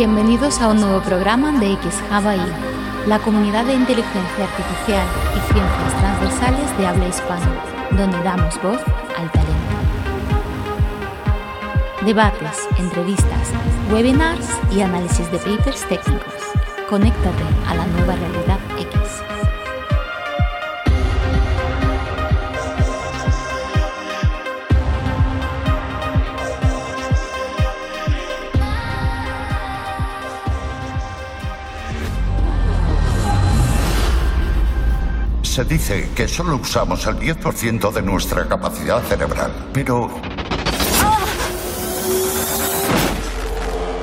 Bienvenidos a un nuevo programa de X Hawaii, la comunidad de inteligencia artificial y ciencias transversales de habla hispana, donde damos voz al talento. Debates, entrevistas, webinars y análisis de papers técnicos. Conéctate a la nueva realidad que solo usamos el 10% de nuestra capacidad cerebral, pero...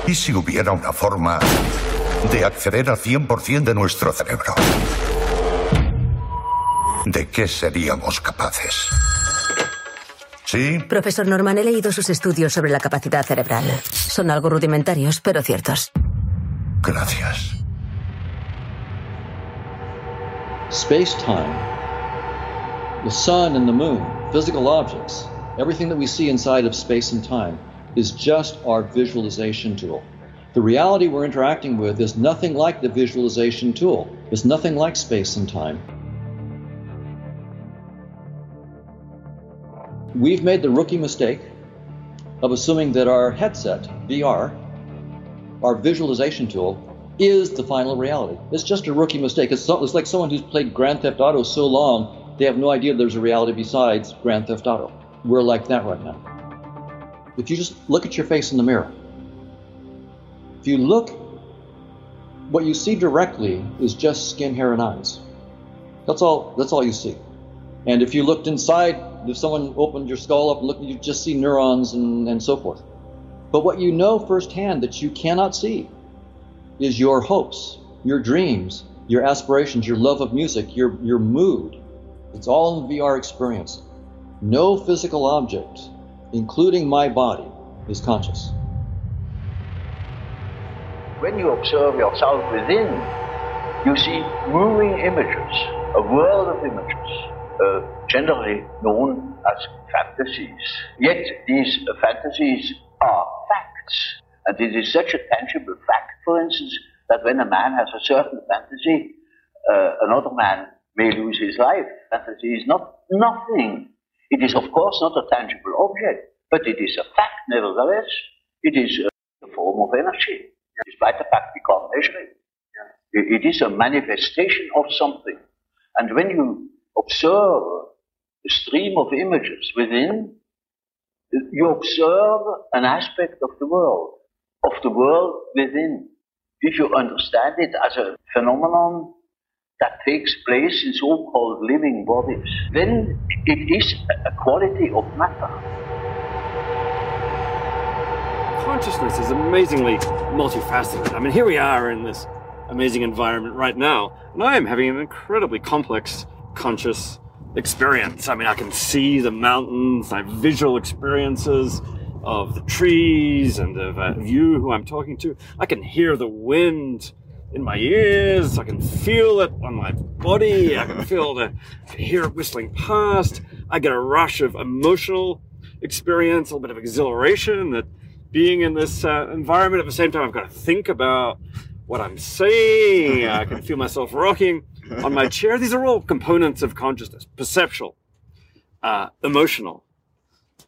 ¿Y si hubiera una forma de acceder al 100% de nuestro cerebro? ¿De qué seríamos capaces? ¿Sí? Profesor Norman, he leído sus estudios sobre la capacidad cerebral. Son algo rudimentarios, pero ciertos. Gracias. space time, the sun and the moon, physical objects, everything that we see inside of space and time is just our visualization tool. The reality we're interacting with is nothing like the visualization tool, it's nothing like space and time. We've made the rookie mistake of assuming that our headset, VR, our visualization tool, is the final reality. It's just a rookie mistake. It's, so, it's like someone who's played Grand Theft Auto so long, they have no idea there's a reality besides Grand Theft Auto. We're like that right now. If you just look at your face in the mirror, if you look, what you see directly is just skin, hair, and eyes. That's all. That's all you see. And if you looked inside, if someone opened your skull up and looked, you'd just see neurons and, and so forth. But what you know firsthand that you cannot see is your hopes, your dreams, your aspirations, your love of music, your, your mood. It's all in the VR experience. No physical object, including my body, is conscious. When you observe yourself within, you see moving images, a world of images, uh, generally known as fantasies. Yet these uh, fantasies are facts. And it is such a tangible fact, for instance, that when a man has a certain fantasy, uh, another man may lose his life. Fantasy is not nothing. It is, of course, not a tangible object, but it is a fact nevertheless. It is uh, a form of energy, despite the fact we can't measure it. It is a manifestation of something. And when you observe the stream of images within, you observe an aspect of the world of the world within. If you understand it as a phenomenon that takes place in so-called living bodies, then it is a quality of matter. Consciousness is amazingly multifaceted. I mean, here we are in this amazing environment right now, and I am having an incredibly complex conscious experience. I mean, I can see the mountains, I have visual experiences, of the trees and of, uh, you who I'm talking to. I can hear the wind in my ears. I can feel it on my body. I can feel the, I can hear it whistling past. I get a rush of emotional experience, a little bit of exhilaration that being in this uh, environment at the same time, I've got to think about what I'm saying. I can feel myself rocking on my chair. These are all components of consciousness, perceptual, uh, emotional,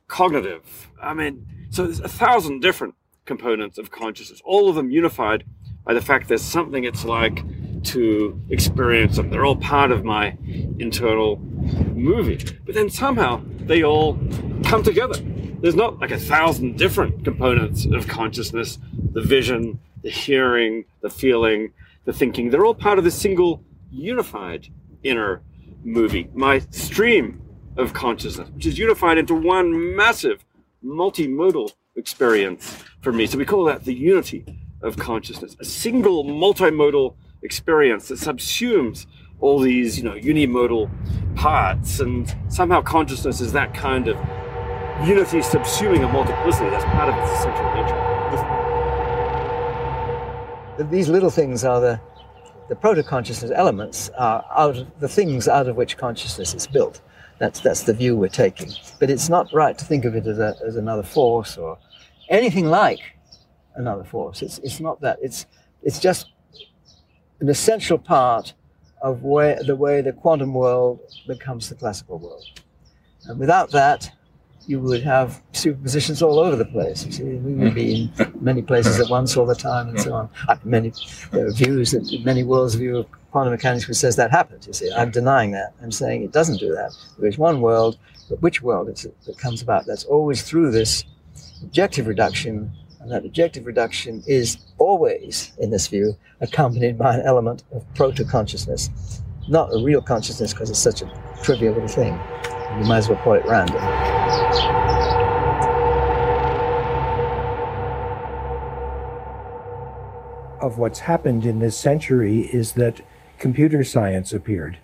cognitive. I mean, so there's a thousand different components of consciousness, all of them unified by the fact there's something it's like to experience them. They're all part of my internal movie. But then somehow they all come together. There's not like a thousand different components of consciousness the vision, the hearing, the feeling, the thinking. They're all part of the single unified inner movie. My stream of consciousness, which is unified into one massive multimodal experience for me. So we call that the unity of consciousness, a single multimodal experience that subsumes all these, you know, unimodal parts. And somehow consciousness is that kind of unity subsuming a multiplicity. That's part of its essential nature. These little things are the, the proto-consciousness elements are out of the things out of which consciousness is built. That's, that's the view we're taking. But it's not right to think of it as, a, as another force or anything like another force. It's, it's not that. It's, it's just an essential part of where, the way the quantum world becomes the classical world. And without that, you would have superpositions all over the place. You see, we would be in many places at once all the time and so on. I, many there are views that many worlds view of quantum mechanics which says that happens. You see, I'm denying that. I'm saying it doesn't do that. There is one world, but which world that comes about? That's always through this objective reduction, and that objective reduction is always, in this view, accompanied by an element of proto consciousness, not a real consciousness because it's such a trivial little thing. You might as well call it random. Of what's happened in this century is that computer science appeared.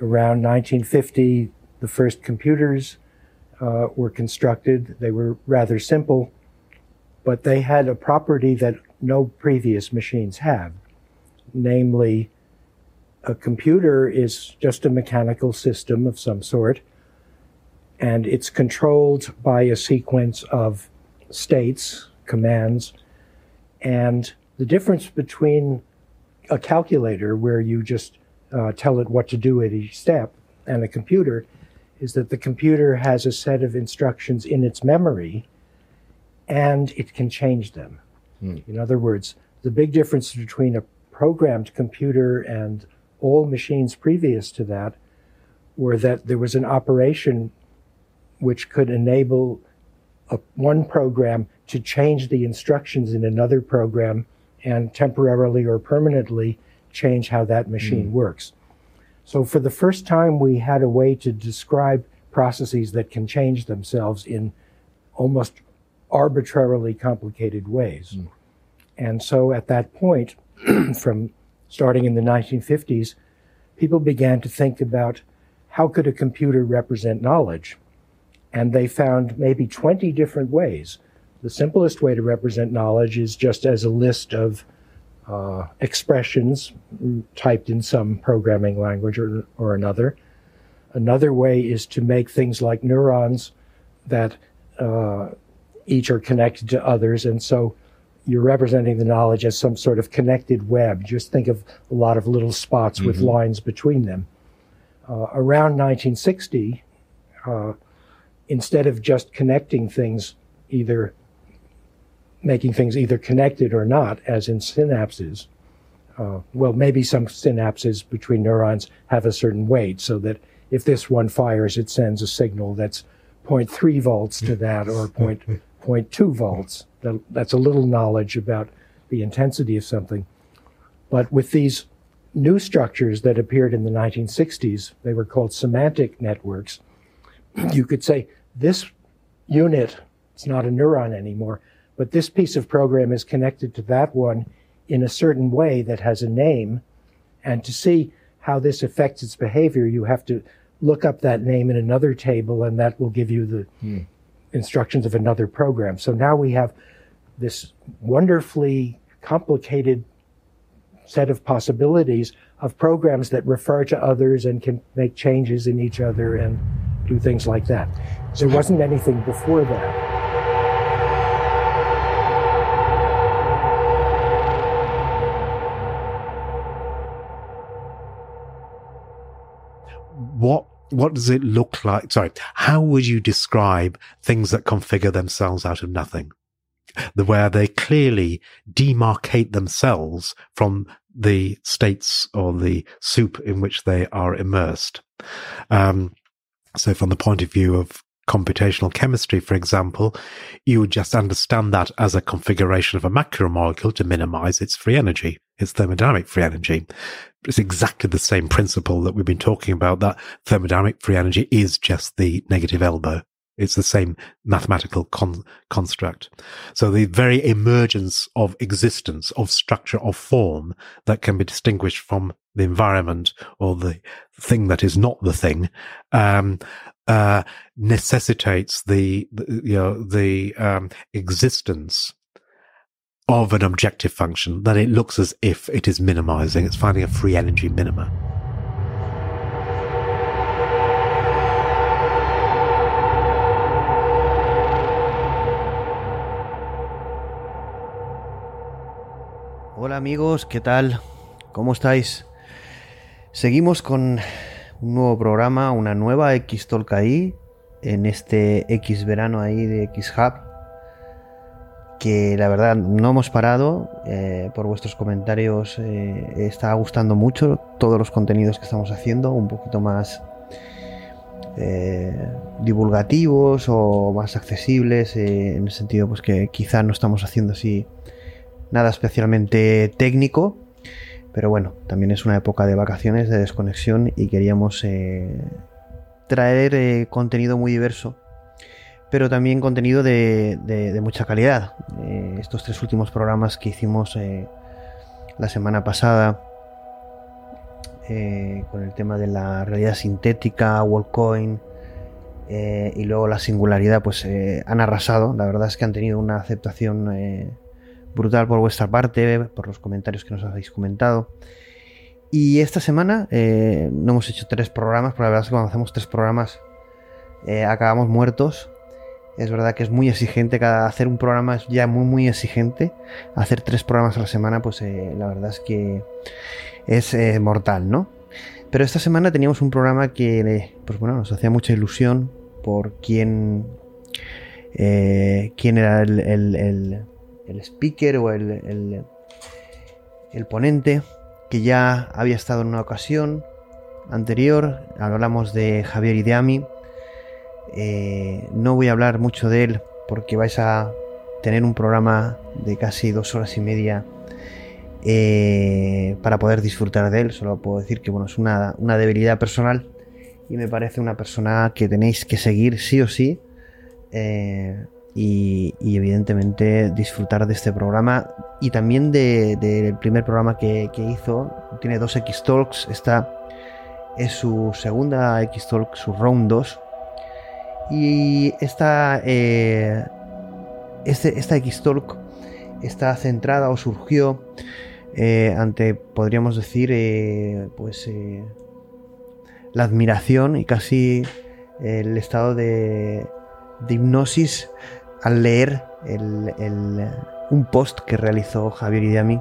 Around 1950, the first computers uh, were constructed. They were rather simple, but they had a property that no previous machines have. Namely, a computer is just a mechanical system of some sort, and it's controlled by a sequence of states, commands, and the difference between a calculator where you just uh, tell it what to do at each step and a computer is that the computer has a set of instructions in its memory and it can change them. Mm. In other words, the big difference between a programmed computer and all machines previous to that were that there was an operation which could enable a, one program to change the instructions in another program and temporarily or permanently change how that machine mm. works. So for the first time, we had a way to describe processes that can change themselves in almost arbitrarily complicated ways. Mm. And so at that point, from starting in the 1950s, people began to think about how could a computer represent knowledge? And they found maybe 20 different ways. The simplest way to represent knowledge is just as a list of uh, expressions typed in some programming language or, or another. Another way is to make things like neurons that uh, each are connected to others. And so you're representing the knowledge as some sort of connected web. Just think of a lot of little spots mm-hmm. with lines between them. Uh, around 1960, uh, instead of just connecting things either making things either connected or not, as in synapses. Uh, well, maybe some synapses between neurons have a certain weight, so that if this one fires, it sends a signal that's 0.3 volts to that or 0.2 volts. That's a little knowledge about the intensity of something. But with these new structures that appeared in the 1960s, they were called semantic networks. You could say this unit, it's not a neuron anymore, but this piece of program is connected to that one in a certain way that has a name. And to see how this affects its behavior, you have to look up that name in another table, and that will give you the hmm. Instructions of another program. So now we have this wonderfully complicated set of possibilities of programs that refer to others and can make changes in each other and do things like that. There wasn't anything before that. what what does it look like? Sorry, how would you describe things that configure themselves out of nothing? The where they clearly demarcate themselves from the states or the soup in which they are immersed. Um, so from the point of view of computational chemistry, for example, you would just understand that as a configuration of a macromolecule to minimize its free energy, its thermodynamic free energy. It's exactly the same principle that we've been talking about, that thermodynamic free energy is just the negative elbow. It's the same mathematical con- construct. So the very emergence of existence, of structure, of form that can be distinguished from the environment or the thing that is not the thing, um, uh, necessitates the, the, you know the um, existence of an objective function that it looks as if it is minimizing. It's finding a free energy minima. amigos, ¿qué tal? ¿Cómo estáis? Seguimos con un nuevo programa, una nueva X-Talk ahí, en este X verano ahí de X-Hub, que la verdad no hemos parado, eh, por vuestros comentarios eh, está gustando mucho todos los contenidos que estamos haciendo, un poquito más eh, divulgativos o más accesibles, en el sentido pues que quizá no estamos haciendo así nada especialmente técnico, pero bueno, también es una época de vacaciones, de desconexión y queríamos eh, traer eh, contenido muy diverso, pero también contenido de, mucha calidad. Eh, estos tres últimos programas que hicimos la semana pasada con el tema de la realidad sintética, Wallcoin y luego la singularidad, pues han arrasado. La verdad es que han tenido una aceptación brutal por vuestra parte, por los comentarios que nos habéis comentado. Y esta semana eh, no hemos hecho tres programas, pero la verdad es que cuando hacemos tres programas eh, acabamos muertos. Es verdad que es muy exigente, hacer un programa es ya muy muy exigente. Hacer tres programas a la semana, pues eh, la verdad es que es mortal, ¿no? Pero esta semana teníamos un programa que, pues bueno, nos hacía mucha ilusión por quién, quién era el el speaker o el, el, ponente que ya había estado en una ocasión anterior. Hablamos de Javier Ideami. Eh, no voy a hablar mucho de él porque vais a tener un programa de casi dos horas y media eh, para poder disfrutar de él. Solo puedo decir que bueno, es una, una debilidad personal y me parece una persona que tenéis que seguir sí o sí. Eh, y, evidentemente disfrutar de este programa y también del primer programa que, hizo. Tiene dos X-Talks, esta es su segunda X-Talk, su Round 2. Y esta, eh, este, X-Talk está centrada o surgió eh, ante, podríamos decir, eh, pues la admiración y casi el estado de, de hipnosis al leer un post que realizó Javier Idiami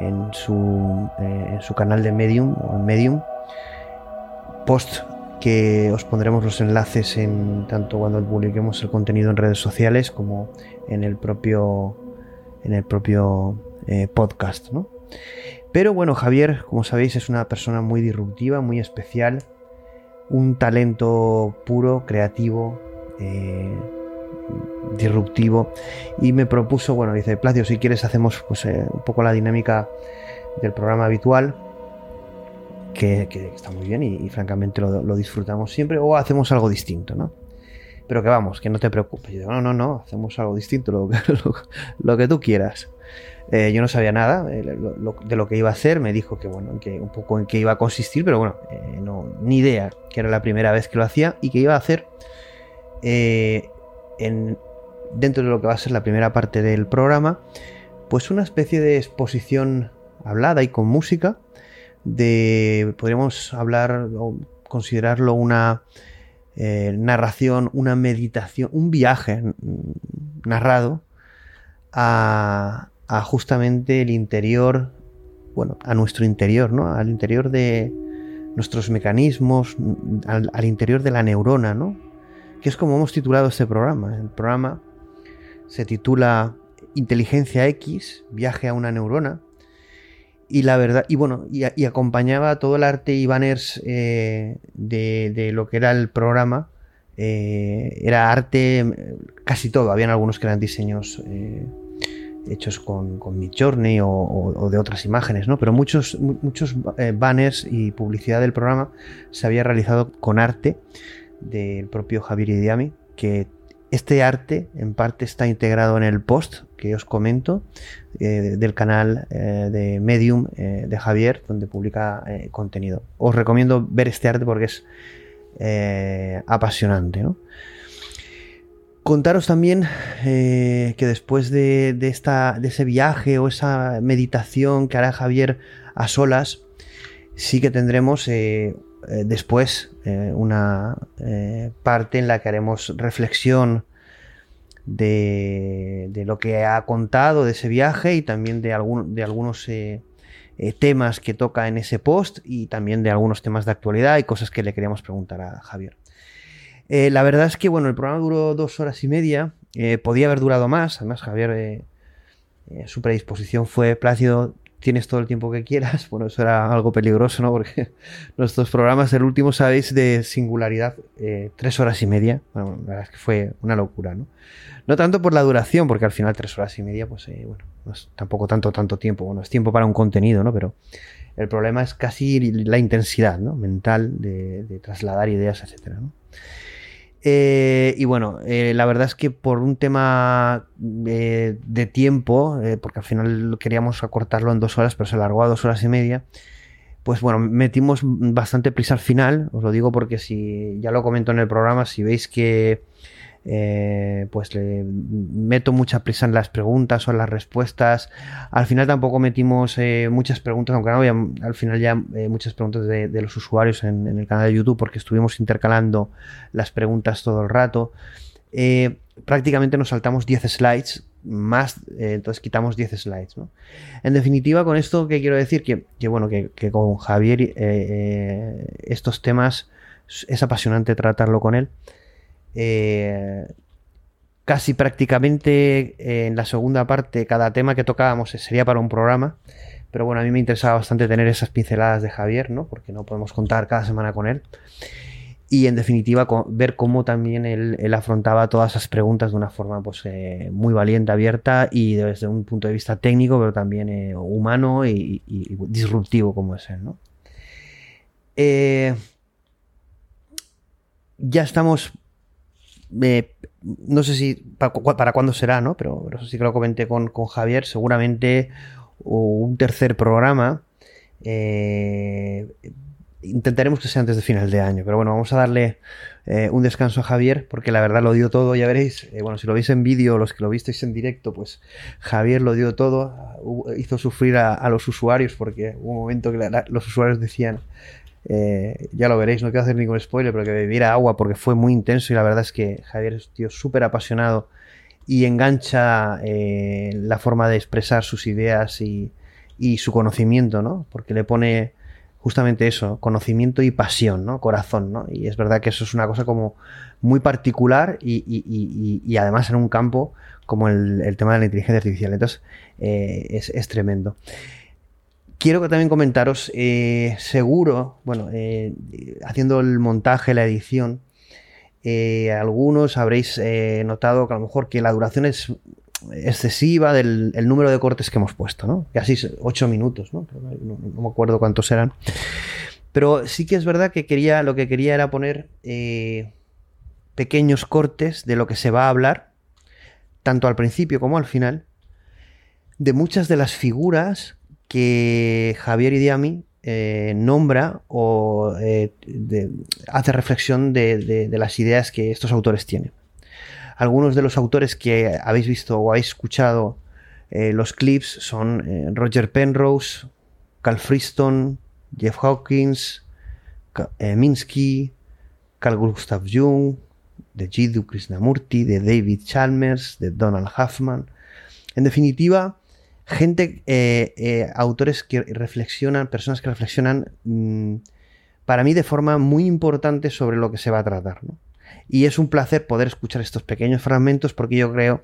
en su, eh, en su canal de Medium o en Medium, post que os pondremos los enlaces en tanto cuando publiquemos el contenido en redes sociales como en el propio en el propio eh, podcast, Pero bueno, Javier, como sabéis, es una persona muy disruptiva, muy especial, un talento puro, creativo, eh, disruptivo y me propuso, bueno, dice, Placio, si quieres hacemos pues, eh, un poco la dinámica del programa habitual, que, está muy bien y, francamente lo, disfrutamos siempre, o hacemos algo distinto, ¿no? Pero que vamos, que no te preocupes. Yo no, no, no, hacemos algo distinto, lo, que tú quieras. Eh, yo no sabía nada eh, de lo que iba a hacer, me dijo que bueno, que un poco en qué iba a consistir, pero bueno, no, ni idea, que era la primera vez que lo hacía y que iba a hacer en, dentro de lo que va a ser la primera parte del programa, pues una especie de exposición hablada y con música de, podríamos hablar o considerarlo una eh, narración, una meditación, un viaje narrado a, justamente el interior, bueno, a nuestro interior, ¿no? Al interior de nuestros mecanismos, al, al interior de la neurona, ¿no? que es como hemos titulado este programa. El programa se titula Inteligencia X, viaje a una neurona. Y la verdad, y bueno, y, acompañaba todo el arte y banners eh, de, lo que era el programa. Eh, era arte, casi todo. Habían algunos que eran diseños eh, hechos con, con Midjourney o, o, de otras imágenes, ¿no? Pero muchos, muchos banners y publicidad del programa se había realizado con arte del propio Javier Idiami, que este arte en parte está integrado en el post que os comento eh, del canal eh, de Medium eh, de Javier, donde publica contenido. Os recomiendo ver este arte porque es apasionante. Contaros también que después de, de ese viaje o esa meditación que hará Javier a solas, sí que tendremos después eh, una eh, parte en la que haremos reflexión de, lo que ha contado de ese viaje y también de, de algunos eh, eh, temas que toca en ese post y también de algunos temas de actualidad y cosas que le queríamos preguntar a Javier. Eh, la verdad es que bueno, el programa duró dos horas y media, podía haber durado más, además Javier, su predisposición fue plácido, tienes todo el tiempo que quieras. Bueno, eso era algo peligroso, ¿no? Porque nuestros programas, el último, sabéis, de singularidad, tres horas y media. Bueno, la verdad es que fue una locura, ¿no? No tanto por la duración, porque al final tres horas y media, pues eh, bueno, no es tampoco tanto, tanto tiempo. Bueno, es tiempo para un contenido, ¿no? Pero el problema es casi la intensidad ¿no? mental de, trasladar ideas, etcétera, ¿no? Eh, y bueno, eh, la verdad es que por un tema de tiempo, porque al final queríamos acortarlo en dos horas, pero se alargó a dos horas y media, pues bueno, metimos bastante prisa al final, os lo digo porque si ya lo comento en el programa, si veis que eh, pues le meto mucha prisa en las preguntas o en las respuestas. Al final tampoco metimos eh, muchas preguntas, aunque no había al final ya eh, muchas preguntas de, los usuarios en, el canal de YouTube porque estuvimos intercalando las preguntas todo el rato. prácticamente nos saltamos 10 slides más, entonces quitamos 10 slides. En definitiva, con esto que quiero decir, que, bueno, que, que con Javier estos temas es apasionante tratarlo con él. Eh, casi prácticamente eh, en la segunda parte cada tema que tocábamos sería para un programa. Pero bueno, a mí me interesaba bastante tener esas pinceladas de Javier, ¿no? Porque no podemos contar cada semana con él. Y en definitiva, ver cómo también él, afrontaba todas esas preguntas de una forma pues, eh, muy valiente, abierta y desde un punto de vista técnico, pero también humano y, disruptivo como es él, ¿no? ya estamos no sé si para, cuándo será, ¿no? Pero, eso sí que lo comenté con, Javier, seguramente un tercer programa. Eh, intentaremos que sea antes de final de año, pero bueno, vamos a darle eh, un descanso a Javier, porque la verdad lo dio todo, ya veréis, eh, bueno, si lo veis en vídeo, los que lo visteis en directo, pues Javier lo dio todo, hizo sufrir a, los usuarios, porque hubo un momento que los usuarios decían, eh, ya lo veréis, no quiero hacer ningún spoiler, pero que bebiera agua porque fue muy intenso y la verdad es que Javier es un tío súper apasionado y engancha eh, la forma de expresar sus ideas y, su conocimiento, ¿no? Porque le pone justamente eso, conocimiento y pasión, ¿no? Corazón, ¿no? Y es verdad que eso es una cosa como muy particular y, además en un campo como el, tema de la inteligencia artificial. Entonces, eh, es, es tremendo quiero también comentaros, eh, seguro, bueno, eh, haciendo el montaje, la edición, eh, algunos habréis notado que a lo mejor que la duración es excesiva del número de cortes que hemos puesto, ¿no? Casi 8 minutos, ¿no? ¿no? me acuerdo cuántos eran. Pero sí que es verdad que quería, lo que quería era poner pequeños cortes de lo que se va a hablar, tanto al principio como al final, de muchas de las figuras que Javier Idiami eh, nombra o eh, hace reflexión de, las ideas que estos autores tienen. Algunos de los autores que habéis visto o habéis escuchado eh, los clips son Roger Penrose, Carl Friston, Jeff Hawkins, Minsky, Carl Gustav Jung, de Jiddu Krishnamurti, de David Chalmers, de Donald Huffman. En definitiva, gente, eh, eh, autores que reflexionan, personas que reflexionan, mm, para mí de forma muy importante sobre lo que se va a tratar. Y es un placer poder escuchar estos pequeños fragmentos porque yo creo,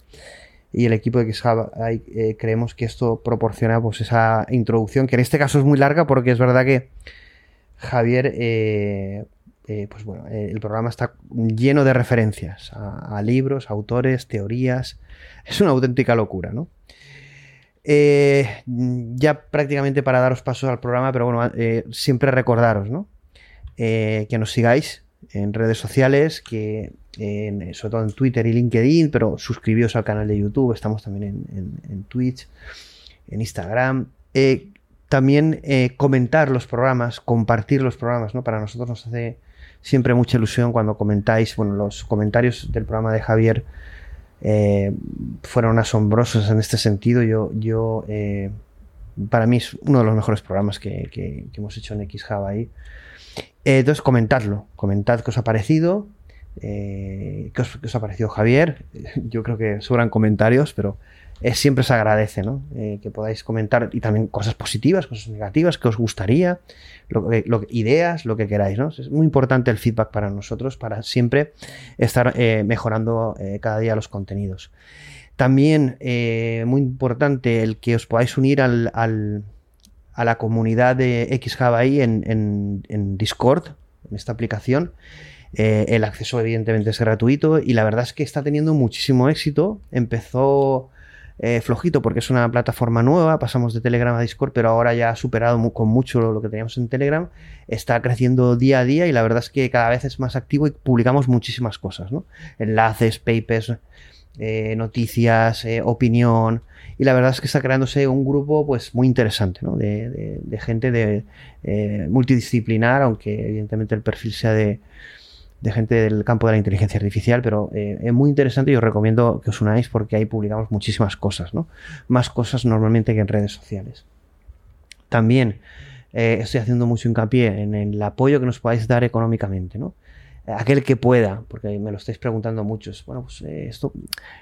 y el equipo de XHub eh, creemos que esto proporciona pues esa introducción, que en este caso es muy larga porque es verdad que Javier, pues bueno, el programa está lleno de referencias a libros, autores, teorías. Es una auténtica locura, ¿no? Eh, ya prácticamente para daros paso al programa, pero bueno, eh, siempre recordaros, ¿no? Eh, que nos sigáis en redes sociales, que sobre todo en Twitter y LinkedIn, pero suscribíos al canal de YouTube, estamos también en, Twitch, en Instagram. también comentar los programas, compartir los programas, ¿no? Para nosotros nos hace siempre mucha ilusión cuando comentáis, bueno, los comentarios del programa de Javier eh, fueron asombrosos en este sentido. Yo, yo eh, para mí es uno de los mejores programas que, hemos hecho en XHub ahí. Eh, entonces, comentadlo, comentad qué os ha parecido, Eh, ¿qué, os, ha parecido Javier? Yo creo que sobran comentarios, pero siempre se agradece ¿no? Que podáis comentar y también cosas positivas, cosas negativas, que os gustaría, ideas, lo que queráis. Es muy importante el feedback para nosotros, para siempre estar eh, mejorando cada día los contenidos. También muy importante el que os podáis unir al, a la comunidad de XJavaI en, en Discord, en esta aplicación. Eh, el acceso evidentemente es gratuito y la verdad es que está teniendo muchísimo éxito. Empezó eh, flojito porque es una plataforma nueva, pasamos de Telegram a Discord, pero ahora ya ha superado con mucho lo, que teníamos en Telegram. Está creciendo día a día y la verdad es que cada vez es más activo y publicamos muchísimas cosas, Enlaces, papers, eh, noticias, opinión. Y la verdad es que está creándose un grupo pues muy interesante, de, de, gente de, multidisciplinar, aunque evidentemente el perfil sea de, de gente del campo de la inteligencia artificial, pero eh, es muy interesante y os recomiendo que os unáis porque ahí publicamos muchísimas cosas, ¿no? Más cosas normalmente que en redes sociales. También eh, estoy haciendo mucho hincapié en el apoyo que nos podáis dar económicamente, ¿no? Aquel que pueda, porque me lo estáis preguntando muchos. Bueno, pues eh, esto,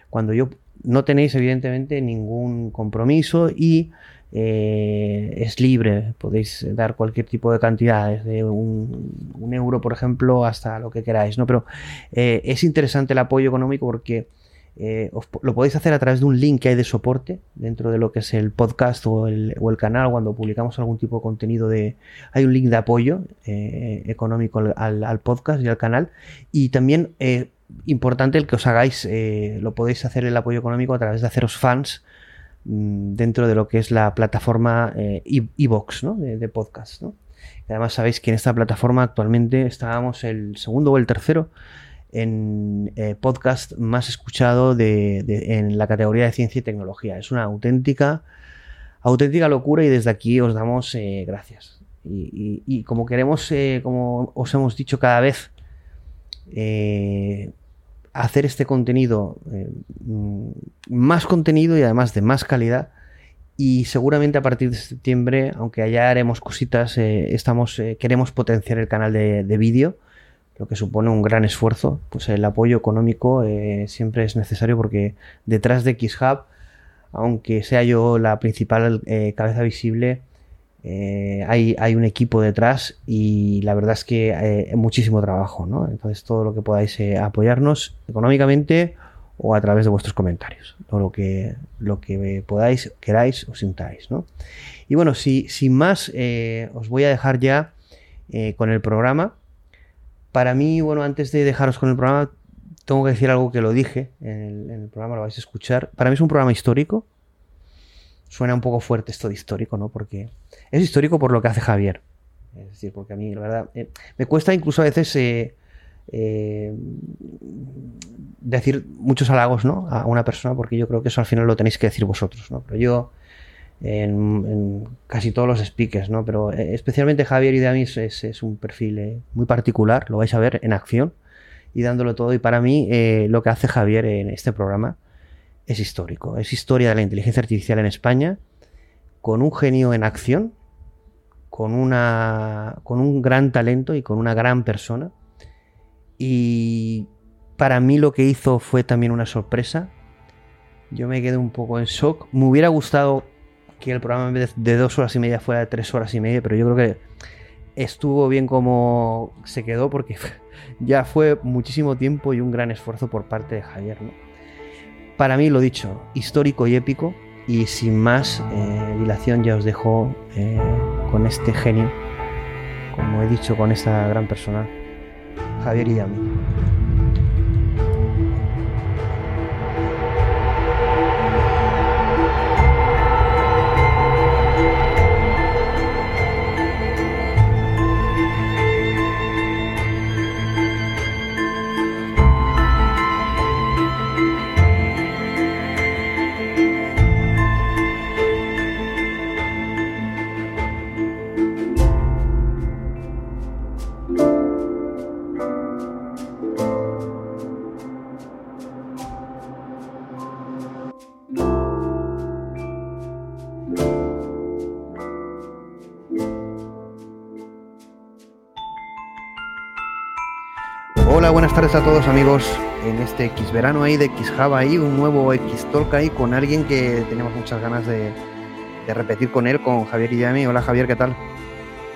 cuando yo no tenéis evidentemente ningún compromiso y eh, es libre, podéis dar cualquier tipo de cantidad, desde un, euro, por ejemplo, hasta lo que queráis, ¿no? Pero eh, es interesante el apoyo económico porque eh, lo podéis hacer a través de un link que hay de soporte dentro de lo que es el podcast o el, canal, cuando publicamos algún tipo de contenido de... Hay un link de apoyo económico al, al, podcast y al canal. Y también importante el que os hagáis, lo podéis hacer el apoyo económico a través de haceros fans dentro de lo que es la plataforma iBox eh, de, podcast. además sabéis que en esta plataforma actualmente estábamos el segundo o el tercero en eh, podcast más escuchado de, en la categoría de ciencia y tecnología. Es una auténtica, auténtica locura y desde aquí os damos eh, gracias. Y, como queremos, como os hemos dicho cada vez, hacer este contenido, eh, mm, más contenido y además de más calidad. Y seguramente a partir de septiembre, aunque allá haremos cositas, eh, estamos, eh, queremos potenciar el canal de, vídeo, lo que supone un gran esfuerzo. Pues el apoyo económico siempre es necesario porque detrás de XHub, aunque sea yo la principal cabeza visible, eh, hay, un equipo detrás y la verdad es que eh, muchísimo trabajo, ¿no? Entonces todo lo que podáis eh, apoyarnos económicamente o a través de vuestros comentarios, todo lo que, lo que podáis, queráis o sintáis, ¿no? Y bueno, si, sin más, os voy a dejar ya con el programa. Para mí, bueno, antes de dejaros con el programa, tengo que decir algo que lo dije en el programa, lo vais a escuchar. Para mí es un programa histórico, suena un poco fuerte esto de histórico, ¿no? Porque es histórico por lo que hace Javier. Es decir, porque a mí, la verdad, eh, me cuesta incluso a veces eh, eh, decir muchos halagos, ¿no? A una persona, porque yo creo que eso al final lo tenéis que decir vosotros, ¿no? Pero yo, en, casi todos los speakers, ¿no? Pero especialmente Javier y es, es un perfil muy particular, lo vais a ver en acción y dándolo todo. Y para mí, lo que hace Javier en este programa es histórico. Es historia de la inteligencia artificial en España, con un genio en acción, con, una, con un gran talento y con una gran persona. Y para mí lo que hizo fue también una sorpresa. Yo me quedé un poco en shock. Me hubiera gustado que el programa en vez de dos horas y media fuera de tres horas y media, pero yo creo que estuvo bien como se quedó porque ya fue muchísimo tiempo y un gran esfuerzo por parte de Javier. ¿no? Para mí, lo dicho, histórico y épico. Y sin más eh, dilación ya os dejo eh, con este genio, como he dicho, con esta gran persona, Javier Idami. Todos amigos. En este X verano ahí de X Java ahí, un nuevo X Talk ahí con alguien que tenemos muchas ganas de, de repetir con él, con Javier Guillami. Hola Javier, ¿qué tal?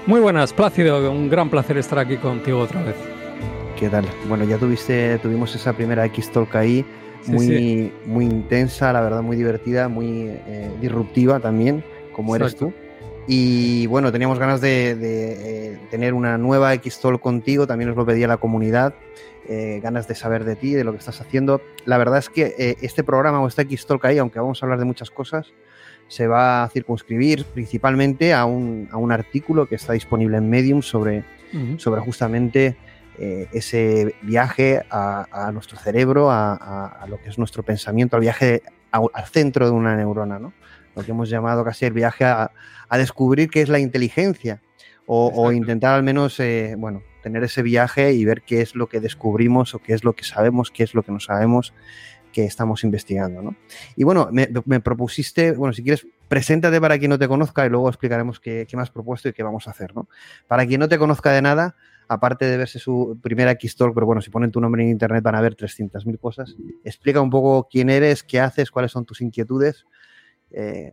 Muy buenas, Plácido, un gran placer estar aquí contigo otra vez. ¿Qué tal? Bueno, ya tuviste, tuvimos esa primera X Talk ahí, muy, Sí, muy intensa, la verdad, muy divertida, muy eh, disruptiva también, como eres tú. Y bueno, teníamos ganas de, de, eh, tener una nueva X Talk contigo, también nos lo pedía la comunidad, eh, ganas de saber de ti, de lo que estás haciendo. La verdad es que eh, este programa o esta X Talk ahí, aunque vamos a hablar de muchas cosas, se va a circunscribir principalmente a un, a un artículo que está disponible en Medium sobre, sobre justamente eh, ese viaje a, a nuestro cerebro, a, a- lo que es nuestro pensamiento, al viaje al centro de una neurona, ¿no? Lo que hemos llamado casi el viaje a, a descubrir qué es la inteligencia o, o intentar al menos, eh, bueno, tener ese viaje y ver qué es lo que descubrimos o qué es lo que sabemos, qué es lo que no sabemos que estamos investigando, ¿no? Y bueno, me, me propusiste, bueno, si quieres, preséntate para quien no te conozca y luego explicaremos qué, qué has propuesto y qué vamos a hacer, ¿no? Para quien no te conozca de nada, aparte de verse su primera X-Talk, pero bueno, si ponen tu nombre en internet van a ver 300.000 cosas. Explica un poco quién eres, qué haces, cuáles son tus inquietudes. Eh,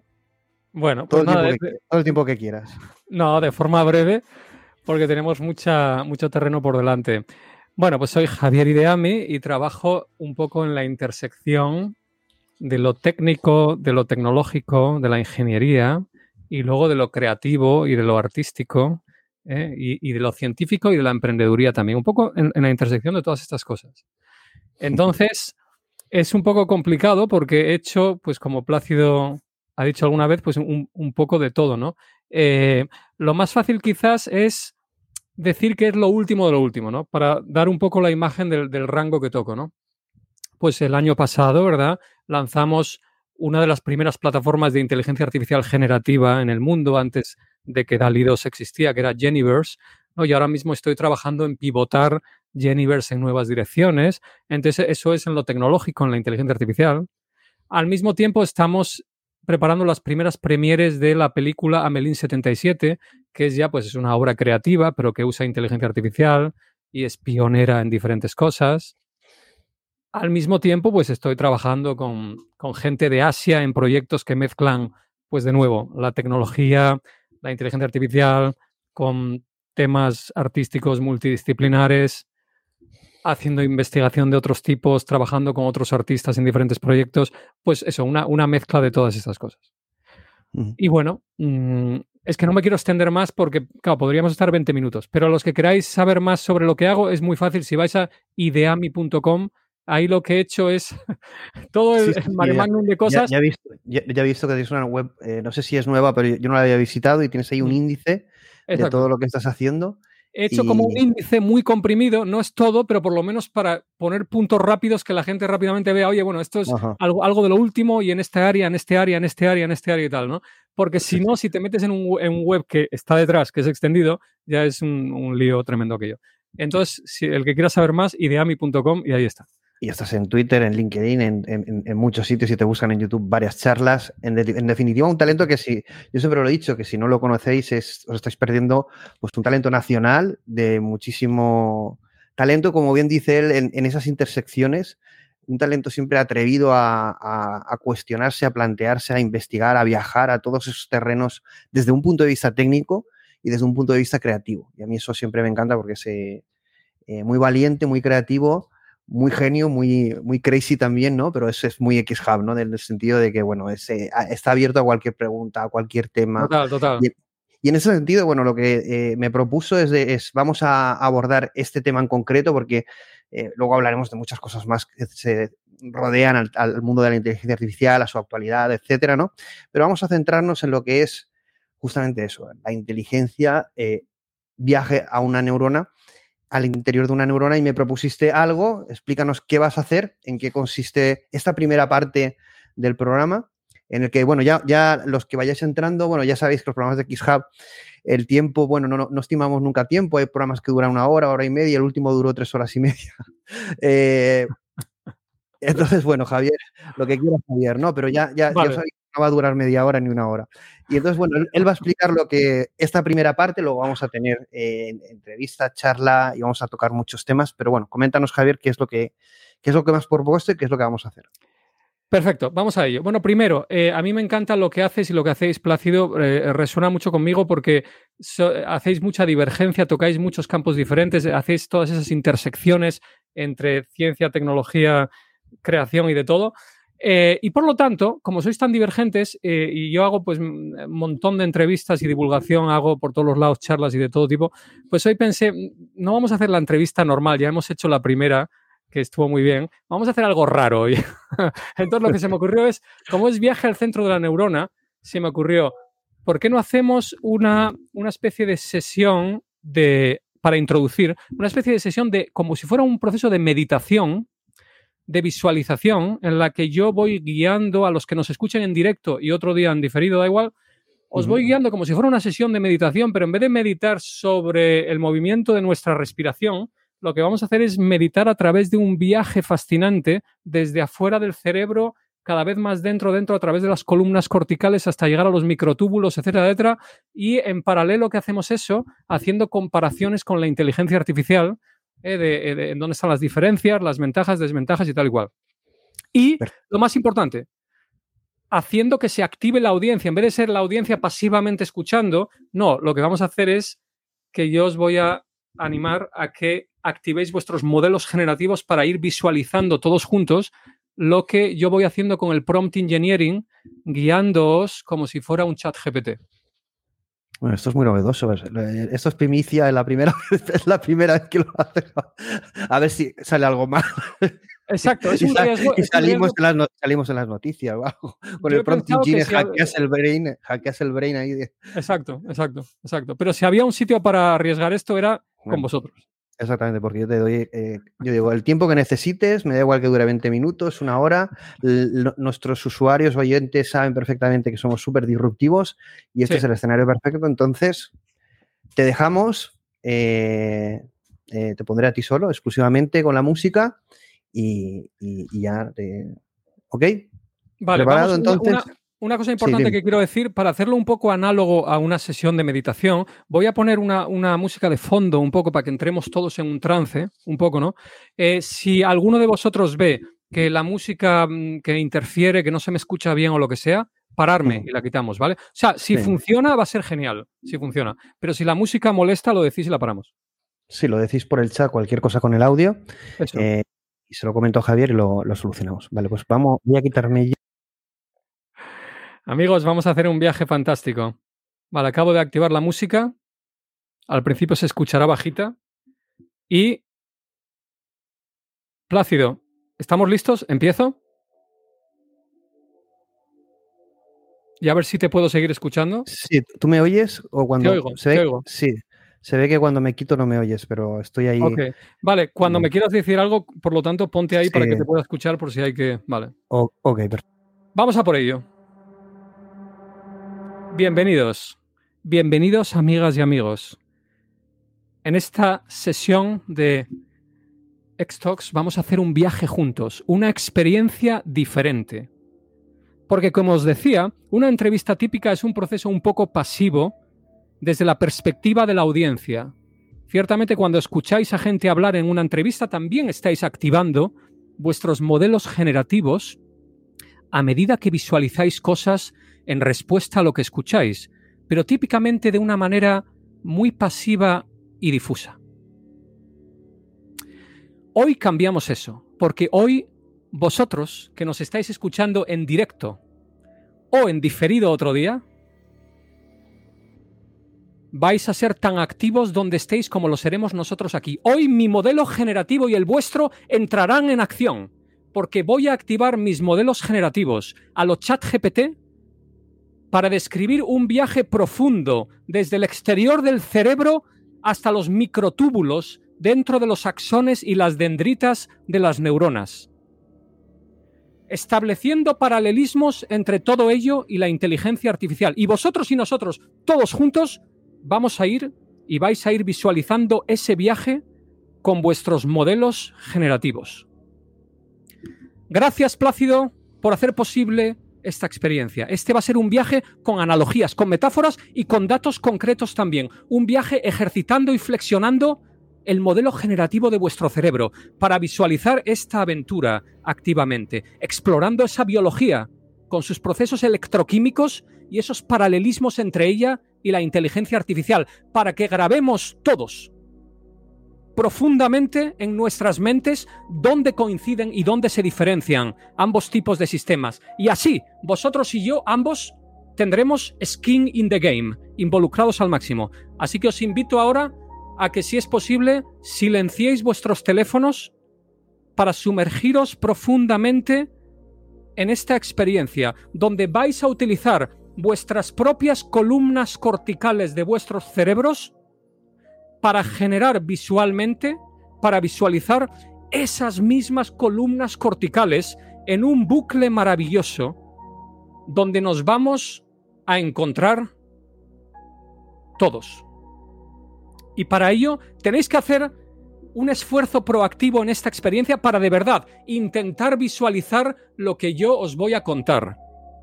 Bueno, todo, pues el nada, tiempo de- que, todo el tiempo que quieras. no, de forma breve, porque tenemos mucha, mucho terreno por delante. Bueno, pues soy Javier Ideami y trabajo un poco en la intersección de lo técnico, de lo tecnológico, de la ingeniería y luego de lo creativo y de lo artístico ¿eh? y, y de lo científico y de la emprendeduría también, un poco en, en la intersección de todas estas cosas. Entonces, es un poco complicado porque he hecho, pues como Plácido ha dicho alguna vez, pues un, poco de todo, ¿no? Eh, lo más fácil quizás es decir que es lo último de lo último, ¿no? Para dar un poco la imagen del, del rango que toco, ¿no? Pues el año pasado, ¿verdad? Lanzamos una de las primeras plataformas de inteligencia artificial generativa en el mundo antes de que DALI 2 existía, que era Geniverse, ¿no? Y ahora mismo estoy trabajando en pivotar Geniverse en nuevas direcciones. Entonces, eso es en lo tecnológico, en la inteligencia artificial. Al mismo tiempo, estamos preparando las primeras premieres de la película Amelín 77, que es ya pues es una obra creativa, pero que usa inteligencia artificial y es pionera en diferentes cosas. Al mismo tiempo, pues estoy trabajando con, con gente de Asia en proyectos que mezclan, pues de nuevo, la tecnología, la inteligencia artificial, con temas artísticos multidisciplinares, haciendo investigación de otros tipos, trabajando con otros artistas en diferentes proyectos, pues eso, una, una mezcla de todas estas cosas. Y bueno, mm, es que no me quiero extender más porque, claro, podríamos estar 20 minutos, pero los que queráis saber más sobre lo que hago es muy fácil. Si vais a ideami.com, ahí lo que he hecho es todo el, Sí, sí, mare magnum de cosas. ya he visto, ya, ya he visto que tienes una web, eh, no sé si es nueva, pero yo, no la había visitado y tienes ahí un índice de todo lo que estás haciendo. He hecho como un índice muy comprimido, no es todo, pero por lo menos para poner puntos rápidos que la gente rápidamente vea, oye, bueno, esto es algo, algo de lo último y en esta área, en este área, en este área, en este área y tal, ¿no? Porque si no, si te metes en un, en un web que está detrás, que es extendido, ya es un, un lío tremendo aquello. Entonces, si el que quiera saber más, ideami.com y ahí está. Y estás en Twitter, en LinkedIn, en, en- muchos sitios y te buscan en YouTube varias charlas. En, de- en definitiva, un talento que si, yo siempre lo he dicho, que si no lo conocéis, es, os estáis perdiendo pues, un talento nacional de muchísimo talento, como bien dice él, en, en esas intersecciones. Un talento siempre atrevido a, a- a cuestionarse, a plantearse, a investigar, a viajar a todos esos terrenos desde un punto de vista técnico y desde un punto de vista creativo. Y a mí eso siempre me encanta porque es eh, eh, muy valiente, muy creativo muy genio, muy, muy crazy también, ¿no? Pero eso es muy X-Hub, ¿no? En el sentido de que, bueno, es, eh, está abierto a cualquier pregunta, a cualquier tema. Total, total. Y, y en ese sentido, bueno, lo que eh, me propuso es, de, es, vamos a abordar este tema en concreto porque eh, luego hablaremos de muchas cosas más que se rodean al, al mundo de la inteligencia artificial, a su actualidad, etcétera, ¿no? Pero vamos a centrarnos en lo que es justamente eso, la inteligencia, eh, viaje a una neurona al interior de una neurona y me propusiste algo, explícanos qué vas a hacer, en qué consiste esta primera parte del programa, en el que, bueno, ya, ya los que vayáis entrando, bueno, ya sabéis que los programas de XHub, el tiempo, bueno, no, no, no estimamos nunca tiempo, hay programas que duran una hora, hora y media, el último duró tres horas y media. Eh, entonces, bueno, Javier, lo que quieras, Javier, ¿no? Pero ya, ya, ya Vale. os habéis no va a durar media hora ni una hora. Y entonces, bueno, él, va a explicar lo que esta primera parte, luego vamos a tener eh, entrevista, charla y vamos a tocar muchos temas. Pero bueno, coméntanos, Javier, qué es lo que, qué es lo que más propuesto y qué es lo que vamos a hacer. Perfecto, vamos a ello. Bueno, primero, eh, a mí me encanta lo que haces y lo que hacéis, Plácido, eh, resuena mucho conmigo porque hacéis mucha divergencia, tocáis muchos campos diferentes, hacéis todas esas intersecciones entre ciencia, tecnología, creación y de todo. Eh, y por lo tanto, como sois tan divergentes, y yo hago pues un montón de entrevistas y divulgación, hago por todos los lados charlas y de todo tipo, pues hoy pensé, no vamos a hacer la entrevista normal, ya hemos hecho la primera, que estuvo muy bien, vamos a hacer algo raro hoy. Entonces lo que se me ocurrió es, como es viaje al centro de la neurona, se me ocurrió, ¿por qué no hacemos una, una especie de sesión de, para introducir, una especie de sesión de, como si fuera un proceso de meditación, de visualización, en la que yo voy guiando a los que nos escuchen en directo y otro día en diferido, da igual, os voy guiando como si fuera una sesión de meditación, pero en vez de meditar sobre el movimiento de nuestra respiración, lo que vamos a hacer es meditar a través de un viaje fascinante desde afuera del cerebro, cada vez más dentro, dentro, a través de las columnas corticales hasta llegar a los microtúbulos, etcétera, etcétera. Y en paralelo que hacemos eso, haciendo comparaciones con la inteligencia artificial, eh, de, eh, en dónde están las diferencias, las ventajas, desventajas y tal igual. Y lo más importante, haciendo que se active la audiencia, en vez de ser la audiencia pasivamente escuchando, no, lo que vamos a hacer es que yo os voy a animar a que activéis vuestros modelos generativos para ir visualizando todos juntos lo que yo voy haciendo con el prompt engineering, guiándoos como si fuera un chat GPT. Bueno, esto es muy novedoso. Esto es primicia, es la primera, es la primera vez que lo hace. A ver si sale algo mal. Exacto, es un riesgo, y salimos, En las, salimos en las noticias, con el prompt engineering, hackeas el brain, hackeas el brain ahí. Exacto, exacto, exacto. Pero si había un sitio para arriesgar esto era con vosotros. Exactamente, porque yo te doy, eh, yo digo, el tiempo que necesites, me da igual que dure 20 minutos, una hora. nuestros usuarios oyentes saben perfectamente que somos súper disruptivos y este es el escenario perfecto. Entonces, te dejamos, eh, eh, te pondré a ti solo, exclusivamente con la música y, ya, ¿ok? Vale, ¿Preparado entonces? Una cosa importante que quiero decir, para hacerlo un poco análogo a una sesión de meditación, voy a poner una, música de fondo un poco para que entremos todos en un trance, un poco, ¿no? Eh, si alguno de vosotros ve que la música mm, que interfiere, que no se me escucha bien o lo que sea, pararme y la quitamos, ¿vale? O sea, si funciona, va a ser genial, si funciona. Pero si la música molesta, lo decís y la paramos. Sí, lo decís por el chat, cualquier cosa con el audio. Eh, y se lo comento a Javier y lo, lo, solucionamos. Vale, pues vamos, voy a quitarme ya Amigos, vamos a hacer un viaje fantástico. Vale, acabo de activar la música. Al principio se escuchará bajita. Y... Plácido, ¿estamos listos? ¿Empiezo? Y a ver si te puedo seguir escuchando. Sí, ¿tú me oyes? O cuando te oigo, se ve... oigo. Sí, se ve que cuando me quito no me oyes, pero estoy ahí. Vale, cuando me quieras decir algo, por lo tanto, ponte ahí para que te pueda escuchar por si hay que. Vale. ok, perfecto. Vamos a por ello. Bienvenidos, bienvenidos amigas y amigos. En esta sesión de Xtalks vamos a hacer un viaje juntos, una experiencia diferente. Porque como os decía, una entrevista típica es un proceso un poco pasivo desde la perspectiva de la audiencia. Ciertamente cuando escucháis a gente hablar en una entrevista también estáis activando vuestros modelos generativos a medida que visualizáis cosas en respuesta a lo que escucháis, pero típicamente de una manera muy pasiva y difusa. Hoy cambiamos eso, porque hoy vosotros que nos estáis escuchando en directo o en diferido otro día, vais a ser tan activos donde estéis como lo seremos nosotros aquí. Hoy mi modelo generativo y el vuestro entrarán en acción, porque voy a activar mis modelos generativos a lo chat GPT para describir un viaje profundo desde el exterior del cerebro hasta los microtúbulos dentro de los axones y las dendritas de las neuronas, estableciendo paralelismos entre todo ello y la inteligencia artificial. Y vosotros y nosotros, todos juntos, vamos a ir y vais a ir visualizando ese viaje con vuestros modelos generativos. Gracias, Plácido, por hacer posible esta experiencia. Este va a ser un viaje con analogías, con metáforas y con datos concretos también. Un viaje ejercitando y flexionando el modelo generativo de vuestro cerebro para visualizar esta aventura activamente, explorando esa biología con sus procesos electroquímicos y esos paralelismos entre ella y la inteligencia artificial, para que grabemos todos profundamente en nuestras mentes dónde coinciden y dónde se diferencian ambos tipos de sistemas. Y así, vosotros y yo, ambos, tendremos skin in the game, involucrados al máximo. Así que os invito ahora a que, si es posible, silenciéis vuestros teléfonos para sumergiros profundamente en esta experiencia, donde vais a utilizar vuestras propias columnas corticales de vuestros cerebros para generar visualmente, para visualizar esas mismas columnas corticales en un bucle maravilloso donde nos vamos a encontrar todos. Y para ello tenéis que hacer un esfuerzo proactivo en esta experiencia para de verdad intentar visualizar lo que yo os voy a contar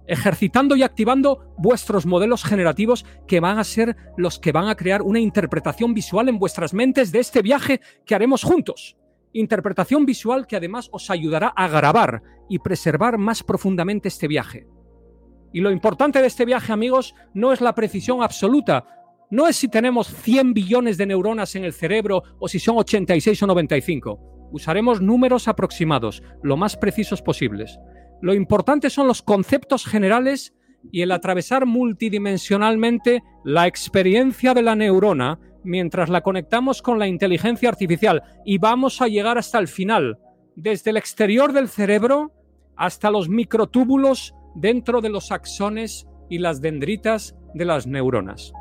ejercitando y activando vuestros modelos generativos que van a ser los que van a crear una interpretación visual en vuestras mentes de este viaje que haremos juntos. Interpretación visual que además os ayudará a grabar y preservar más profundamente este viaje. Y lo importante de este viaje, amigos, no es la precisión absoluta, no es si tenemos 100 billones de neuronas en el cerebro o si son 86 o 95. Usaremos números aproximados, lo más precisos posibles. Lo importante son los conceptos generales y el atravesar multidimensionalmente la experiencia de la neurona mientras la conectamos con la inteligencia artificial y vamos a llegar hasta el final, desde el exterior del cerebro hasta los microtúbulos dentro de los axones y las dendritas de las neuronas.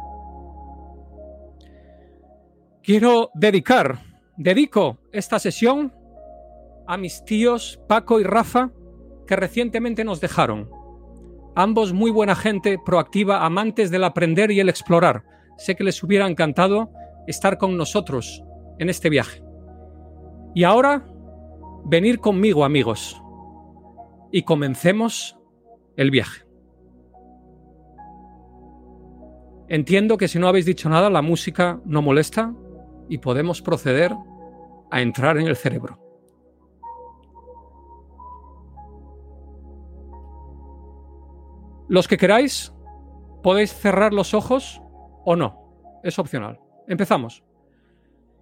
Quiero dedicar, dedico esta sesión a mis tíos Paco y Rafa, que recientemente nos dejaron. Ambos muy buena gente, proactiva, amantes del aprender y el explorar. Sé que les hubiera encantado estar con nosotros en este viaje. Y ahora, venir conmigo, amigos, y comencemos el viaje. Entiendo que si no habéis dicho nada, la música no molesta y podemos proceder a entrar en el cerebro. Los que queráis, podéis cerrar los ojos o no. Es opcional. Empezamos.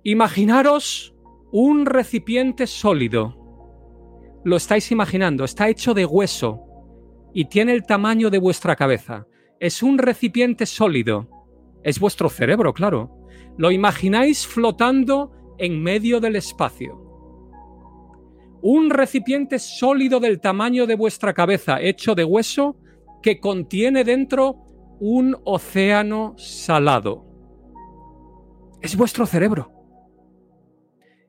Imaginaros un recipiente sólido. Lo estáis imaginando, está hecho de hueso y tiene el tamaño de vuestra cabeza. Es un recipiente sólido. Es vuestro cerebro, claro. Lo imagináis flotando en medio del espacio. Un recipiente sólido del tamaño de vuestra cabeza, hecho de hueso, que contiene dentro un océano salado. Es vuestro cerebro.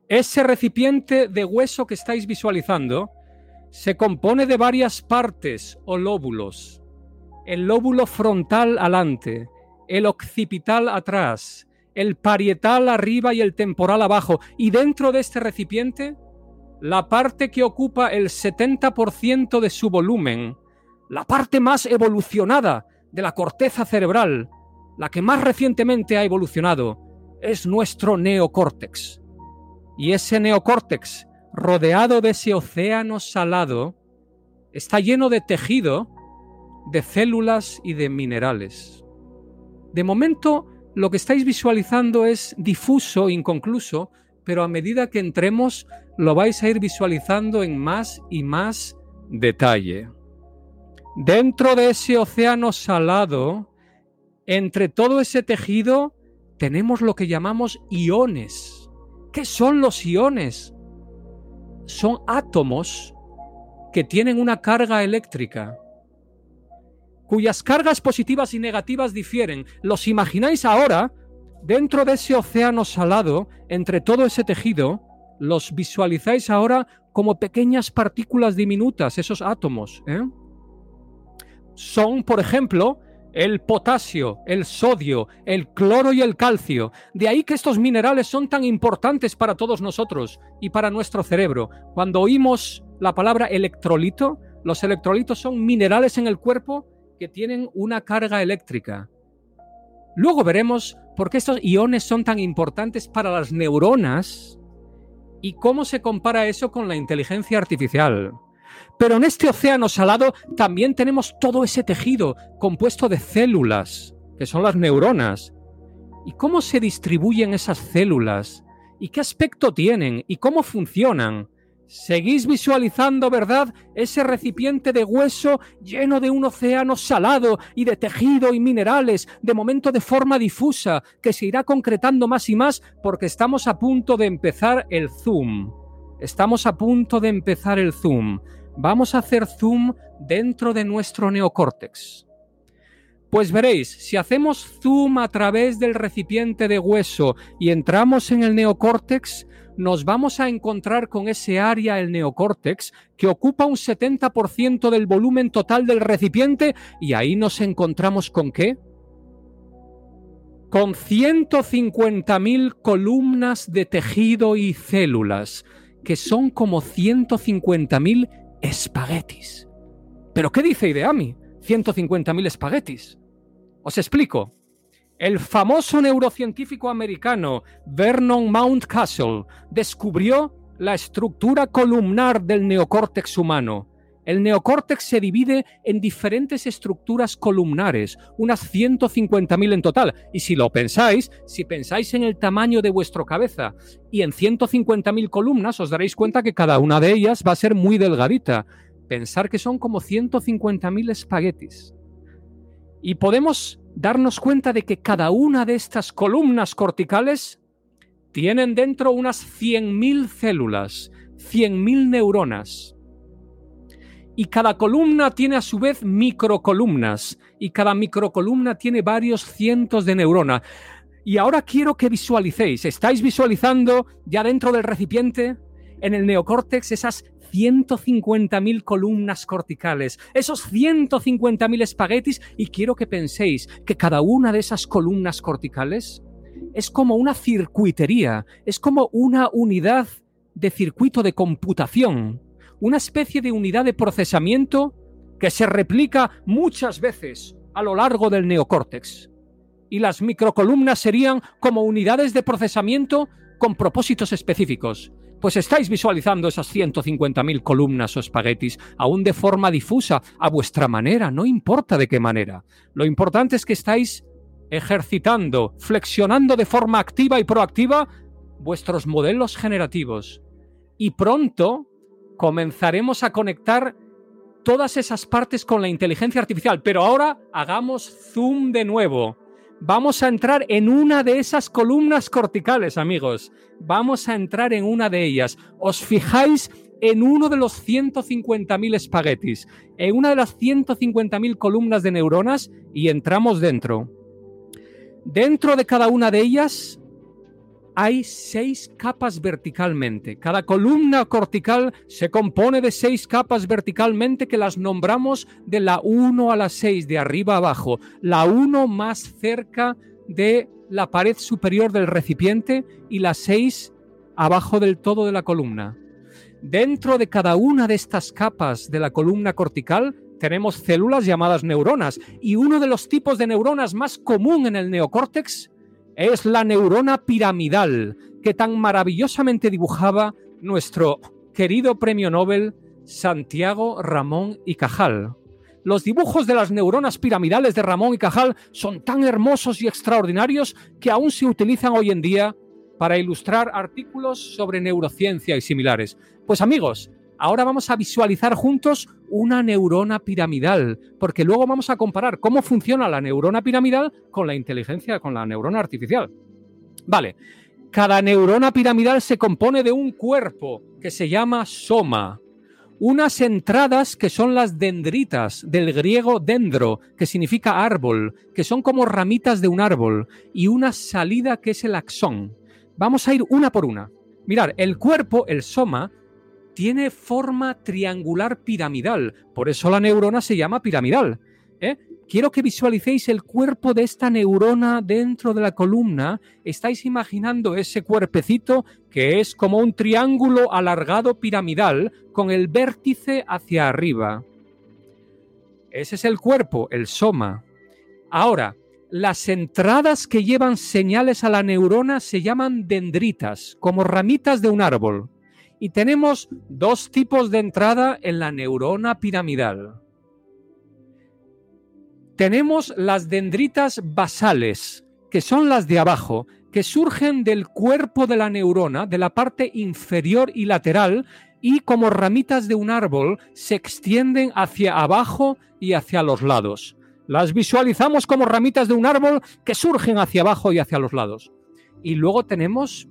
Ese recipiente de hueso que estáis visualizando se compone de varias partes o lóbulos. El lóbulo frontal adelante, el occipital atrás, el parietal arriba y el temporal abajo. Y dentro de este recipiente, la parte que ocupa el 70% de su volumen, la parte más evolucionada de la corteza cerebral, la que más recientemente ha evolucionado, es nuestro neocórtex. Y ese neocórtex, rodeado de ese océano salado, está lleno de tejido, de células y de minerales. De momento, lo que estáis visualizando es difuso, inconcluso, pero a medida que entremos, lo vais a ir visualizando en más y más detalle. Dentro de ese océano salado, entre todo ese tejido, tenemos lo que llamamos iones. ¿Qué son los iones? Son átomos que tienen una carga eléctrica, cuyas cargas positivas y negativas difieren. ¿Los imagináis ahora? Dentro de ese océano salado, entre todo ese tejido, los visualizáis ahora como pequeñas partículas diminutas, esos átomos. ¿eh? Son, por ejemplo, el potasio, el sodio, el cloro y el calcio. De ahí que estos minerales son tan importantes para todos nosotros y para nuestro cerebro. Cuando oímos la palabra electrolito, Los electrolitos son minerales en el cuerpo que tienen una carga eléctrica. Luego veremos por qué estos iones son tan importantes para las neuronas y cómo se compara eso con la inteligencia artificial. Pero en este océano salado también tenemos todo ese tejido compuesto de células, que son las neuronas. ¿Y cómo se distribuyen esas células? ¿Y qué aspecto tienen? ¿Y cómo funcionan? Seguís visualizando, ¿verdad? Ese recipiente de hueso lleno de un océano salado y de tejido y minerales, de momento de forma difusa, que se irá concretando más y más porque estamos a punto de empezar el zoom. Estamos a punto de empezar el zoom. Vamos a hacer zoom dentro de nuestro neocórtex. Pues veréis, si hacemos zoom a través del recipiente de hueso y entramos en el neocórtex, nos vamos a encontrar con ese área, el neocórtex, que ocupa un 70% del volumen total del recipiente y ahí nos encontramos con qué? Con 150.000 columnas de tejido y células, que son como 150.000 espaguetis. ¿Pero qué dice Ideami? 150.000 espaguetis. Os explico. El famoso neurocientífico americano Vernon Mountcastle descubrió la estructura columnar del neocórtex humano. El neocórtex se divide en diferentes estructuras columnares, unas 150.000 en total. Y si lo pensáis, si pensáis en el tamaño de vuestra cabeza y en 150.000 columnas, os daréis cuenta que cada una de ellas va a ser muy delgadita. Pensar que son como 150.000 espaguetis. Y podemos darnos cuenta de que cada una de estas columnas corticales tienen dentro unas 100.000 células, 100.000 neuronas. Y cada columna tiene a su vez microcolumnas, y cada microcolumna tiene varios cientos de neuronas. Y ahora quiero que visualicéis, ¿estáis visualizando ya dentro del recipiente, en el neocórtex, esas 150.000 columnas corticales, esos 150.000 espaguetis, y quiero que penséis que cada una de esas columnas corticales es como una circuitería, es como una unidad de circuito de computación, una especie de unidad de procesamiento que se replica muchas veces a lo largo del neocórtex. Y las microcolumnas serían como unidades de procesamiento con propósitos específicos. Pues estáis visualizando esas 150.000 columnas o espaguetis, aún de forma difusa, a vuestra manera, no importa de qué manera. Lo importante es que estáis ejercitando, flexionando de forma activa y proactiva vuestros modelos generativos. Y pronto comenzaremos a conectar todas esas partes con la inteligencia artificial. Pero ahora hagamos zoom de nuevo. Vamos a entrar en una de esas columnas corticales, amigos. Vamos a entrar en una de ellas. Os fijáis en uno de los 150.000 espaguetis, en una de las 150.000 columnas de neuronas y entramos dentro. Dentro de cada una de ellas hay seis capas verticalmente. Cada columna cortical se compone de seis capas verticalmente que las nombramos de la 1 a la 6, de arriba a abajo. La 1 más cerca de la pared superior del recipiente y la 6 abajo del todo de la columna. Dentro de cada una de estas capas de la columna cortical tenemos células llamadas neuronas y uno de los tipos de neuronas más común en el neocórtex es la neurona piramidal que tan maravillosamente dibujaba nuestro querido premio Nobel Santiago Ramón y Cajal. Los dibujos de las neuronas piramidales de Ramón y Cajal son tan hermosos y extraordinarios que aún se utilizan hoy en día para ilustrar artículos sobre neurociencia y similares. Pues amigos, Ahora vamos a visualizar juntos una neurona piramidal, porque luego vamos a comparar cómo funciona la neurona piramidal con la inteligencia, con la neurona artificial. Vale, cada neurona piramidal se compone de un cuerpo que se llama soma, unas entradas que son las dendritas, del griego dendro, que significa árbol, que son como ramitas de un árbol, y una salida que es el axón. Vamos a ir una por una. Mirar, el cuerpo, el soma, tiene forma triangular piramidal, por eso la neurona se llama piramidal. ¿eh? Quiero que visualicéis el cuerpo de esta neurona dentro de la columna. Estáis imaginando ese cuerpecito que es como un triángulo alargado piramidal con el vértice hacia arriba. Ese es el cuerpo, el soma. Ahora, las entradas que llevan señales a la neurona se llaman dendritas, como ramitas de un árbol. Y tenemos dos tipos de entrada en la neurona piramidal. Tenemos las dendritas basales, que son las de abajo, que surgen del cuerpo de la neurona, de la parte inferior y lateral, y como ramitas de un árbol se extienden hacia abajo y hacia los lados. Las visualizamos como ramitas de un árbol que surgen hacia abajo y hacia los lados. Y luego tenemos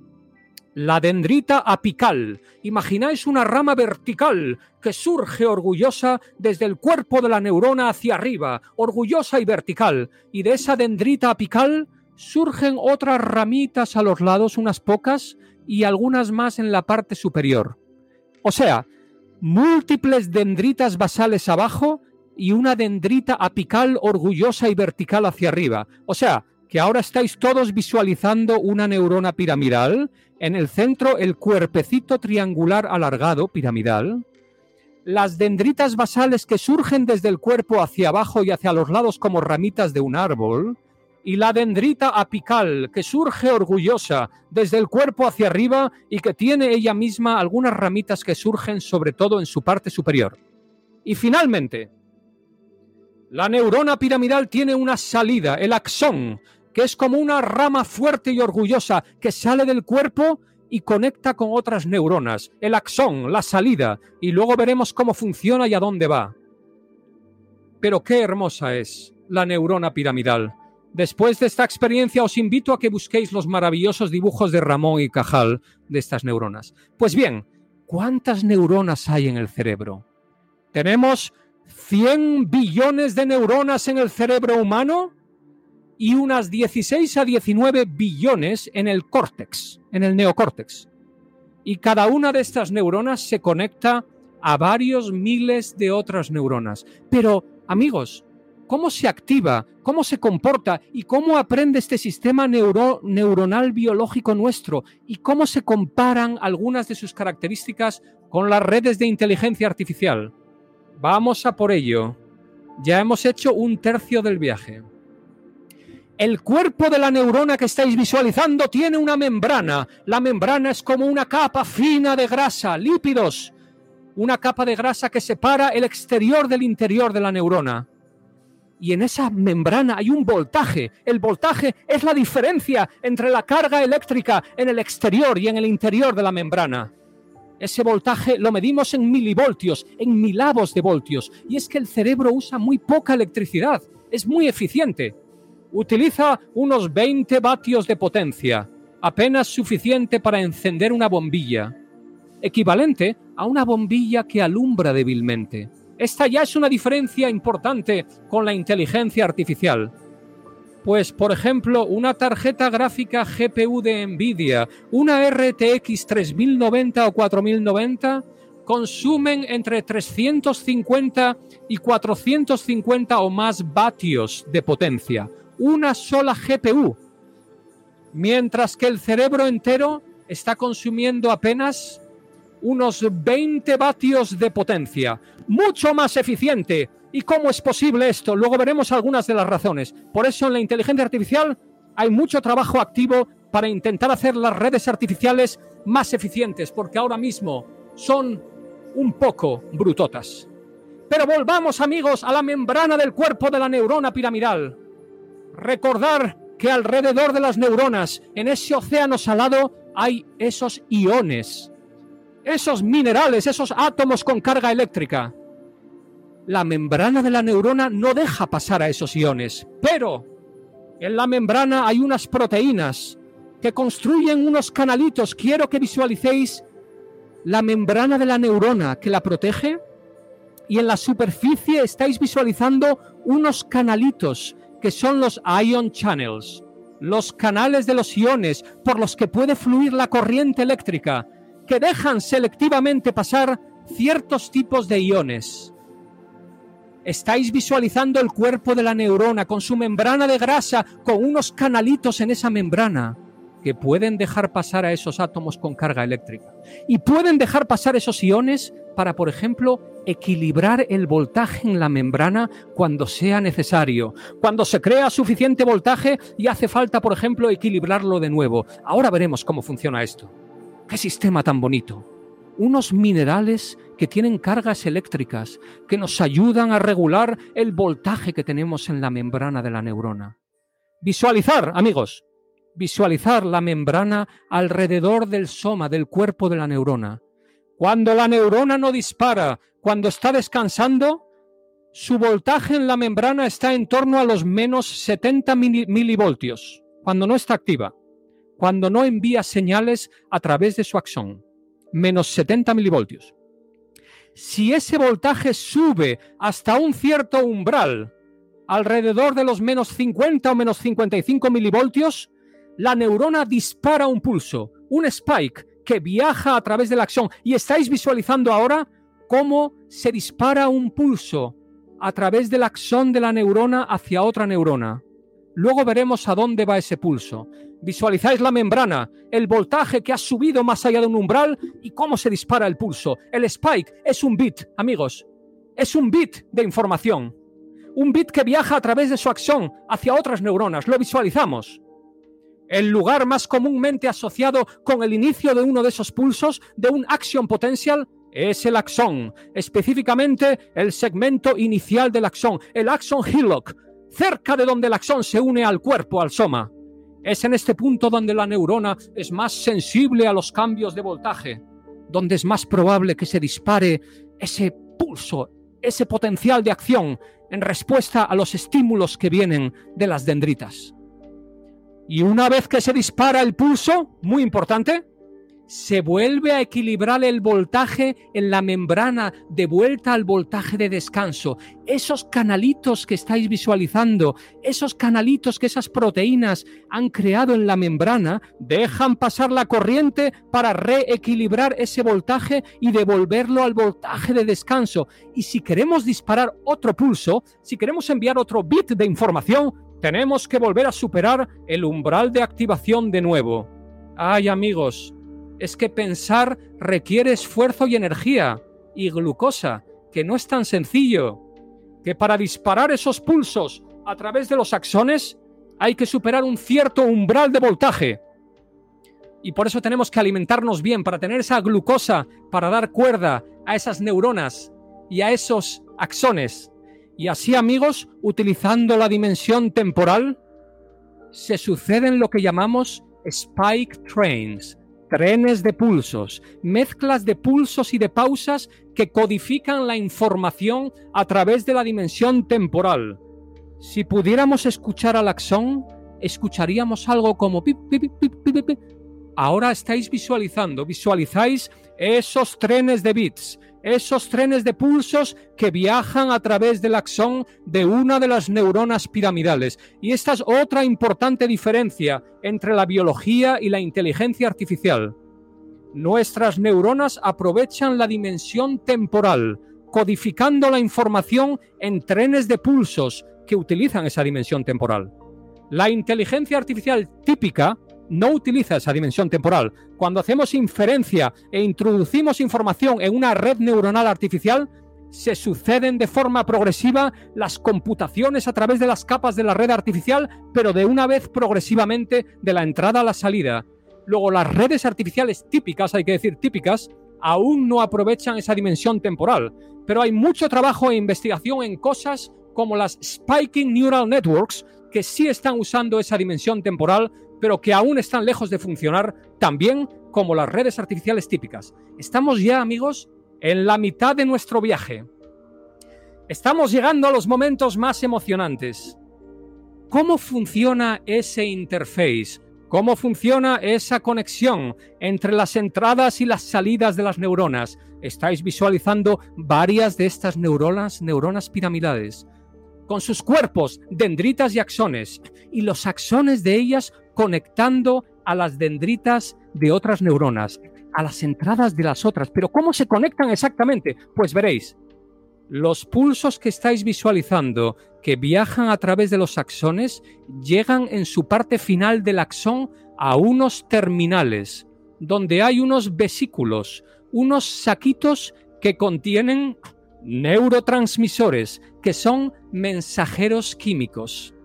la dendrita apical. Imagináis una rama vertical que surge orgullosa desde el cuerpo de la neurona hacia arriba, orgullosa y vertical. Y de esa dendrita apical surgen otras ramitas a los lados, unas pocas, y algunas más en la parte superior. O sea, múltiples dendritas basales abajo y una dendrita apical orgullosa y vertical hacia arriba. O sea, que ahora estáis todos visualizando una neurona piramidal, en el centro el cuerpecito triangular alargado piramidal, las dendritas basales que surgen desde el cuerpo hacia abajo y hacia los lados como ramitas de un árbol, y la dendrita apical que surge orgullosa desde el cuerpo hacia arriba y que tiene ella misma algunas ramitas que surgen sobre todo en su parte superior. Y finalmente, la neurona piramidal tiene una salida, el axón, que es como una rama fuerte y orgullosa que sale del cuerpo y conecta con otras neuronas. El axón, la salida, y luego veremos cómo funciona y a dónde va. Pero qué hermosa es la neurona piramidal. Después de esta experiencia os invito a que busquéis los maravillosos dibujos de Ramón y Cajal de estas neuronas. Pues bien, ¿cuántas neuronas hay en el cerebro? Tenemos 100 billones de neuronas en el cerebro humano y unas 16 a 19 billones en el córtex, en el neocórtex. Y cada una de estas neuronas se conecta a varios miles de otras neuronas. Pero, amigos, ¿cómo se activa, cómo se comporta y cómo aprende este sistema neuronal biológico nuestro? ¿Y cómo se comparan algunas de sus características con las redes de inteligencia artificial? Vamos a por ello. Ya hemos hecho un tercio del viaje. El cuerpo de la neurona que estáis visualizando tiene una membrana. La membrana es como una capa fina de grasa, lípidos. Una capa de grasa que separa el exterior del interior de la neurona. Y en esa membrana hay un voltaje. El voltaje es la diferencia entre la carga eléctrica en el exterior y en el interior de la membrana. Ese voltaje lo medimos en milivoltios, en milavos de voltios. Y es que el cerebro usa muy poca electricidad, es muy eficiente. Utiliza unos 20 vatios de potencia, apenas suficiente para encender una bombilla, equivalente a una bombilla que alumbra débilmente. Esta ya es una diferencia importante con la inteligencia artificial. Pues, por ejemplo, una tarjeta gráfica GPU de Nvidia, una RTX 3090 o 4090, consumen entre 350 y 450 o más vatios de potencia. Una sola GPU. Mientras que el cerebro entero está consumiendo apenas unos 20 vatios de potencia. Mucho más eficiente, ¿Y cómo es posible esto? Luego veremos algunas de las razones. Por eso en la inteligencia artificial hay mucho trabajo activo para intentar hacer las redes artificiales más eficientes, porque ahora mismo son un poco brutotas. Pero volvamos amigos a la membrana del cuerpo de la neurona piramidal. Recordar que alrededor de las neuronas, en ese océano salado, hay esos iones, esos minerales, esos átomos con carga eléctrica la membrana de la neurona no deja pasar a esos iones, pero en la membrana hay unas proteínas que construyen unos canalitos. Quiero que visualicéis la membrana de la neurona que la protege y en la superficie estáis visualizando unos canalitos que son los ion channels, los canales de los iones por los que puede fluir la corriente eléctrica, que dejan selectivamente pasar ciertos tipos de iones. Estáis visualizando el cuerpo de la neurona con su membrana de grasa, con unos canalitos en esa membrana que pueden dejar pasar a esos átomos con carga eléctrica. Y pueden dejar pasar esos iones para, por ejemplo, equilibrar el voltaje en la membrana cuando sea necesario, cuando se crea suficiente voltaje y hace falta, por ejemplo, equilibrarlo de nuevo. Ahora veremos cómo funciona esto. ¡Qué sistema tan bonito! Unos minerales que tienen cargas eléctricas que nos ayudan a regular el voltaje que tenemos en la membrana de la neurona. Visualizar, amigos, visualizar la membrana alrededor del soma, del cuerpo de la neurona. Cuando la neurona no dispara, cuando está descansando, su voltaje en la membrana está en torno a los menos 70 milivoltios, cuando no está activa, cuando no envía señales a través de su axón, menos 70 milivoltios. Si ese voltaje sube hasta un cierto umbral, alrededor de los menos 50 o menos 55 milivoltios, la neurona dispara un pulso, un spike que viaja a través de la acción. Y estáis visualizando ahora cómo se dispara un pulso a través del axón de la neurona hacia otra neurona. Luego veremos a dónde va ese pulso. Visualizáis la membrana, el voltaje que ha subido más allá de un umbral y cómo se dispara el pulso. El spike es un bit, amigos. Es un bit de información. Un bit que viaja a través de su axón hacia otras neuronas. Lo visualizamos. El lugar más comúnmente asociado con el inicio de uno de esos pulsos de un action potential es el axón, específicamente el segmento inicial del axón, el axón hillock, cerca de donde el axón se une al cuerpo, al soma. Es en este punto donde la neurona es más sensible a los cambios de voltaje, donde es más probable que se dispare ese pulso, ese potencial de acción en respuesta a los estímulos que vienen de las dendritas. Y una vez que se dispara el pulso, muy importante, se vuelve a equilibrar el voltaje en la membrana de vuelta al voltaje de descanso. Esos canalitos que estáis visualizando, esos canalitos que esas proteínas han creado en la membrana, dejan pasar la corriente para reequilibrar ese voltaje y devolverlo al voltaje de descanso. Y si queremos disparar otro pulso, si queremos enviar otro bit de información, tenemos que volver a superar el umbral de activación de nuevo. Ay amigos, es que pensar requiere esfuerzo y energía y glucosa, que no es tan sencillo, que para disparar esos pulsos a través de los axones hay que superar un cierto umbral de voltaje. Y por eso tenemos que alimentarnos bien, para tener esa glucosa, para dar cuerda a esas neuronas y a esos axones. Y así, amigos, utilizando la dimensión temporal, se suceden lo que llamamos spike trains, trenes de pulsos, mezclas de pulsos y de pausas que codifican la información a través de la dimensión temporal. Si pudiéramos escuchar al axón, escucharíamos algo como pip, pip, pip, Ahora estáis visualizando, visualizáis esos trenes de bits, esos trenes de pulsos que viajan a través del axón de una de las neuronas piramidales. Y esta es otra importante diferencia entre la biología y la inteligencia artificial. Nuestras neuronas aprovechan la dimensión temporal, codificando la información en trenes de pulsos que utilizan esa dimensión temporal. La inteligencia artificial típica no utiliza esa dimensión temporal. Cuando hacemos inferencia e introducimos información en una red neuronal artificial, se suceden de forma progresiva las computaciones a través de las capas de la red artificial, pero de una vez progresivamente de la entrada a la salida. Luego, las redes artificiales típicas, hay que decir típicas, aún no aprovechan esa dimensión temporal, pero hay mucho trabajo e investigación en cosas como las Spiking Neural Networks, que sí están usando esa dimensión temporal pero que aún están lejos de funcionar también como las redes artificiales típicas. Estamos ya, amigos, en la mitad de nuestro viaje. Estamos llegando a los momentos más emocionantes. ¿Cómo funciona ese interface? ¿Cómo funciona esa conexión entre las entradas y las salidas de las neuronas? Estáis visualizando varias de estas neuronas, neuronas piramidales, con sus cuerpos, dendritas y axones, y los axones de ellas conectando a las dendritas de otras neuronas, a las entradas de las otras. Pero ¿cómo se conectan exactamente? Pues veréis, los pulsos que estáis visualizando que viajan a través de los axones llegan en su parte final del axón a unos terminales, donde hay unos vesículos, unos saquitos que contienen neurotransmisores, que son mensajeros químicos.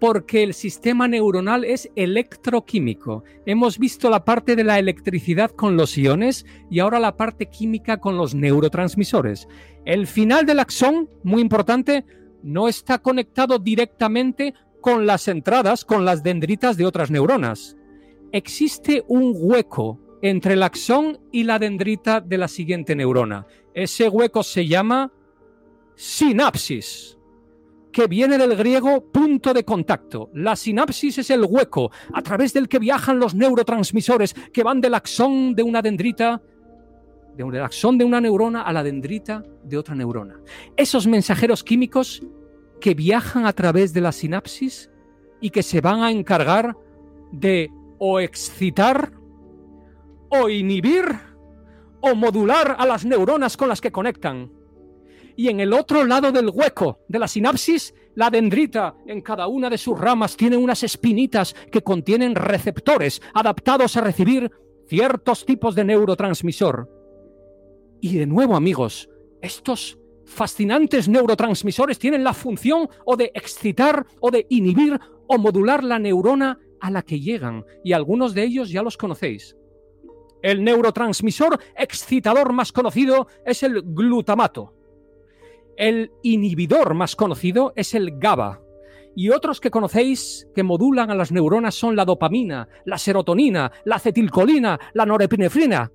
Porque el sistema neuronal es electroquímico. Hemos visto la parte de la electricidad con los iones y ahora la parte química con los neurotransmisores. El final del axón, muy importante, no está conectado directamente con las entradas, con las dendritas de otras neuronas. Existe un hueco entre el axón y la dendrita de la siguiente neurona. Ese hueco se llama sinapsis, que viene del griego punto de contacto. La sinapsis es el hueco a través del que viajan los neurotransmisores que van del axón de una dendrita, del axón de una neurona a la dendrita de otra neurona. Esos mensajeros químicos que viajan a través de la sinapsis y que se van a encargar de o excitar o inhibir o modular a las neuronas con las que conectan. Y en el otro lado del hueco de la sinapsis, la dendrita en cada una de sus ramas tiene unas espinitas que contienen receptores adaptados a recibir ciertos tipos de neurotransmisor. Y de nuevo, amigos, estos fascinantes neurotransmisores tienen la función o de excitar o de inhibir o modular la neurona a la que llegan, y algunos de ellos ya los conocéis. El neurotransmisor excitador más conocido es el glutamato. El inhibidor más conocido es el GABA. Y otros que conocéis que modulan a las neuronas son la dopamina, la serotonina, la acetilcolina, la norepinefrina.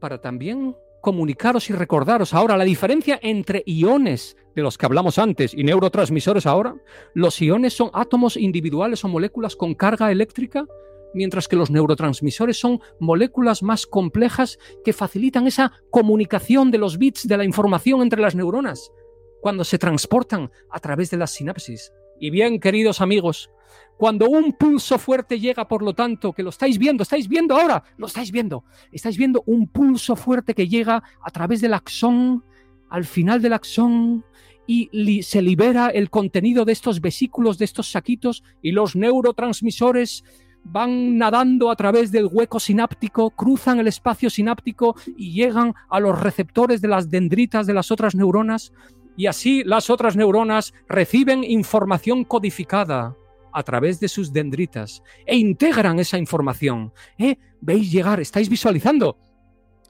Para también comunicaros y recordaros ahora la diferencia entre iones de los que hablamos antes y neurotransmisores ahora. Los iones son átomos individuales o moléculas con carga eléctrica mientras que los neurotransmisores son moléculas más complejas que facilitan esa comunicación de los bits de la información entre las neuronas cuando se transportan a través de las sinapsis. Y bien, queridos amigos, cuando un pulso fuerte llega, por lo tanto, que lo estáis viendo, estáis viendo ahora, lo estáis viendo, estáis viendo un pulso fuerte que llega a través del axón, al final del axón, y se libera el contenido de estos vesículos, de estos saquitos, y los neurotransmisores van nadando a través del hueco sináptico, cruzan el espacio sináptico y llegan a los receptores de las dendritas de las otras neuronas y así las otras neuronas reciben información codificada a través de sus dendritas e integran esa información. ¿Eh? ¿Veis llegar? ¿Estáis visualizando?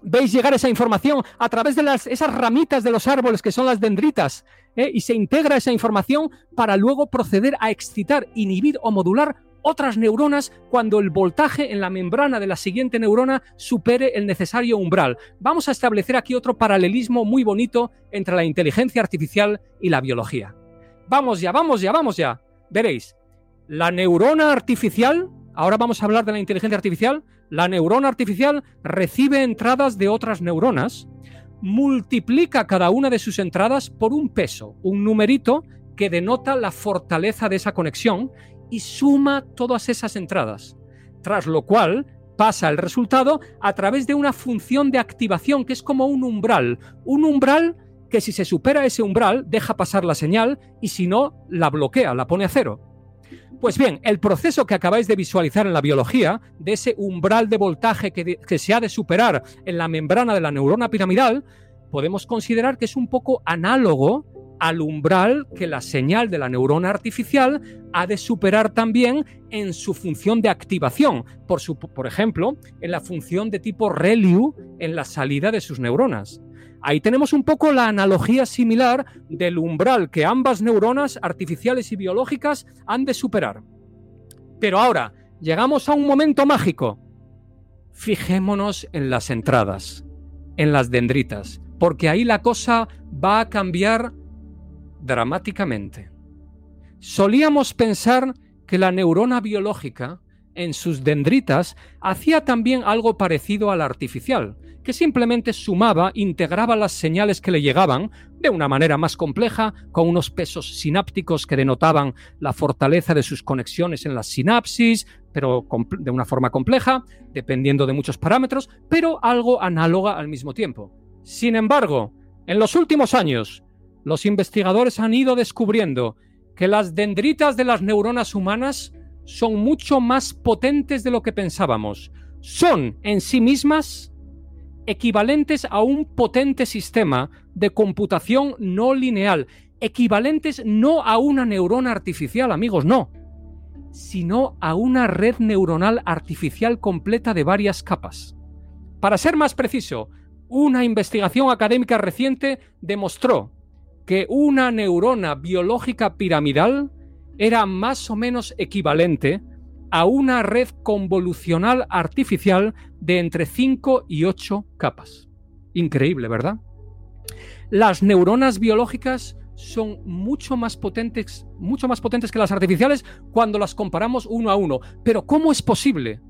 ¿Veis llegar esa información a través de esas ramitas de los árboles que son las dendritas? ¿Eh? Y se integra esa información para luego proceder a excitar, inhibir o modular otras neuronas cuando el voltaje en la membrana de la siguiente neurona supere el necesario umbral. Vamos a establecer aquí otro paralelismo muy bonito entre la inteligencia artificial y la biología. Vamos ya, vamos ya, vamos ya. Veréis, la neurona artificial, ahora vamos a hablar de la inteligencia artificial, la neurona artificial recibe entradas de otras neuronas, multiplica cada una de sus entradas por un peso, un numerito que denota la fortaleza de esa conexión y suma todas esas entradas, tras lo cual pasa el resultado a través de una función de activación que es como un umbral, un umbral que si se supera ese umbral deja pasar la señal y si no la bloquea, la pone a cero. Pues bien, el proceso que acabáis de visualizar en la biología, de ese umbral de voltaje que, que, se ha de superar en la membrana de la neurona piramidal, podemos considerar que es un poco análogo al umbral que la señal de la neurona artificial ha de superar también en su función de activación, por, su, por ejemplo, en la función de tipo ReLU en la salida de sus neuronas. Ahí tenemos un poco la analogía similar del umbral que ambas neuronas artificiales y biológicas han de superar. Pero ahora, llegamos a un momento mágico. Fijémonos en las entradas, en las dendritas, porque ahí la cosa va a cambiar dramáticamente. Solíamos pensar que la neurona biológica, en sus dendritas, hacía también algo parecido a la artificial, que simplemente sumaba, integraba las señales que le llegaban de una manera más compleja, con unos pesos sinápticos que denotaban la fortaleza de sus conexiones en las sinapsis, pero de una forma compleja, dependiendo de muchos parámetros, pero algo análoga al mismo tiempo. Sin embargo, en los últimos años, los investigadores han ido descubriendo que las dendritas de las neuronas humanas son mucho más potentes de lo que pensábamos. Son en sí mismas equivalentes a un potente sistema de computación no lineal, equivalentes no a una neurona artificial, amigos, no, sino a una red neuronal artificial completa de varias capas. Para ser más preciso, una investigación académica reciente demostró que una neurona biológica piramidal era más o menos equivalente a una red convolucional artificial de entre 5 y 8 capas. Increíble, ¿verdad? Las neuronas biológicas son mucho más potentes, mucho más potentes que las artificiales cuando las comparamos uno a uno. Pero ¿cómo es posible?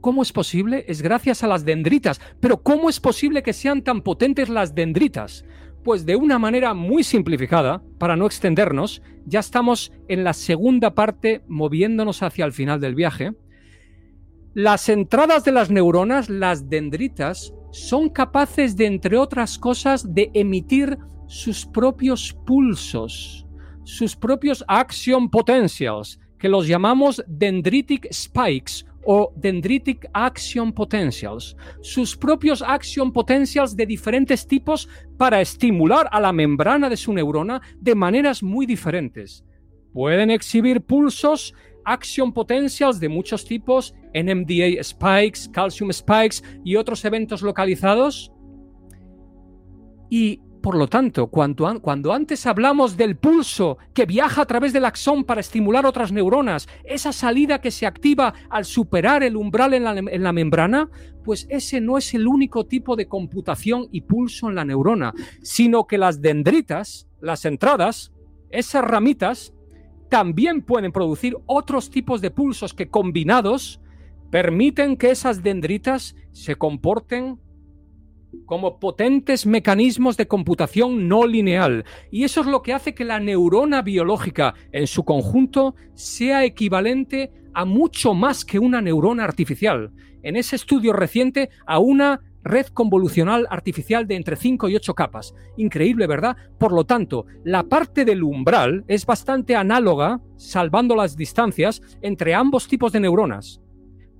¿Cómo es posible? Es gracias a las dendritas. Pero ¿cómo es posible que sean tan potentes las dendritas? Pues de una manera muy simplificada, para no extendernos, ya estamos en la segunda parte moviéndonos hacia el final del viaje. Las entradas de las neuronas, las dendritas, son capaces de, entre otras cosas, de emitir sus propios pulsos, sus propios action potentials, que los llamamos dendritic spikes o dendritic action potentials, sus propios action potentials de diferentes tipos para estimular a la membrana de su neurona de maneras muy diferentes. Pueden exhibir pulsos action potentials de muchos tipos, NMDA spikes, calcium spikes y otros eventos localizados. Y por lo tanto, cuando, antes hablamos del pulso que viaja a través del axón para estimular otras neuronas, esa salida que se activa al superar el umbral en la, en la membrana, pues ese no es el único tipo de computación y pulso en la neurona, sino que las dendritas, las entradas, esas ramitas, también pueden producir otros tipos de pulsos que combinados permiten que esas dendritas se comporten como potentes mecanismos de computación no lineal. Y eso es lo que hace que la neurona biológica en su conjunto sea equivalente a mucho más que una neurona artificial. En ese estudio reciente, a una red convolucional artificial de entre 5 y 8 capas. Increíble, ¿verdad? Por lo tanto, la parte del umbral es bastante análoga, salvando las distancias, entre ambos tipos de neuronas.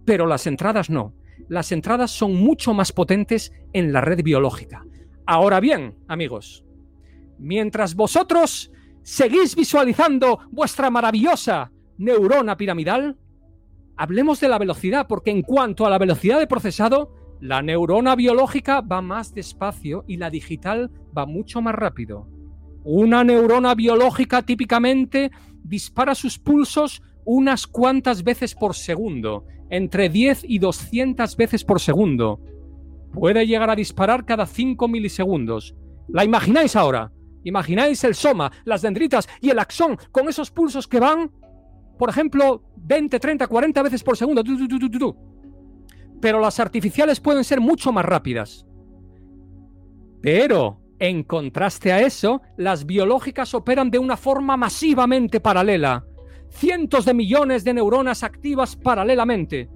Pero las entradas no las entradas son mucho más potentes en la red biológica. Ahora bien, amigos, mientras vosotros seguís visualizando vuestra maravillosa neurona piramidal, hablemos de la velocidad, porque en cuanto a la velocidad de procesado, la neurona biológica va más despacio y la digital va mucho más rápido. Una neurona biológica típicamente dispara sus pulsos unas cuantas veces por segundo, entre 10 y 200 veces por segundo. Puede llegar a disparar cada 5 milisegundos. ¿La imagináis ahora? ¿Imagináis el soma, las dendritas y el axón con esos pulsos que van, por ejemplo, 20, 30, 40 veces por segundo? Pero las artificiales pueden ser mucho más rápidas. Pero, en contraste a eso, las biológicas operan de una forma masivamente paralela cientos de millones de neuronas activas paralelamente,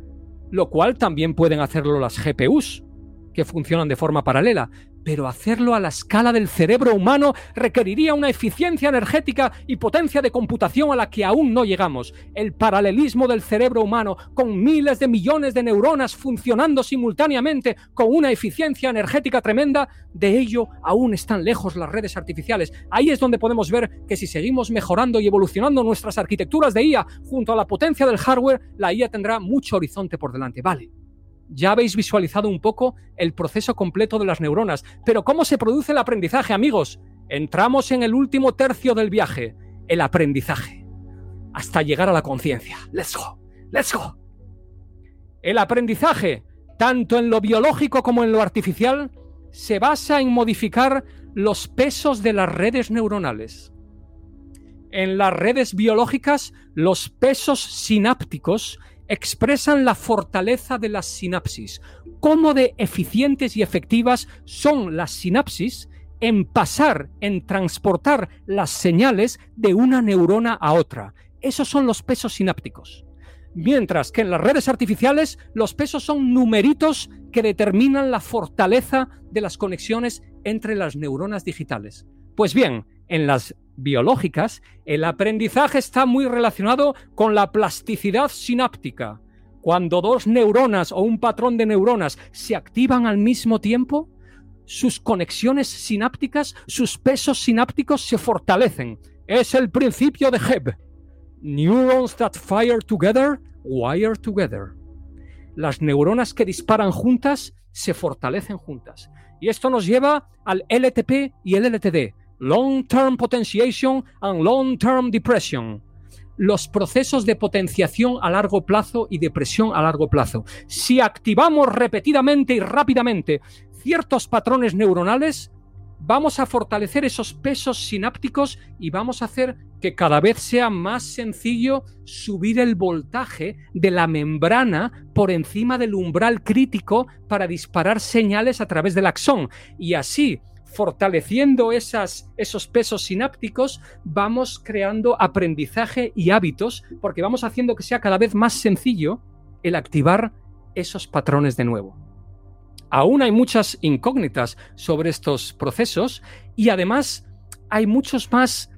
lo cual también pueden hacerlo las GPUs, que funcionan de forma paralela, pero hacerlo a la escala del cerebro humano requeriría una eficiencia energética y potencia de computación a la que aún no llegamos. El paralelismo del cerebro humano, con miles de millones de neuronas funcionando simultáneamente con una eficiencia energética tremenda, de ello aún están lejos las redes artificiales. Ahí es donde podemos ver que si seguimos mejorando y evolucionando nuestras arquitecturas de IA junto a la potencia del hardware, la IA tendrá mucho horizonte por delante. Vale. Ya habéis visualizado un poco el proceso completo de las neuronas, pero ¿cómo se produce el aprendizaje, amigos? Entramos en el último tercio del viaje, el aprendizaje, hasta llegar a la conciencia. Let's go, let's go. El aprendizaje, tanto en lo biológico como en lo artificial, se basa en modificar los pesos de las redes neuronales. En las redes biológicas, los pesos sinápticos expresan la fortaleza de las sinapsis, cómo de eficientes y efectivas son las sinapsis en pasar, en transportar las señales de una neurona a otra. Esos son los pesos sinápticos. Mientras que en las redes artificiales los pesos son numeritos que determinan la fortaleza de las conexiones entre las neuronas digitales. Pues bien, en las biológicas, el aprendizaje está muy relacionado con la plasticidad sináptica. Cuando dos neuronas o un patrón de neuronas se activan al mismo tiempo, sus conexiones sinápticas, sus pesos sinápticos se fortalecen. Es el principio de Hebb. Neurons that fire together, wire together. Las neuronas que disparan juntas se fortalecen juntas. Y esto nos lleva al LTP y el LTD, Long Term Potentiation and Long Term Depression. Los procesos de potenciación a largo plazo y depresión a largo plazo. Si activamos repetidamente y rápidamente ciertos patrones neuronales, vamos a fortalecer esos pesos sinápticos y vamos a hacer que cada vez sea más sencillo subir el voltaje de la membrana por encima del umbral crítico para disparar señales a través del axón. Y así, fortaleciendo esos pesos sinápticos, vamos creando aprendizaje y hábitos, porque vamos haciendo que sea cada vez más sencillo el activar esos patrones de nuevo. Aún hay muchas incógnitas sobre estos procesos y además hay muchos más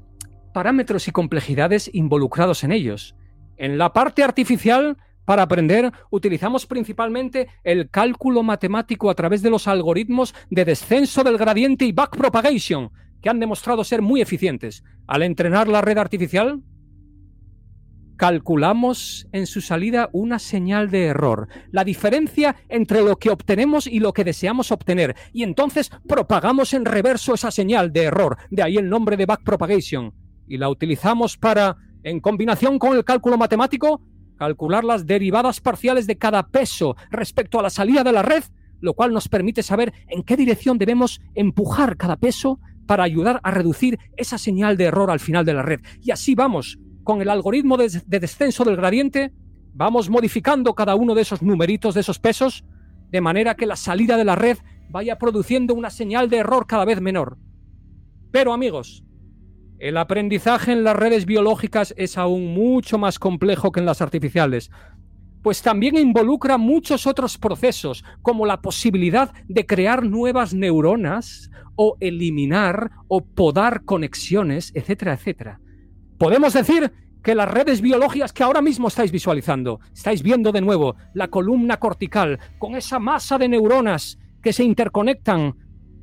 parámetros y complejidades involucrados en ellos. En la parte artificial, para aprender, utilizamos principalmente el cálculo matemático a través de los algoritmos de descenso del gradiente y backpropagation, que han demostrado ser muy eficientes. Al entrenar la red artificial, calculamos en su salida una señal de error, la diferencia entre lo que obtenemos y lo que deseamos obtener, y entonces propagamos en reverso esa señal de error, de ahí el nombre de backpropagation, y la utilizamos para, en combinación con el cálculo matemático, calcular las derivadas parciales de cada peso respecto a la salida de la red, lo cual nos permite saber en qué dirección debemos empujar cada peso para ayudar a reducir esa señal de error al final de la red. Y así vamos con el algoritmo de, descenso del gradiente, vamos modificando cada uno de esos numeritos, de esos pesos, de manera que la salida de la red vaya produciendo una señal de error cada vez menor. Pero amigos, el aprendizaje en las redes biológicas es aún mucho más complejo que en las artificiales, pues también involucra muchos otros procesos, como la posibilidad de crear nuevas neuronas o eliminar o podar conexiones, etcétera, etcétera. Podemos decir que las redes biológicas que ahora mismo estáis visualizando, estáis viendo de nuevo la columna cortical con esa masa de neuronas que se interconectan,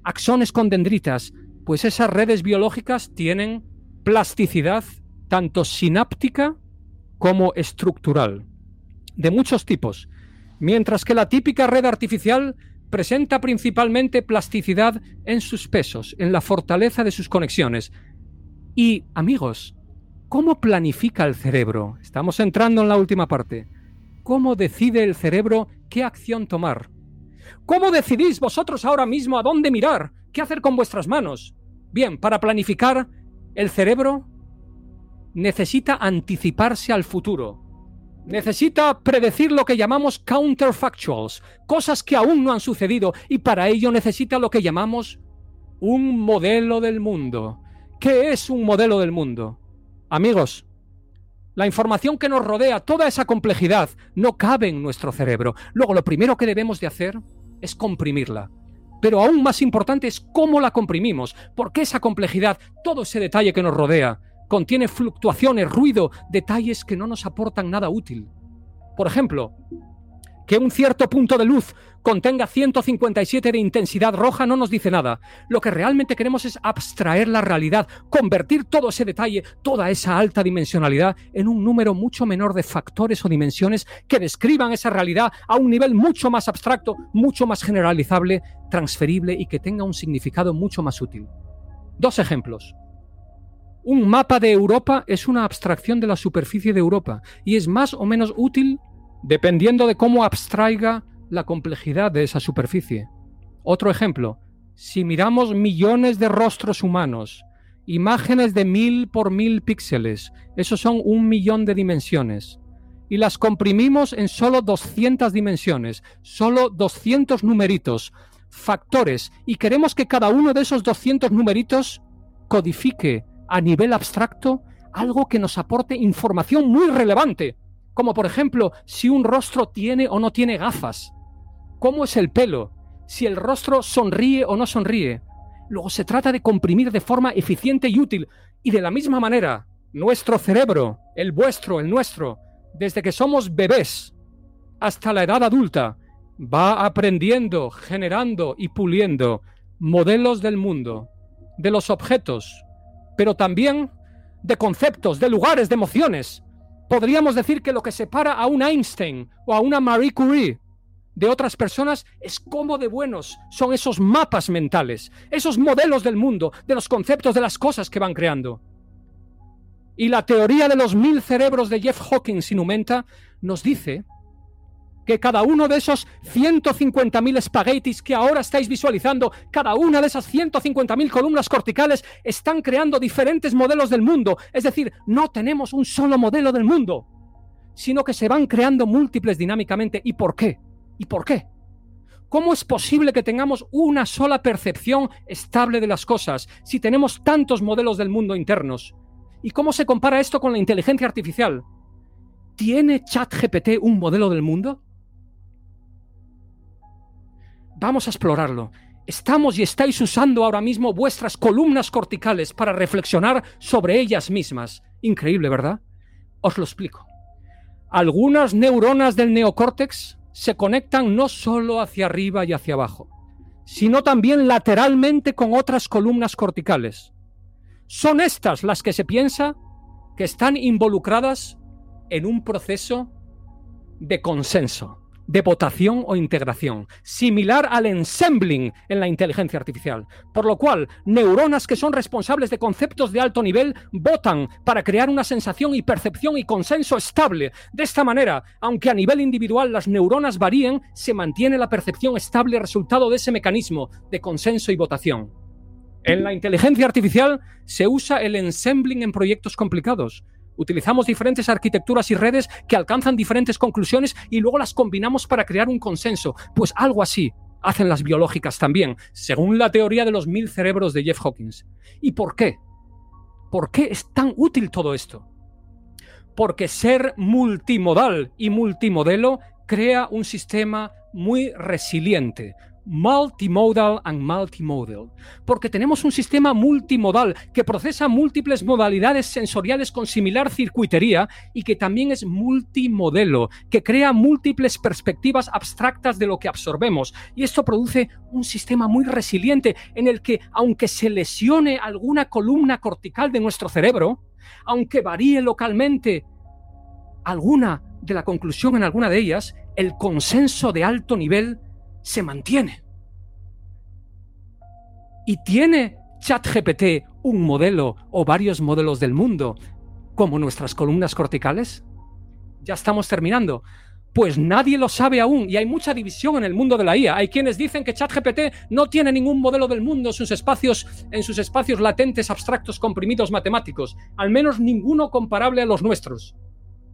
axones con dendritas, pues esas redes biológicas tienen plasticidad tanto sináptica como estructural, de muchos tipos, mientras que la típica red artificial presenta principalmente plasticidad en sus pesos, en la fortaleza de sus conexiones. Y, amigos, ¿Cómo planifica el cerebro? Estamos entrando en la última parte. ¿Cómo decide el cerebro qué acción tomar? ¿Cómo decidís vosotros ahora mismo a dónde mirar? ¿Qué hacer con vuestras manos? Bien, para planificar, el cerebro necesita anticiparse al futuro. Necesita predecir lo que llamamos counterfactuals, cosas que aún no han sucedido, y para ello necesita lo que llamamos un modelo del mundo. ¿Qué es un modelo del mundo? Amigos, la información que nos rodea, toda esa complejidad, no cabe en nuestro cerebro. Luego, lo primero que debemos de hacer es comprimirla. Pero aún más importante es cómo la comprimimos, porque esa complejidad, todo ese detalle que nos rodea, contiene fluctuaciones, ruido, detalles que no nos aportan nada útil. Por ejemplo, que un cierto punto de luz contenga 157 de intensidad roja no nos dice nada. Lo que realmente queremos es abstraer la realidad, convertir todo ese detalle, toda esa alta dimensionalidad, en un número mucho menor de factores o dimensiones que describan esa realidad a un nivel mucho más abstracto, mucho más generalizable, transferible y que tenga un significado mucho más útil. Dos ejemplos. Un mapa de Europa es una abstracción de la superficie de Europa y es más o menos útil dependiendo de cómo abstraiga la complejidad de esa superficie. Otro ejemplo, si miramos millones de rostros humanos, imágenes de mil por mil píxeles, esos son un millón de dimensiones, y las comprimimos en solo 200 dimensiones, solo 200 numeritos, factores, y queremos que cada uno de esos 200 numeritos codifique a nivel abstracto algo que nos aporte información muy relevante como por ejemplo si un rostro tiene o no tiene gafas, cómo es el pelo, si el rostro sonríe o no sonríe. Luego se trata de comprimir de forma eficiente y útil, y de la misma manera, nuestro cerebro, el vuestro, el nuestro, desde que somos bebés hasta la edad adulta, va aprendiendo, generando y puliendo modelos del mundo, de los objetos, pero también de conceptos, de lugares, de emociones. Podríamos decir que lo que separa a un Einstein o a una Marie Curie de otras personas es cómo de buenos son esos mapas mentales, esos modelos del mundo, de los conceptos, de las cosas que van creando. Y la teoría de los mil cerebros de Jeff Hawkins Inumenta nos dice que cada uno de esos 150.000 espaguetis que ahora estáis visualizando, cada una de esas 150.000 columnas corticales están creando diferentes modelos del mundo. Es decir, no tenemos un solo modelo del mundo, sino que se van creando múltiples dinámicamente. ¿Y por qué? ¿Y por qué? ¿Cómo es posible que tengamos una sola percepción estable de las cosas si tenemos tantos modelos del mundo internos? ¿Y cómo se compara esto con la inteligencia artificial? ¿Tiene ChatGPT un modelo del mundo? Vamos a explorarlo. Estamos y estáis usando ahora mismo vuestras columnas corticales para reflexionar sobre ellas mismas. Increíble, ¿verdad? Os lo explico. Algunas neuronas del neocórtex se conectan no solo hacia arriba y hacia abajo, sino también lateralmente con otras columnas corticales. Son estas las que se piensa que están involucradas en un proceso de consenso de votación o integración, similar al ensembling en la inteligencia artificial. Por lo cual, neuronas que son responsables de conceptos de alto nivel votan para crear una sensación y percepción y consenso estable. De esta manera, aunque a nivel individual las neuronas varíen, se mantiene la percepción estable resultado de ese mecanismo de consenso y votación. En la inteligencia artificial se usa el ensembling en proyectos complicados. Utilizamos diferentes arquitecturas y redes que alcanzan diferentes conclusiones y luego las combinamos para crear un consenso. Pues algo así hacen las biológicas también, según la teoría de los mil cerebros de Jeff Hawkins. ¿Y por qué? ¿Por qué es tan útil todo esto? Porque ser multimodal y multimodelo crea un sistema muy resiliente, multimodal and multimodal, porque tenemos un sistema multimodal que procesa múltiples modalidades sensoriales con similar circuitería y que también es multimodelo, que crea múltiples perspectivas abstractas de lo que absorbemos. Y esto produce un sistema muy resiliente en el que, aunque se lesione alguna columna cortical de nuestro cerebro, aunque varíe localmente alguna de la conclusión en alguna de ellas, el consenso de alto nivel se mantiene. ¿Y tiene ChatGPT un modelo o varios modelos del mundo como nuestras columnas corticales? Ya estamos terminando. Pues nadie lo sabe aún y hay mucha división en el mundo de la IA. Hay quienes dicen que ChatGPT no tiene ningún modelo del mundo en sus espacios, en sus espacios latentes, abstractos, comprimidos matemáticos, al menos ninguno comparable a los nuestros.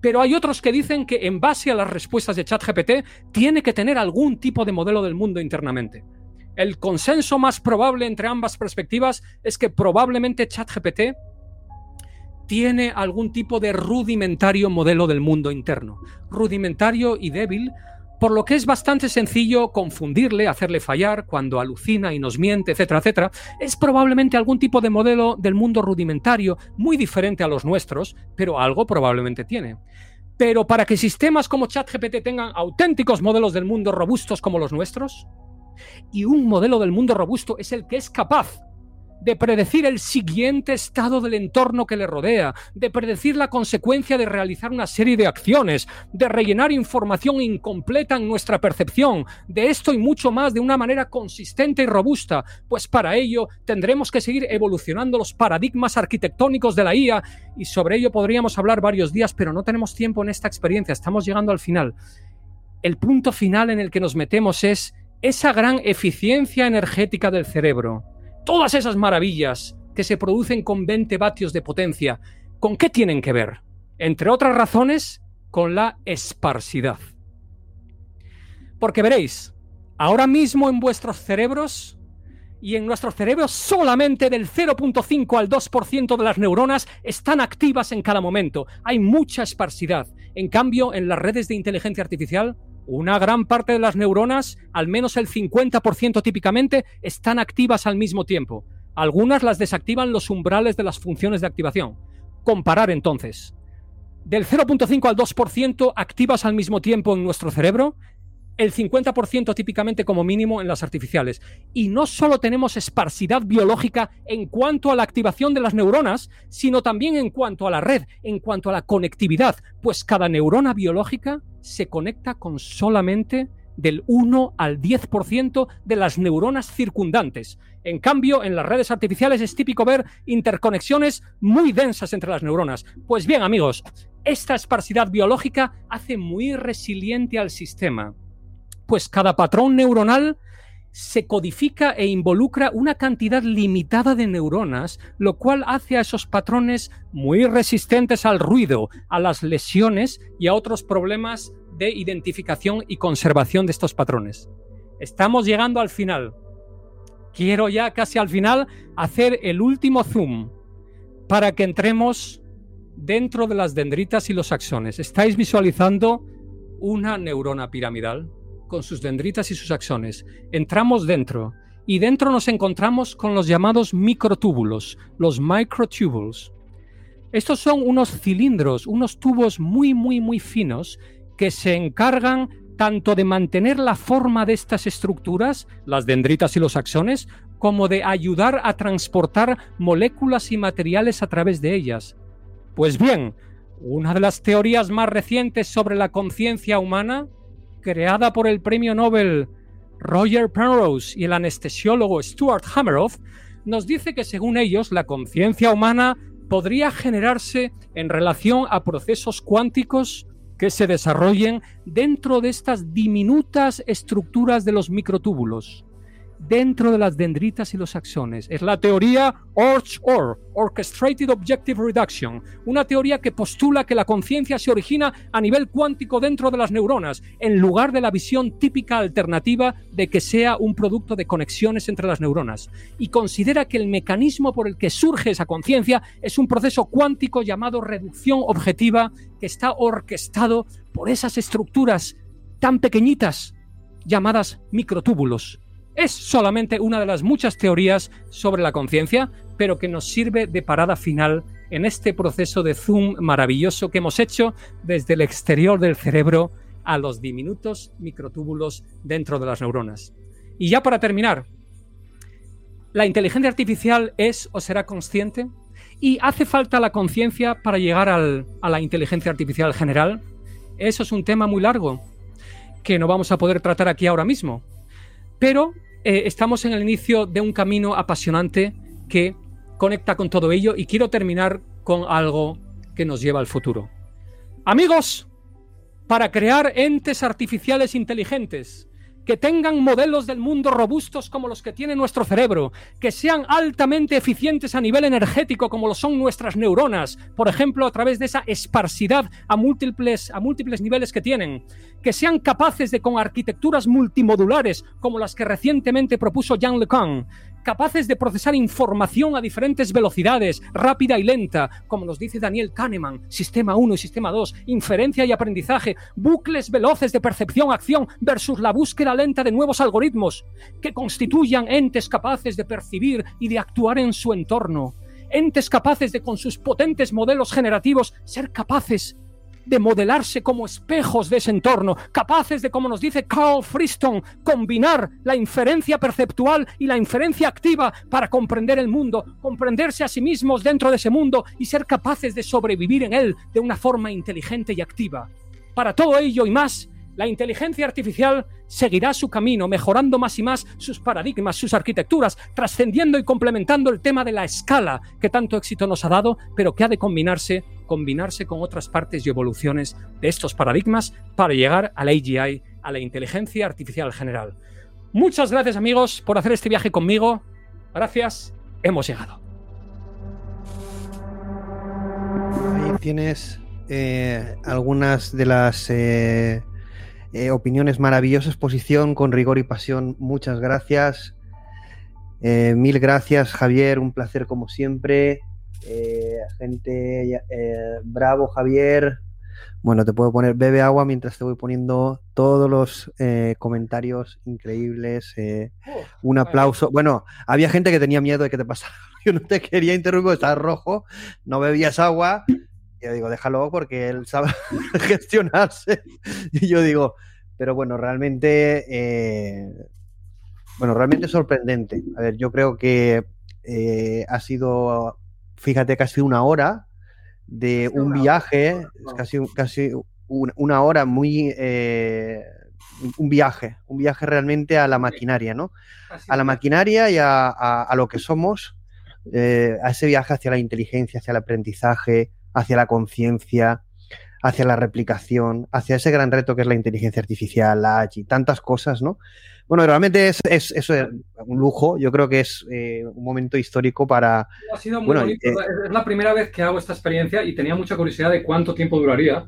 Pero hay otros que dicen que en base a las respuestas de ChatGPT tiene que tener algún tipo de modelo del mundo internamente. El consenso más probable entre ambas perspectivas es que probablemente ChatGPT tiene algún tipo de rudimentario modelo del mundo interno. Rudimentario y débil por lo que es bastante sencillo confundirle, hacerle fallar cuando alucina y nos miente, etcétera, etcétera. Es probablemente algún tipo de modelo del mundo rudimentario, muy diferente a los nuestros, pero algo probablemente tiene. Pero para que sistemas como ChatGPT tengan auténticos modelos del mundo robustos como los nuestros, y un modelo del mundo robusto es el que es capaz de predecir el siguiente estado del entorno que le rodea, de predecir la consecuencia de realizar una serie de acciones, de rellenar información incompleta en nuestra percepción, de esto y mucho más de una manera consistente y robusta, pues para ello tendremos que seguir evolucionando los paradigmas arquitectónicos de la IA y sobre ello podríamos hablar varios días, pero no tenemos tiempo en esta experiencia, estamos llegando al final. El punto final en el que nos metemos es esa gran eficiencia energética del cerebro todas esas maravillas que se producen con 20 vatios de potencia, ¿con qué tienen que ver? Entre otras razones, con la esparsidad. Porque veréis, ahora mismo en vuestros cerebros y en nuestros cerebros solamente del 0.5 al 2% de las neuronas están activas en cada momento. Hay mucha esparsidad. En cambio, en las redes de inteligencia artificial una gran parte de las neuronas, al menos el 50% típicamente, están activas al mismo tiempo. Algunas las desactivan los umbrales de las funciones de activación. Comparar entonces. del 0.5 al 2% activas al mismo tiempo en nuestro cerebro, el 50% típicamente como mínimo en las artificiales. Y no solo tenemos esparcidad biológica en cuanto a la activación de las neuronas, sino también en cuanto a la red, en cuanto a la conectividad, pues cada neurona biológica se conecta con solamente del 1 al 10% de las neuronas circundantes. En cambio, en las redes artificiales es típico ver interconexiones muy densas entre las neuronas. Pues bien, amigos, esta esparcidad biológica hace muy resiliente al sistema pues cada patrón neuronal se codifica e involucra una cantidad limitada de neuronas, lo cual hace a esos patrones muy resistentes al ruido, a las lesiones y a otros problemas de identificación y conservación de estos patrones. Estamos llegando al final. Quiero ya casi al final hacer el último zoom para que entremos dentro de las dendritas y los axones. ¿Estáis visualizando una neurona piramidal? Con sus dendritas y sus axones. Entramos dentro y dentro nos encontramos con los llamados microtúbulos, los microtubules. Estos son unos cilindros, unos tubos muy, muy, muy finos que se encargan tanto de mantener la forma de estas estructuras, las dendritas y los axones, como de ayudar a transportar moléculas y materiales a través de ellas. Pues bien, una de las teorías más recientes sobre la conciencia humana creada por el premio Nobel Roger Penrose y el anestesiólogo Stuart Hameroff, nos dice que según ellos la conciencia humana podría generarse en relación a procesos cuánticos que se desarrollen dentro de estas diminutas estructuras de los microtúbulos dentro de las dendritas y los axones. Es la teoría ORCH-OR, Orchestrated Objective Reduction, una teoría que postula que la conciencia se origina a nivel cuántico dentro de las neuronas, en lugar de la visión típica alternativa de que sea un producto de conexiones entre las neuronas. Y considera que el mecanismo por el que surge esa conciencia es un proceso cuántico llamado reducción objetiva que está orquestado por esas estructuras tan pequeñitas llamadas microtúbulos es solamente una de las muchas teorías sobre la conciencia, pero que nos sirve de parada final en este proceso de zoom maravilloso que hemos hecho desde el exterior del cerebro a los diminutos microtúbulos dentro de las neuronas. Y ya para terminar, ¿la inteligencia artificial es o será consciente? ¿Y hace falta la conciencia para llegar a la inteligencia artificial general? Eso es un tema muy largo que no vamos a poder tratar aquí ahora mismo. Pero eh, estamos en el inicio de un camino apasionante que conecta con todo ello y quiero terminar con algo que nos lleva al futuro. Amigos, para crear entes artificiales inteligentes, que tengan modelos del mundo robustos como los que tiene nuestro cerebro, que sean altamente eficientes a nivel energético como lo son nuestras neuronas, por ejemplo, a través de esa esparcidad a múltiples, a múltiples niveles que tienen, que sean capaces de con arquitecturas multimodulares como las que recientemente propuso Jean LeCun, capaces de procesar información a diferentes velocidades, rápida y lenta, como nos dice Daniel Kahneman, sistema 1 y sistema 2, inferencia y aprendizaje, bucles veloces de percepción-acción versus la búsqueda lenta de nuevos algoritmos, que constituyan entes capaces de percibir y de actuar en su entorno, entes capaces de con sus potentes modelos generativos ser capaces de modelarse como espejos de ese entorno, capaces de, como nos dice Carl Friston, combinar la inferencia perceptual y la inferencia activa para comprender el mundo, comprenderse a sí mismos dentro de ese mundo y ser capaces de sobrevivir en él de una forma inteligente y activa. Para todo ello y más, la inteligencia artificial seguirá su camino, mejorando más y más sus paradigmas, sus arquitecturas, trascendiendo y complementando el tema de la escala que tanto éxito nos ha dado, pero que ha de combinarse, combinarse con otras partes y evoluciones de estos paradigmas para llegar a la AGI, a la inteligencia artificial general. Muchas gracias amigos por hacer este viaje conmigo. Gracias, hemos llegado. Ahí tienes eh, algunas de las eh, eh, opiniones maravillosas, exposición con rigor y pasión. Muchas gracias. Eh, mil gracias, Javier. Un placer como siempre. Eh, gente, bravo, Javier. Bueno, te puedo poner, bebe agua mientras te voy poniendo todos los comentarios increíbles. un aplauso. Bueno, había gente que tenía miedo de que te pasara. Yo no te quería interrumpir, estás rojo, no bebías agua yo digo, déjalo porque él sabe gestionarse. Y yo digo, pero bueno, realmente, eh, bueno, realmente sorprendente. A ver, yo creo que eh, ha sido, fíjate, casi una hora de un viaje, casi, casi una hora muy, eh, un viaje, un viaje realmente a la maquinaria, ¿no? A la maquinaria y a, lo que somos, eh, a ese viaje hacia la inteligencia, hacia el aprendizaje, hacia la conciencia, hacia la replicación, hacia ese gran reto que es la inteligencia artificial, la AI, tantas cosas, ¿no? Bueno, realmente es, es, es un lujo. Yo creo que es eh, un momento histórico para. Ha sido muy bonito. Eh, es la primera vez que hago esta experiencia y tenía mucha curiosidad de cuánto tiempo duraría.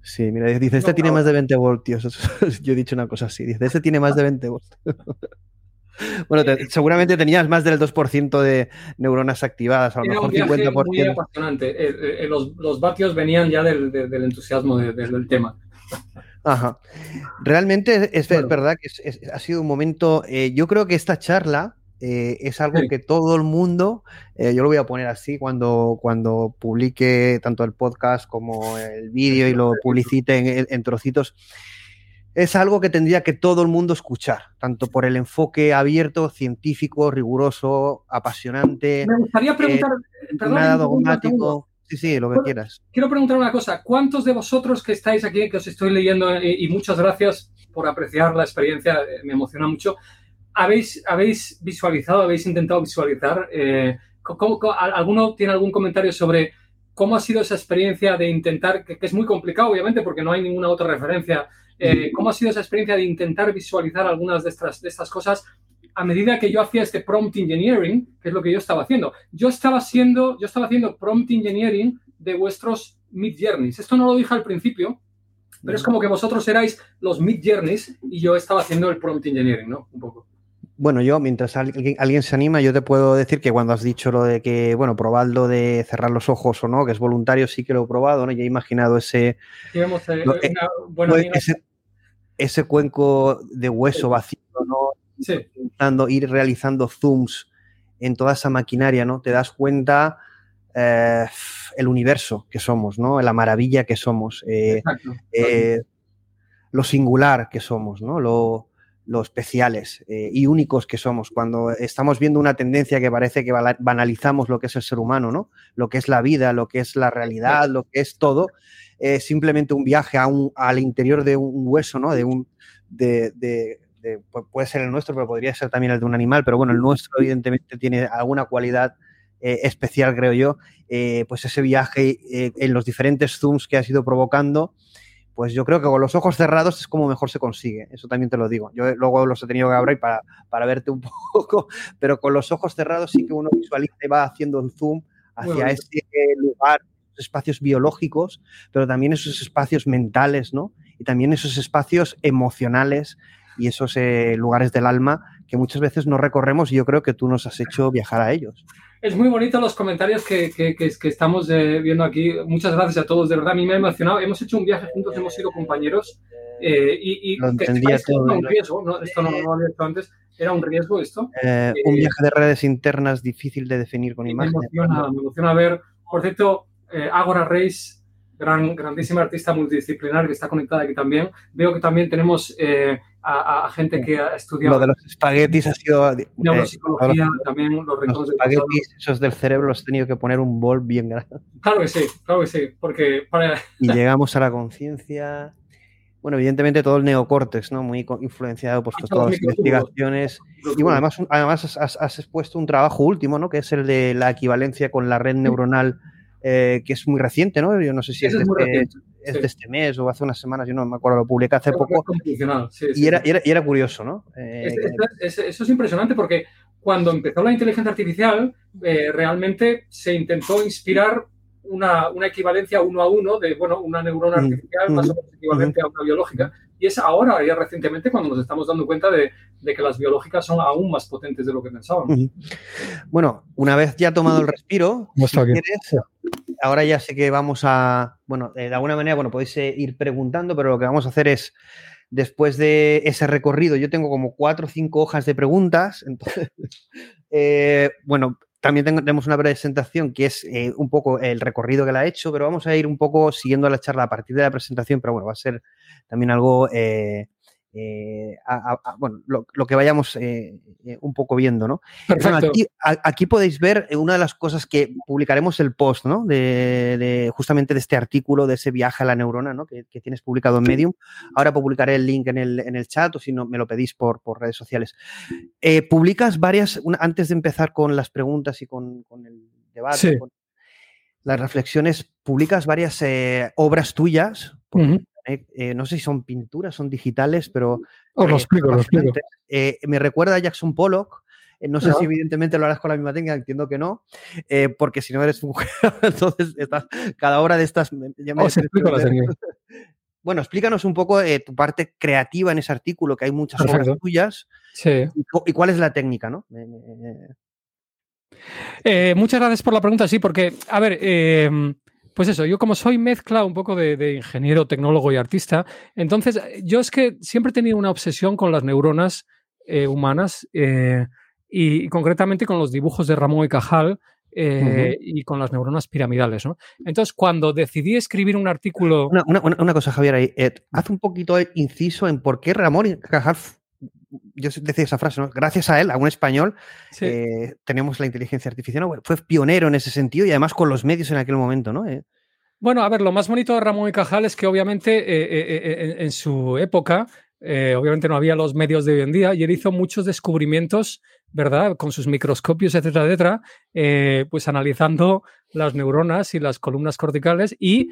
Sí, mira, dice, este tiene más de 20 voltios. Yo he dicho una cosa así. Dice, este tiene más de 20 voltios. bueno, seguramente tenías más del 2% de neuronas activadas, a lo mejor 50%. Muy apasionante. Eh, eh, los, los, vatios venían ya del, del entusiasmo del tema. Ajá. Realmente es, verdad que ha sido un momento. Eh, yo creo que esta charla eh, es algo que todo el mundo, eh, yo lo voy a poner así cuando, cuando publique tanto el podcast como el vídeo y lo publicite en, trocitos, es algo que tendría que todo el mundo escuchar, tanto por el enfoque abierto, científico, riguroso, apasionante. Me gustaría preguntar, nada dogmático. Sí, sí, lo que quieras. Quiero preguntar una cosa. ¿Cuántos de vosotros que estáis aquí, que os estoy leyendo, y muchas gracias por apreciar la experiencia, me emociona mucho, habéis, habéis visualizado, habéis intentado visualizar? Eh, alguno tiene algún comentario sobre cómo ha sido esa experiencia de intentar, que, es muy complicado, obviamente, porque no hay ninguna otra referencia, eh, cómo ha sido esa experiencia de intentar visualizar algunas de estas, de estas cosas a medida que yo hacía este prompt engineering, que es lo que yo estaba haciendo. Yo estaba haciendo, yo estaba haciendo prompt engineering de vuestros mid journeys. Esto no lo dije al principio, pero es como que vosotros erais los mid journeys y yo estaba haciendo el prompt engineering, ¿no? Un poco. Bueno, yo, mientras alguien, se anima, yo te puedo decir que cuando has dicho lo de que, bueno, probadlo de cerrar los ojos o no, que es voluntario, sí que lo he probado, ¿no? Ya he imaginado ese, eh, eh, ese, cuenco de hueso vacío, ¿no? Sí. ir realizando zooms en toda esa maquinaria, ¿no? Te das cuenta eh, el universo que somos, ¿no? La maravilla que somos, lo singular que somos, ¿no? Lo, lo especiales eh, y únicos que somos. Cuando estamos viendo una tendencia que parece que banalizamos lo que es el ser humano, ¿no? Lo que es la vida, lo que es la realidad, lo que es todo, es simplemente un viaje a un, al interior de un hueso, ¿no? De un, de, puede ser el nuestro, pero podría ser también el de un animal, pero bueno, el nuestro evidentemente tiene alguna cualidad eh, especial, creo yo. Eh, pues ese viaje en los diferentes zooms que ha ido provocando pues yo creo que con los ojos cerrados es como mejor se consigue. Eso también te lo digo. Yo luego los he tenido que abrir para, para verte un poco, pero con los ojos cerrados sí que uno visualiza y va haciendo el zoom hacia ese lugar, espacios biológicos, pero también esos espacios mentales, ¿no? Y también esos espacios emocionales y esos eh, lugares del alma que muchas veces no recorremos y yo creo que tú nos has hecho viajar a ellos es muy bonito los comentarios que, que, que, estamos eh, viendo aquí. Muchas gracias a todos, de verdad, a mí me ha emocionado. Hemos hecho un viaje juntos, hemos sido compañeros eh, y, y lo entendía todo. Un riesgo, ¿no? esto no, lo había hecho antes, era un riesgo esto. Eh, un viaje de redes internas difícil de definir con imágenes. Me emociona, me emociona ver, por cierto, Agora Reis, gran, grandísima artista multidisciplinar que está conectada aquí también. Veo que también tenemos a, gente que ha estudiado. Lo de los espaguetis ha sido. Eh, Neuropsicología, también los Los espaguetis, esos del cerebro, los he tenido que poner un bol bien grande. Claro que sí, claro que sí, porque. Y llegamos a la conciencia. Bueno, evidentemente todo el neocórtex, ¿no? Muy influenciado por todas las investigaciones. Y bueno, además, además has, has, expuesto un trabajo último, ¿no? Que es el de la equivalencia con la red neuronal eh, que es muy reciente, ¿no? Yo no sé si es, de este, este, mes o hace unas semanas, yo no me acuerdo, lo publiqué hace poco. y, era, era, curioso, ¿no? Eh, eso es impresionante porque cuando empezó la inteligencia artificial, eh, realmente se intentó inspirar una, una, equivalencia uno a uno de, bueno, una neurona artificial más o menos equivalente a una biológica. Y es ahora, ya recientemente, cuando nos estamos dando cuenta de, que las biológicas son aún más potentes de lo que pensábamos. Bueno, una vez ya tomado el respiro, ahora ya sé que vamos a, bueno, de alguna manera, bueno, podéis eh, ir preguntando, pero lo que vamos a hacer es, después de ese recorrido, yo tengo como cuatro o cinco hojas de preguntas, entonces, eh, bueno, también tenemos una presentación que es eh, un poco el recorrido que la ha hecho, pero vamos a ir un poco siguiendo la charla a partir de la presentación, pero bueno, va a ser también algo eh, eh, bueno, lo, que vayamos eh, eh, un poco viendo, ¿no? aquí, podéis ver una de las cosas que publicaremos el post, ¿no? De, justamente de este artículo, de ese viaje a la neurona, ¿no? Que, tienes publicado en Medium. Ahora publicaré el link en el, en el chat o si no, me lo pedís por, por redes sociales. publicas varias, antes de empezar con las preguntas y con, el debate, las reflexiones, publicas varias obras tuyas. Eh, eh, no sé si son pinturas, son digitales, pero... Os lo eh, explico, lo explico. me recuerda a Jackson Pollock, no sé si evidentemente lo harás con la misma técnica, entiendo que no, porque si no eres mujer, entonces cada hora de estas... Ya me explico la Bueno, explícanos un poco tu parte creativa en ese artículo, que hay muchas obras tuyas. Sí. Y, cuál es la técnica, ¿no? muchas gracias por la pregunta, sí, porque, a ver, pues eso, yo como soy mezcla un poco de, ingeniero, tecnólogo y artista, entonces yo es que siempre he tenido una obsesión con las neuronas eh, humanas eh, y, concretamente con los dibujos de Ramón y Cajal eh, y con las neuronas piramidales. ¿no? Entonces, cuando decidí escribir un artículo... Una, cosa, Javier, ahí, haz un poquito inciso en por qué Ramón y Cajal yo decía esa frase, ¿no? Gracias a él, a un español, eh, tenemos la inteligencia artificial. fue pionero en ese sentido y además con los medios en aquel momento, ¿no? Eh, bueno, a ver, lo más bonito de Ramón y Cajal es que obviamente eh, en, su época, obviamente no había los medios de hoy en día y él hizo muchos descubrimientos, ¿verdad? Con sus microscopios, etcétera, etcétera, pues analizando las neuronas y las columnas corticales y,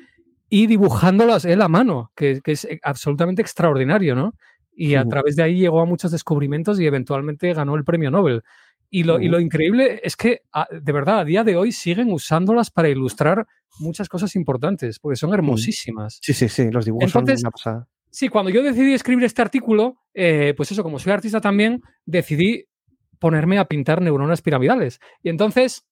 y dibujándolas él a mano, que, que es absolutamente extraordinario, ¿no? Y a través de ahí llegó a muchos descubrimientos y eventualmente ganó el premio Nobel. Y lo, y lo increíble es que, de verdad, a día de hoy siguen usándolas para ilustrar muchas cosas importantes, porque son hermosísimas. Sí, sí, sí, los dibujos son una pasada. Sí, cuando yo decidí escribir este artículo, eh, pues eso, como soy artista también, decidí ponerme a pintar neuronas piramidales. Y entonces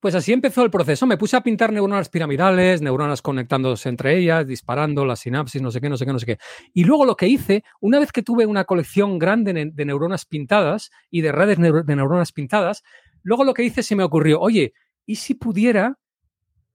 pues así empezó el proceso. Me puse a pintar neuronas piramidales, neuronas conectándose entre ellas, disparando las sinapsis, no sé qué, no sé qué, no sé qué. Y luego lo que hice, una vez que tuve una colección grande de neuronas pintadas y de redes de neuronas pintadas, luego lo que hice se me ocurrió, oye, ¿y si pudiera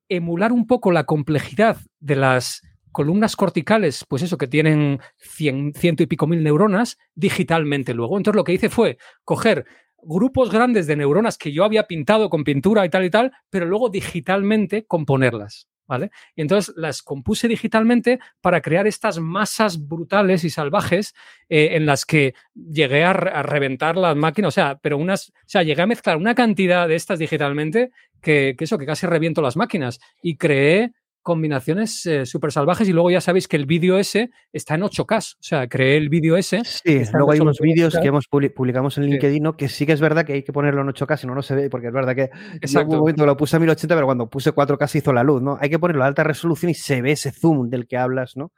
emular un poco la complejidad de las columnas corticales, pues eso, que tienen ciento y pico mil neuronas, digitalmente luego. Entonces lo que hice fue coger grupos grandes de neuronas que yo había pintado con pintura y tal y tal, pero luego digitalmente componerlas. ¿Vale? Y entonces las compuse digitalmente para crear estas masas brutales y salvajes eh, en las que llegué a, reventar las máquinas, o sea, pero unas, o sea, llegué a mezclar una cantidad de estas digitalmente que, que eso, que casi reviento las máquinas y creé combinaciones eh, súper salvajes y luego ya sabéis que el vídeo ese está en 8K, o sea, creé el vídeo ese. Sí, luego hay unos vídeos que hemos publicamos en LinkedIn, que sí que es verdad que hay que ponerlo en 8K, si no, no se ve, porque es verdad que Exacto. un momento lo puse a 1080, pero cuando puse 4K se hizo la luz, ¿no? Hay que ponerlo a alta resolución y se ve ese zoom del que hablas, ¿no?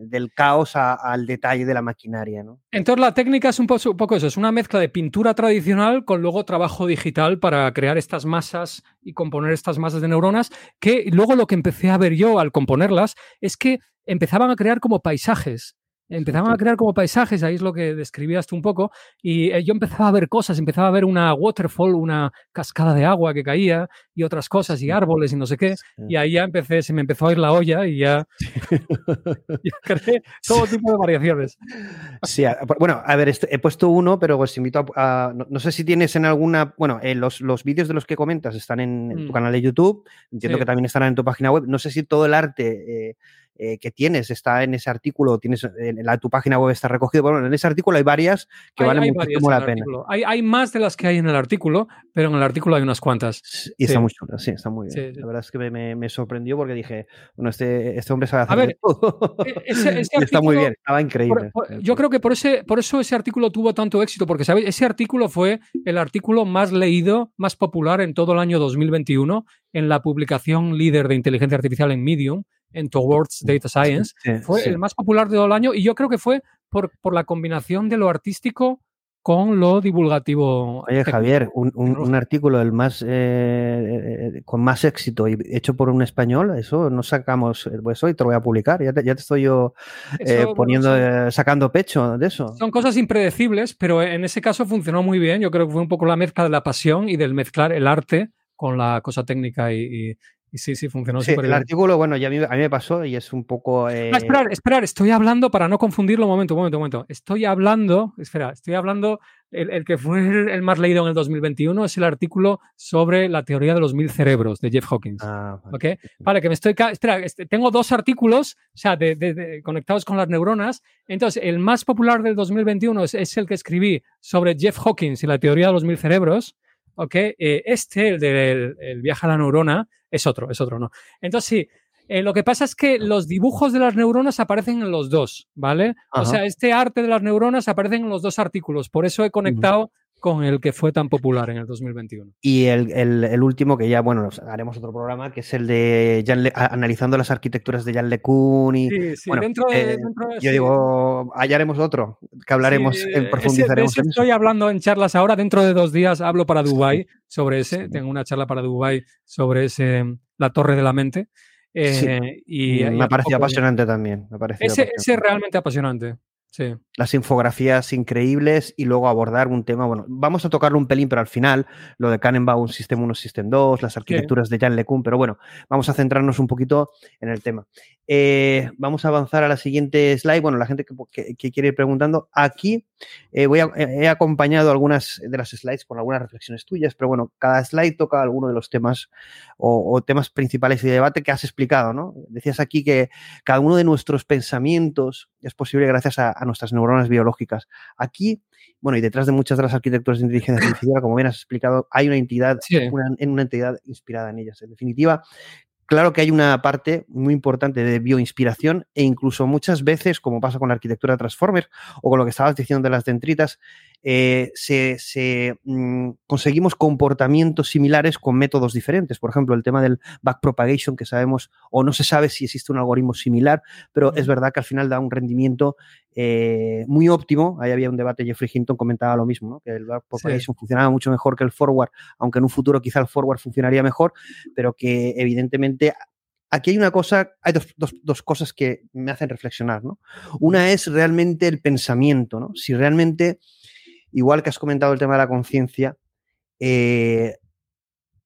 Del caos al detalle de la maquinaria. ¿no? Entonces la técnica es un poco, eso, es una mezcla de pintura tradicional con luego trabajo digital para crear estas masas y componer estas masas de neuronas, que luego lo que empecé a ver yo al componerlas es que empezaban a crear como paisajes empezaban a crear como paisajes, ahí es lo que describías tú un poco, y eh, yo empezaba a ver cosas, empezaba a ver una waterfall, una cascada de agua que caía y otras cosas, y árboles y no sé qué, y ahí ya empecé, se me empezó a ir la olla y ya, creé todo tipo de variaciones. Sí, bueno, a ver, este, he puesto uno, pero os invito a, no, sé si tienes en alguna, bueno, eh, los, los vídeos de los que comentas están en, tu mm. canal de YouTube, entiendo que también estarán en tu página web, no sé si todo el arte... Eh, eh, que tienes está en ese artículo, tienes en, la, tu página web está recogido. Bueno, en ese artículo hay varias que valen muchísimo la pena. Hay, hay, más de las que hay en el artículo, pero en el artículo hay unas cuantas. Y está muy chula, sí, está muy bien. La verdad es que me, me, sorprendió porque dije, bueno, este, este hombre sabe hacer A ver, e, ese, está muy bien, estaba increíble. yo creo que por, ese, por eso ese artículo tuvo tanto éxito, porque ¿sabéis? ese artículo fue el artículo más leído, más popular en todo el año 2021 en la publicación líder de inteligencia artificial en Medium en Towards Data Science. fue el más popular de todo el año y yo creo que fue por, por la combinación de lo artístico con lo divulgativo. Oye, Javier, un, un, un artículo el más, eh, eh, con más éxito y hecho por un español, eso no sacamos, pues hoy te lo voy a publicar, ya te, ya te estoy yo eh, Eso, poniendo, bueno, eh, sacando pecho de eso. Son cosas impredecibles, pero en ese caso funcionó muy bien. Yo creo que fue un poco la mezcla de la pasión y del mezclar el arte con la cosa técnica y, y- y sí, sí, funcionó Sí, el bien. artículo, bueno, ya a mí, a mí me pasó y es un poco... eh, Ah, esperar, esperar, estoy hablando para no confundirlo. Un momento, un momento, un momento. Estoy hablando, espera, estoy hablando, el, el que fue el, más leído en el 2021 es el artículo sobre la teoría de los mil cerebros de Jeff Hawkins. Ah, ¿Ok? Vale, que me estoy. Espera, este, tengo dos artículos, o sea, de, de- de- conectados con las neuronas. Entonces, el más popular del 2021 es, es el que escribí sobre Jeff Hawkins y la teoría de los mil cerebros. ¿Ok? Eh, este, el del el viaje a la neurona, es otro, es otro, ¿no? Entonces, sí. eh, lo que pasa es que los dibujos de las neuronas aparecen en los dos, ¿vale? O sea, este arte de las neuronas aparecen en los dos artículos. Por eso he conectado con el que fue tan popular en el 2021. Y el, el- el último, que ya, bueno, haremos otro programa, que es el de Jan Le- a- analizando las arquitecturas de Jan LeCun. Y, Sí, sí, bueno, dentro de- eh, dentro de- yo sí. digo, allá haremos otro, que hablaremos, Sí, eh, profundizaremos ese en eso. estoy hablando en charlas ahora. Dentro de dos días hablo para Dubai sobre ese. Tengo una charla para Dubai sobre ese, la torre de la mente. Eh, Sí. y, y me ha parecido apasionante también. Me Ese, apasionante. ese es realmente apasionante. Sí. las infografías increíbles y luego abordar un tema, bueno, vamos a tocarlo un pelín, pero al final, lo de Canenbaum System 1, System 2, las arquitecturas de Jan LeCun, pero bueno, vamos a centrarnos un poquito en el tema. Eh, vamos a avanzar a la siguiente slide. Bueno, la gente que, que- que quiere ir preguntando, aquí eh, voy a- he acompañado algunas de las slides con algunas reflexiones tuyas, pero bueno, cada slide toca alguno de los temas o, o temas principales de debate que has explicado, ¿no? Decías aquí que cada uno de nuestros pensamientos es posible gracias a, a nuestras neuronas biológicas. Aquí, bueno, y detrás de muchas de las arquitecturas de inteligencia artificial, como bien has explicado, hay una entidad, una, en una entidad inspirada en ellas. En definitiva, claro que hay una parte muy importante de bioinspiración e incluso muchas veces, como pasa con la arquitectura Transformers o con lo que estabas diciendo de las dendritas, eh, se, se, mm, conseguimos comportamientos similares con métodos diferentes. Por ejemplo, el tema del backpropagation, que sabemos o no se sabe si existe un algoritmo similar, pero es verdad que al final da un rendimiento eh, muy óptimo. Ahí había un debate, Jeffrey Hinton comentaba lo mismo, ¿no? que el backpropagation funcionaba mucho mejor que el forward, aunque en un futuro quizá el forward funcionaría mejor, pero que evidentemente aquí hay una cosa, hay dos, dos, dos, cosas que me hacen reflexionar, ¿no? Una es realmente el pensamiento, ¿no? Si realmente, igual que has comentado el tema de la conciencia, eh,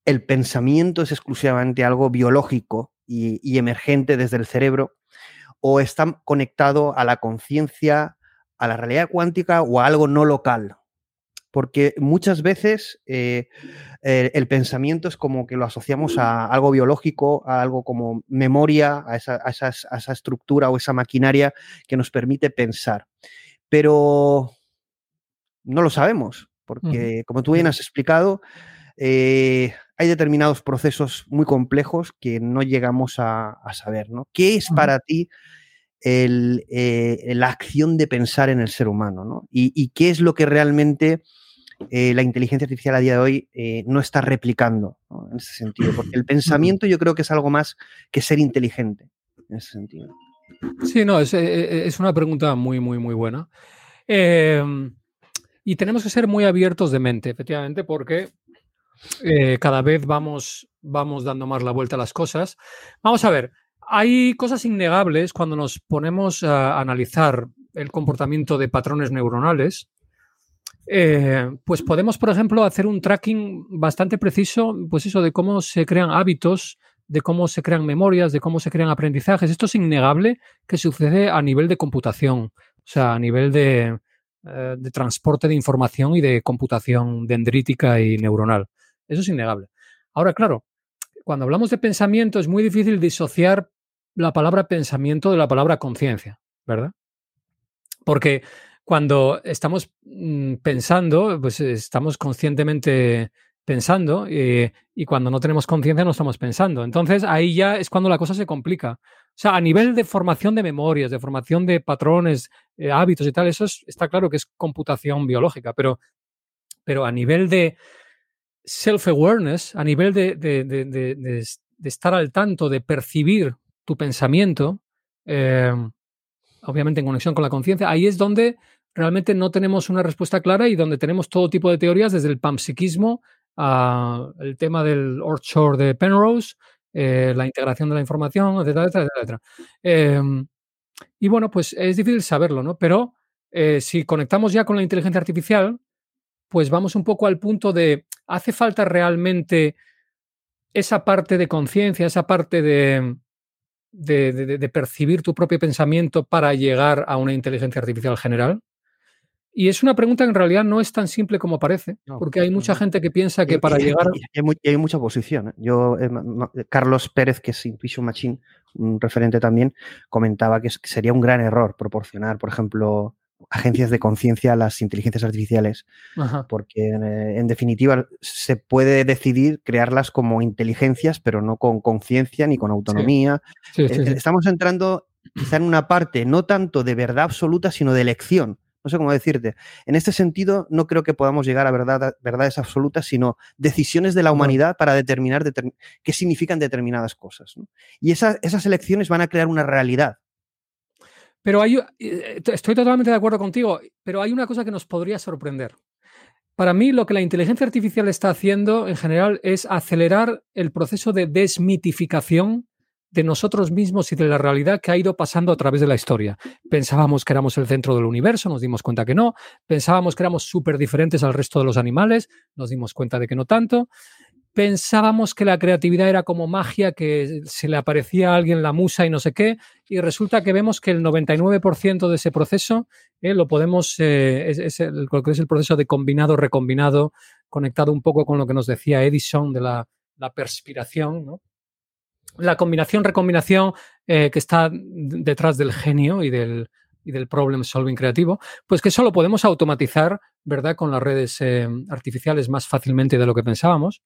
el pensamiento es exclusivamente algo biológico y, emergente desde el cerebro, o está conectado a la conciencia, a la realidad cuántica o a algo no local, porque muchas veces eh, el pensamiento es como que lo asociamos a algo biológico, a algo como memoria, a esa, a, a esa, estructura o esa maquinaria que nos permite pensar. Pero no lo sabemos, porque como tú bien has explicado, eh, hay determinados procesos muy complejos que no llegamos a, a saber. ¿no? ¿Qué es para ti el, eh, la acción de pensar en el ser humano? ¿no? ¿Y, ¿Y, qué es lo que realmente eh, la inteligencia artificial a día de hoy no está replicando ¿no? en ese sentido? Porque el pensamiento yo creo que es algo más que ser inteligente en ese sentido. Sí, no, es, es una pregunta muy, muy, muy buena. Eh, y tenemos que ser muy abiertos de mente, efectivamente, porque eh, cada vez vamos, vamos dando más la vuelta a las cosas. Vamos a ver, hay cosas innegables cuando nos ponemos a analizar el comportamiento de patrones neuronales. Eh, pues podemos, por ejemplo, hacer un tracking bastante preciso, pues eso, de cómo se crean hábitos, de cómo se crean memorias, de cómo se crean aprendizajes. Esto es innegable que sucede a nivel de computación, o sea, a nivel de, eh, de transporte de información y de computación dendrítica y neuronal. Eso es innegable. Ahora, claro, cuando hablamos de pensamiento es muy difícil disociar la palabra pensamiento de la palabra conciencia, ¿verdad? Porque cuando estamos mm, pensando, pues estamos conscientemente pensando eh, y cuando no tenemos conciencia no estamos pensando. Entonces ahí ya es cuando la cosa se complica. O sea, a nivel de formación de memorias, de formación de patrones, eh, hábitos y tal, eso es, está claro que es computación biológica, pero, pero a nivel de self-awareness, a nivel de, de, estar al tanto, de percibir tu pensamiento, eh, obviamente en conexión con la conciencia, ahí es donde realmente no tenemos una respuesta clara y donde tenemos todo tipo de teorías, desde el panpsiquismo al tema del offshore de Penrose, eh, la integración de la información, etcétera, etcétera, etcétera. Em, y bueno, pues es difícil saberlo, ¿no? Pero eh, si conectamos ya con la inteligencia artificial, pues vamos un poco al punto de, ¿hace falta realmente esa parte de conciencia, esa parte de, de, percibir tu propio pensamiento para llegar a una inteligencia artificial general? Y es una pregunta que en realidad no es tan simple como parece, porque hay mucha gente que piensa que para llegar... Y hay, mucha oposición. ¿eh? Yo, eh, Carlos Pérez, que es Intuition Machine, un referente también, comentaba que, sería un gran error proporcionar, por ejemplo, agencias de conciencia a las inteligencias artificiales, porque eh, en definitiva se puede decidir crearlas como inteligencias, pero no con conciencia ni con autonomía. Estamos entrando quizá en una parte no tanto de verdad absoluta, sino de elección no sé cómo decirte. En este sentido, no creo que podamos llegar a verdad, verdades absolutas, sino decisiones de la humanidad para determinar qué significan determinadas cosas. Y esas elecciones van a crear una realidad. Pero hay, eh, estoy totalmente de acuerdo contigo, pero hay una cosa que nos podría sorprender. Para mí, lo que la inteligencia artificial está haciendo en general es acelerar el proceso de desmitificación de nosotros mismos y de la realidad que ha ido pasando a través de la historia. Pensábamos que éramos el centro del universo, nos dimos cuenta que no. Pensábamos que éramos súper diferentes al resto de los animales, nos dimos cuenta de que no tanto. Pensábamos que la creatividad era como magia, que se le aparecía a alguien la musa y no sé qué, y resulta que vemos que el 99% de ese proceso eh, lo podemos, eh, es, el, es el proceso de combinado, recombinado, conectado un poco con lo que nos decía Edison de la, la perspiración, ¿no? La combinación-recombinación eh, que está detrás del genio y del, y del problem solving creativo, pues que solo podemos automatizar, ¿verdad?, con las redes eh, artificiales más fácilmente de lo que pensábamos.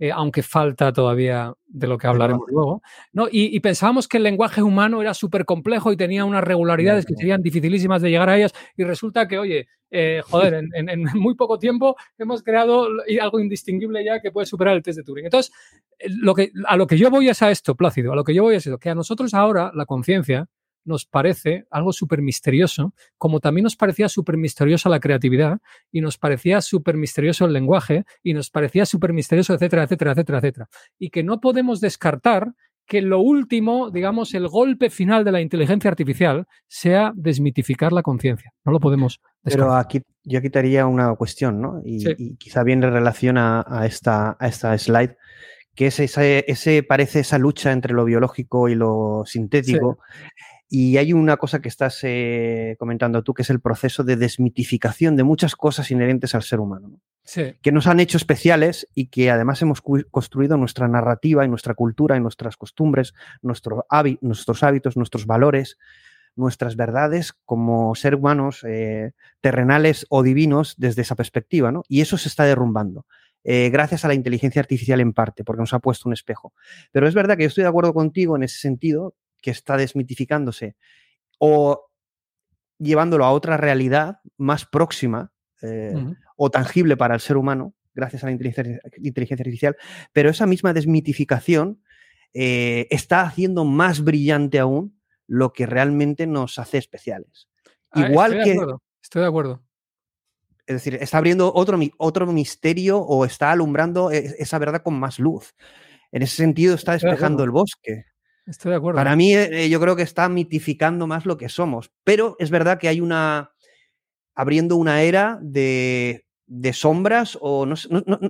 Eh, aunque falta todavía de lo que hablaremos luego. ¿no? Y, pensábamos que el lenguaje humano era súper complejo y tenía unas regularidades que serían dificilísimas de llegar a ellas, y resulta que, oye, eh, joder, en, muy poco tiempo hemos creado algo indistinguible ya que puede superar el test de Turing. Entonces, eh, lo que, a lo que yo voy es a esto, Plácido, a lo que yo voy es esto, que a nosotros ahora la conciencia nos parece algo súper misterioso, como también nos parecía súper misteriosa la creatividad y nos parecía súper misterioso el lenguaje y nos parecía súper misterioso, etcétera, etcétera, etcétera, etcétera. Y que no podemos descartar que lo último, digamos, el golpe final de la inteligencia artificial sea desmitificar la conciencia. No lo podemos descartar. Pero aquí yo quitaría una cuestión, ¿no? Y, quizá viene en relación a, esta, a esta slide, que es ese, parece esa lucha entre lo biológico y lo sintético. Y hay una cosa que estás eh, comentando tú, que es el proceso de desmitificación de muchas cosas inherentes al ser humano, que nos han hecho especiales y que además hemos construido nuestra narrativa y nuestra cultura y nuestras costumbres, nuestros hábitos, nuestros valores, nuestras verdades como ser humanos eh, terrenales o divinos desde esa perspectiva. ¿no? Y eso se está derrumbando. Eh, gracias a la inteligencia artificial en parte, porque nos ha puesto un espejo. Pero es verdad que yo estoy de acuerdo contigo en ese sentido, que está desmitificándose o llevándolo a otra realidad más próxima eh, o tangible para el ser humano, gracias a la inteligencia, artificial, pero esa misma desmitificación eh, está haciendo más brillante aún lo que realmente nos hace especiales. Ah, Igual estoy que... De acuerdo, estoy de acuerdo. Es decir, está abriendo otro, otro misterio o está alumbrando e, esa verdad con más luz. En ese sentido, está despejando el bosque. Estoy de acuerdo. Para mí, eh, yo creo que está mitificando más lo que somos. Pero es verdad que hay una. abriendo una era de, sombras o,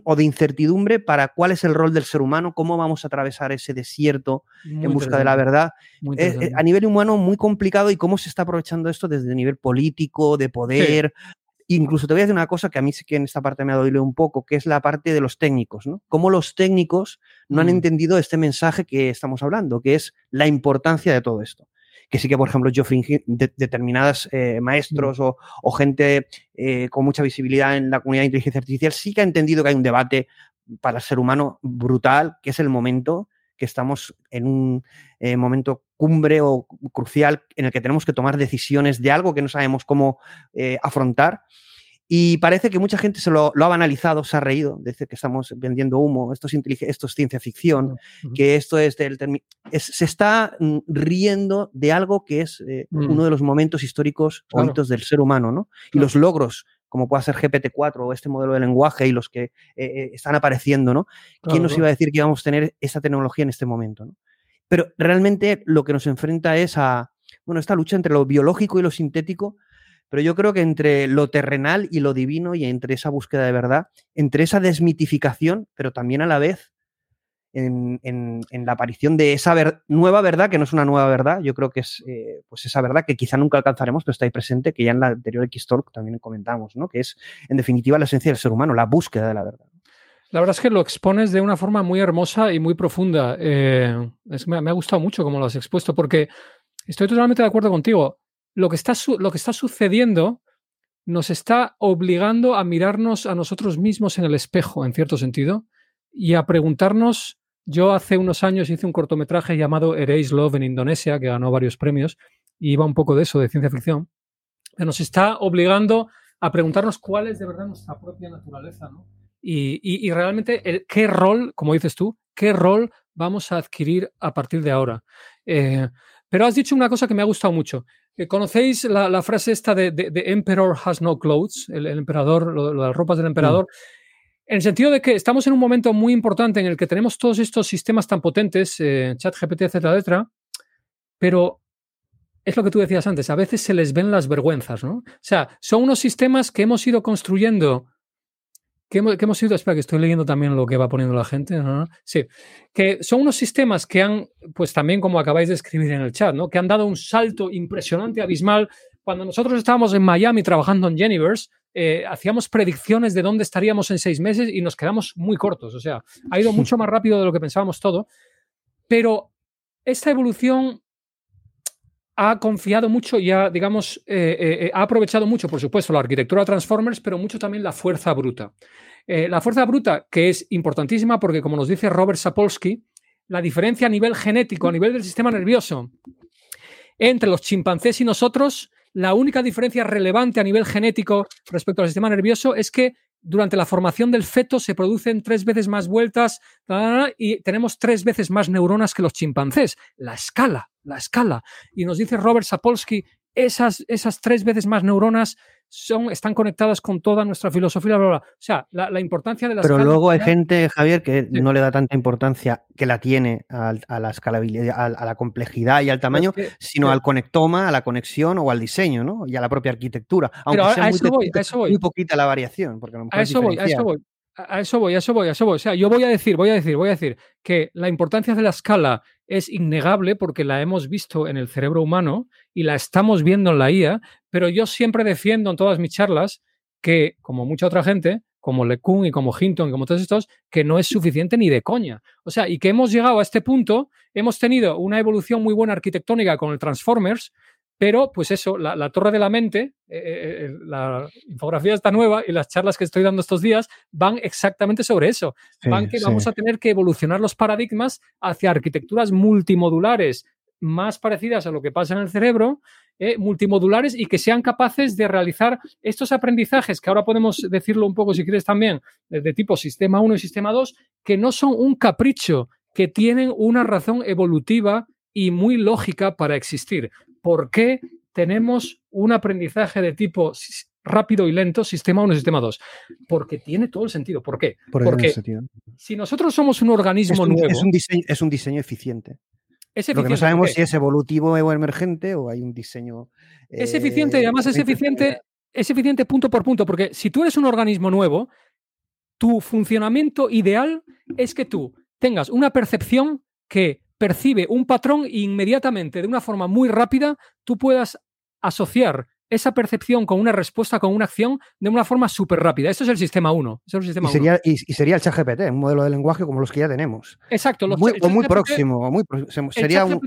o, de incertidumbre para cuál es el rol del ser humano, cómo vamos a atravesar ese desierto en busca de la verdad. Eh, a nivel humano, muy complicado y cómo se está aprovechando esto desde el nivel político, de poder, Incluso te voy a decir una cosa que a mí sí que en esta parte me ha dolido un poco, que es la parte de los técnicos, ¿no? Cómo los técnicos no han mm. entendido este mensaje que estamos hablando, que es la importancia de todo esto. Que sí que, por ejemplo, yo de, determinadas eh, maestros o, gente eh, con mucha visibilidad en la comunidad de inteligencia artificial sí que ha entendido que hay un debate para el ser humano brutal, que es el momento que estamos en un eh, momento cumbre o crucial en el que tenemos que tomar decisiones de algo que no sabemos cómo eh, afrontar Y parece que mucha gente se lo, lo ha banalizado, se ha reído, dice que estamos vendiendo humo, esto es, esto es ciencia ficción, que esto es del... Es, se está mm, riendo de algo que es eh, Mm. uno de los momentos históricos o Claro. hitos del ser humano, ¿no? Y los logros, como pueda ser GPT-4 o este modelo de lenguaje y los que eh, eh, están apareciendo, ¿no? Claro, ¿Quién nos claro. iba a decir que íbamos a tener esa tecnología en este momento, ¿no? Pero realmente lo que nos enfrenta es a, bueno, esta lucha entre lo biológico y lo sintético, pero yo creo que entre lo terrenal y lo divino y entre esa búsqueda de verdad, entre esa desmitificación, pero también a la vez en, la aparición de esa nueva verdad, que no es una nueva verdad, yo creo que es eh, pues esa verdad que quizá nunca alcanzaremos, pero está ahí presente, que ya en la anterior X-Talk también comentamos, ¿no? que es en definitiva la esencia del ser humano, la búsqueda de la verdad. La verdad es que lo expones de una forma muy hermosa y muy profunda. Eh, me, ha gustado mucho cómo lo has expuesto, porque estoy totalmente de acuerdo contigo. Lo que está, su- lo que está sucediendo nos está obligando a mirarnos a nosotros mismos en el espejo, en cierto sentido, y a preguntarnos. Yo hace unos años hice un cortometraje llamado Erase Love en Indonesia, que ganó varios premios, y iba un poco de eso, de ciencia ficción, que nos está obligando a preguntarnos cuál es de verdad nuestra propia naturaleza, ¿no? Y, y- y realmente el- qué rol, como dices tú, qué rol vamos a adquirir a partir de ahora. Eh, pero has dicho una cosa que me ha gustado mucho. Eh, ¿Conocéis la, la frase esta de, de- de Emperor has no clothes? El, el emperador, lo, lo de las ropas del emperador. En el sentido de que estamos en un momento muy importante en el que tenemos todos estos sistemas tan potentes, eh, ChatGPT, etcétera, etcétera, pero es lo que tú decías antes, a veces se les ven las vergüenzas, ¿no? O sea, son unos sistemas que hemos ido construyendo que hemos, que hemos ido, espera que estoy leyendo también lo que va poniendo la gente, ¿no? Sí, que son unos sistemas que han, pues también como acabáis de escribir en el chat, ¿no? Que han dado un salto impresionante, abismal. Cuando nosotros estábamos en Miami trabajando en Geniverse, eh, hacíamos predicciones de dónde estaríamos en seis meses y nos quedamos muy cortos. O sea, ha ido mucho más rápido de lo que pensábamos todo. Pero esta evolución ha confiado mucho y ha, digamos, eh, eh, eh, ha aprovechado mucho, por supuesto, la arquitectura Transformers, pero mucho también la fuerza bruta. La fuerza bruta, que es importantísima porque, como nos dice Robert Sapolsky, la diferencia a nivel genético, a nivel del sistema nervioso, entre los chimpancés y nosotros, la única diferencia relevante a nivel genético respecto al sistema nervioso es que durante la formación del feto se producen tres veces más vueltas ta, y tenemos tres veces más neuronas que los chimpancés. La escala, la escala. Y nos dice Robert Sapolsky, esas, esas tres veces más neuronas son, están conectadas con toda nuestra filosofía. bla, bla, bla. O sea, la, la importancia de la Pero escala luego hay gente, Javier, que no le da tanta importancia que la tiene a, la escalabilidad, a, a la complejidad y al tamaño, que- sino al conectoma, a la conexión o al diseño, ¿no? Y a la propia arquitectura. Aunque Pero sea a muy, eso voy, poquita- a eso voy. muy poquita la variación, porque a lo eso voy, a eso voy. A eso voy, a eso voy, a eso voy. O sea, yo voy a decir, voy a decir, voy a decir que la importancia de la escala es innegable porque la hemos visto en el cerebro humano y la estamos viendo en la IA, pero yo siempre defiendo en todas mis charlas que, como mucha otra gente, como LeCun y como Hinton, como todos estos, que no es suficiente ni de coña. O sea, y que hemos llegado a este punto, hemos tenido una evolución muy buena arquitectónica con el Transformers, pero, pues eso, la, la torre de la mente, eh, eh, eh, la infografía está nueva y las charlas que estoy dando estos días van exactamente sobre eso. Sí, van que sí. vamos a tener que evolucionar los paradigmas hacia arquitecturas multimodulares más parecidas a lo que pasa en el cerebro, eh, multimodulares y que sean capaces de realizar estos aprendizajes, que ahora podemos decirlo un poco si quieres también, de, de tipo sistema 1 y sistema 2, que no son un capricho, que tienen una razón evolutiva y muy lógica para existir. ¿Por qué tenemos un aprendizaje de tipo rápido y lento, sistema 1 y sistema 2? Porque tiene todo el sentido. ¿Por qué? Por Porque si nosotros somos un Es organismo un, nuevo, es un diseño, es un diseño eficiente. es Lo que no sabemos si es evolutivo o emergente o hay un diseño. Es eh, eficiente y además es eficiente, es eficiente punto por punto, porque si tú eres un organismo nuevo, tu funcionamiento ideal es que tú tengas una percepción que percibe un patrón e inmediatamente, de una forma muy rápida, tú puedas asociar esa percepción con una respuesta, con una acción, de una forma súper rápida. Esto es el sistema 1. Eso es el Y sistema 1. sería, y, y sería el ChatGPT, un modelo de lenguaje como los que ya tenemos. Exacto. los Muy- el o muy ChatGPT próximo, o muy el sería un, un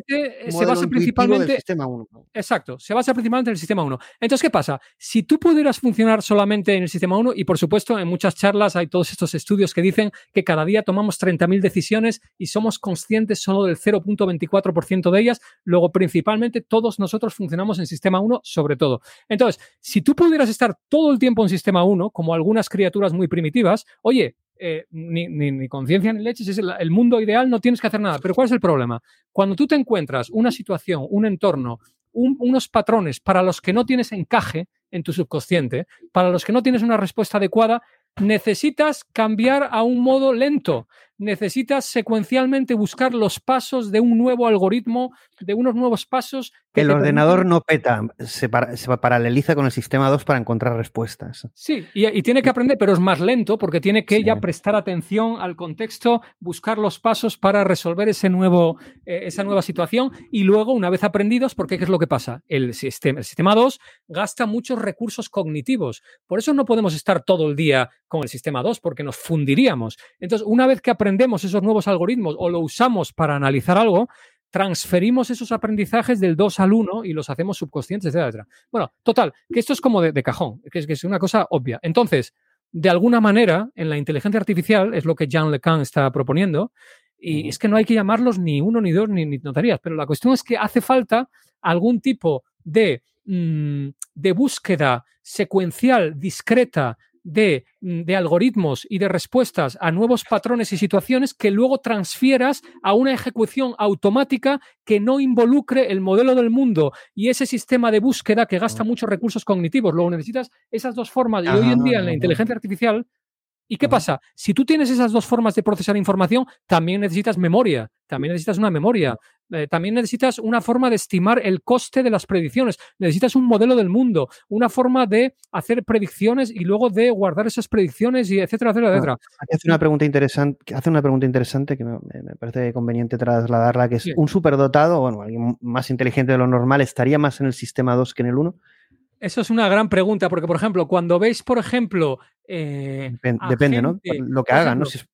se basa principalmente del sistema 1. Exacto, se basa principalmente en el sistema 1. Entonces, ¿qué pasa? Si tú pudieras funcionar solamente en el sistema 1, y por supuesto en muchas charlas hay todos estos estudios que dicen que cada día tomamos 30.000 decisiones y somos conscientes solo del 0.24% de ellas, luego principalmente todos nosotros funcionamos en sistema 1 sobre todo. Entonces, si tú pudieras estar todo el tiempo en sistema 1, como algunas criaturas muy primitivas, oye, eh, ni, ni, ni, conciencia ni leches, es el, mundo ideal, no tienes que hacer nada. Pero ¿cuál es el problema? Cuando tú te encuentras una situación, un entorno, un, unos patrones para los que no tienes encaje en tu subconsciente, para los que no tienes una respuesta adecuada, necesitas cambiar a un modo lento, necesitas secuencialmente buscar los pasos de un nuevo algoritmo, de unos nuevos pasos. Que el ordenador permiten... no peta, se, para, se, paraleliza con el sistema 2 para encontrar respuestas. Sí, y, y, tiene que aprender, pero es más lento porque tiene que sí. ya prestar atención al contexto, buscar los pasos para resolver ese nuevo, eh, esa nueva situación y luego, una vez aprendidos, porque ¿qué es lo que pasa? El sistema, el sistema 2 gasta muchos recursos cognitivos, por eso no podemos estar todo el día con el sistema 2 porque nos fundiríamos. Entonces, una vez que aprendemos aprendemos esos nuevos algoritmos o lo usamos para analizar algo, transferimos esos aprendizajes del 2 al 1 y los hacemos subconscientes, etc. Bueno, total, que esto es como de, de cajón, que es, que es, una cosa obvia. Entonces, de alguna manera, en la inteligencia artificial, es lo que Jean LeCun está proponiendo, y es que no hay que llamarlos ni uno, ni dos, ni, ni notarías, pero la cuestión es que hace falta algún tipo de, mmm, de búsqueda secuencial, discreta, de, de, algoritmos y de respuestas a nuevos patrones y situaciones que luego transfieras a una ejecución automática que no involucre el modelo del mundo y ese sistema de búsqueda que gasta muchos recursos cognitivos. Luego necesitas esas dos formas. Y hoy en día en la inteligencia artificial ¿Y qué pasa? Si tú tienes esas dos formas de procesar información, también necesitas memoria, también necesitas una memoria, eh, también necesitas una forma de estimar el coste de las predicciones, necesitas un modelo del mundo, una forma de hacer predicciones y luego de guardar esas predicciones y etcétera, etcétera, etcétera. Aquí hace una pregunta interesante, hace una pregunta interesante que me, me parece conveniente trasladarla, que es sí. un superdotado, bueno, alguien más inteligente de lo normal, ¿estaría más en el sistema 2 que en el 1? Eso es una gran pregunta, porque, por ejemplo, cuando veis, por ejemplo. Eh, depende, depende gente, ¿no? Lo que hagan, ejemplo, ¿no? Si es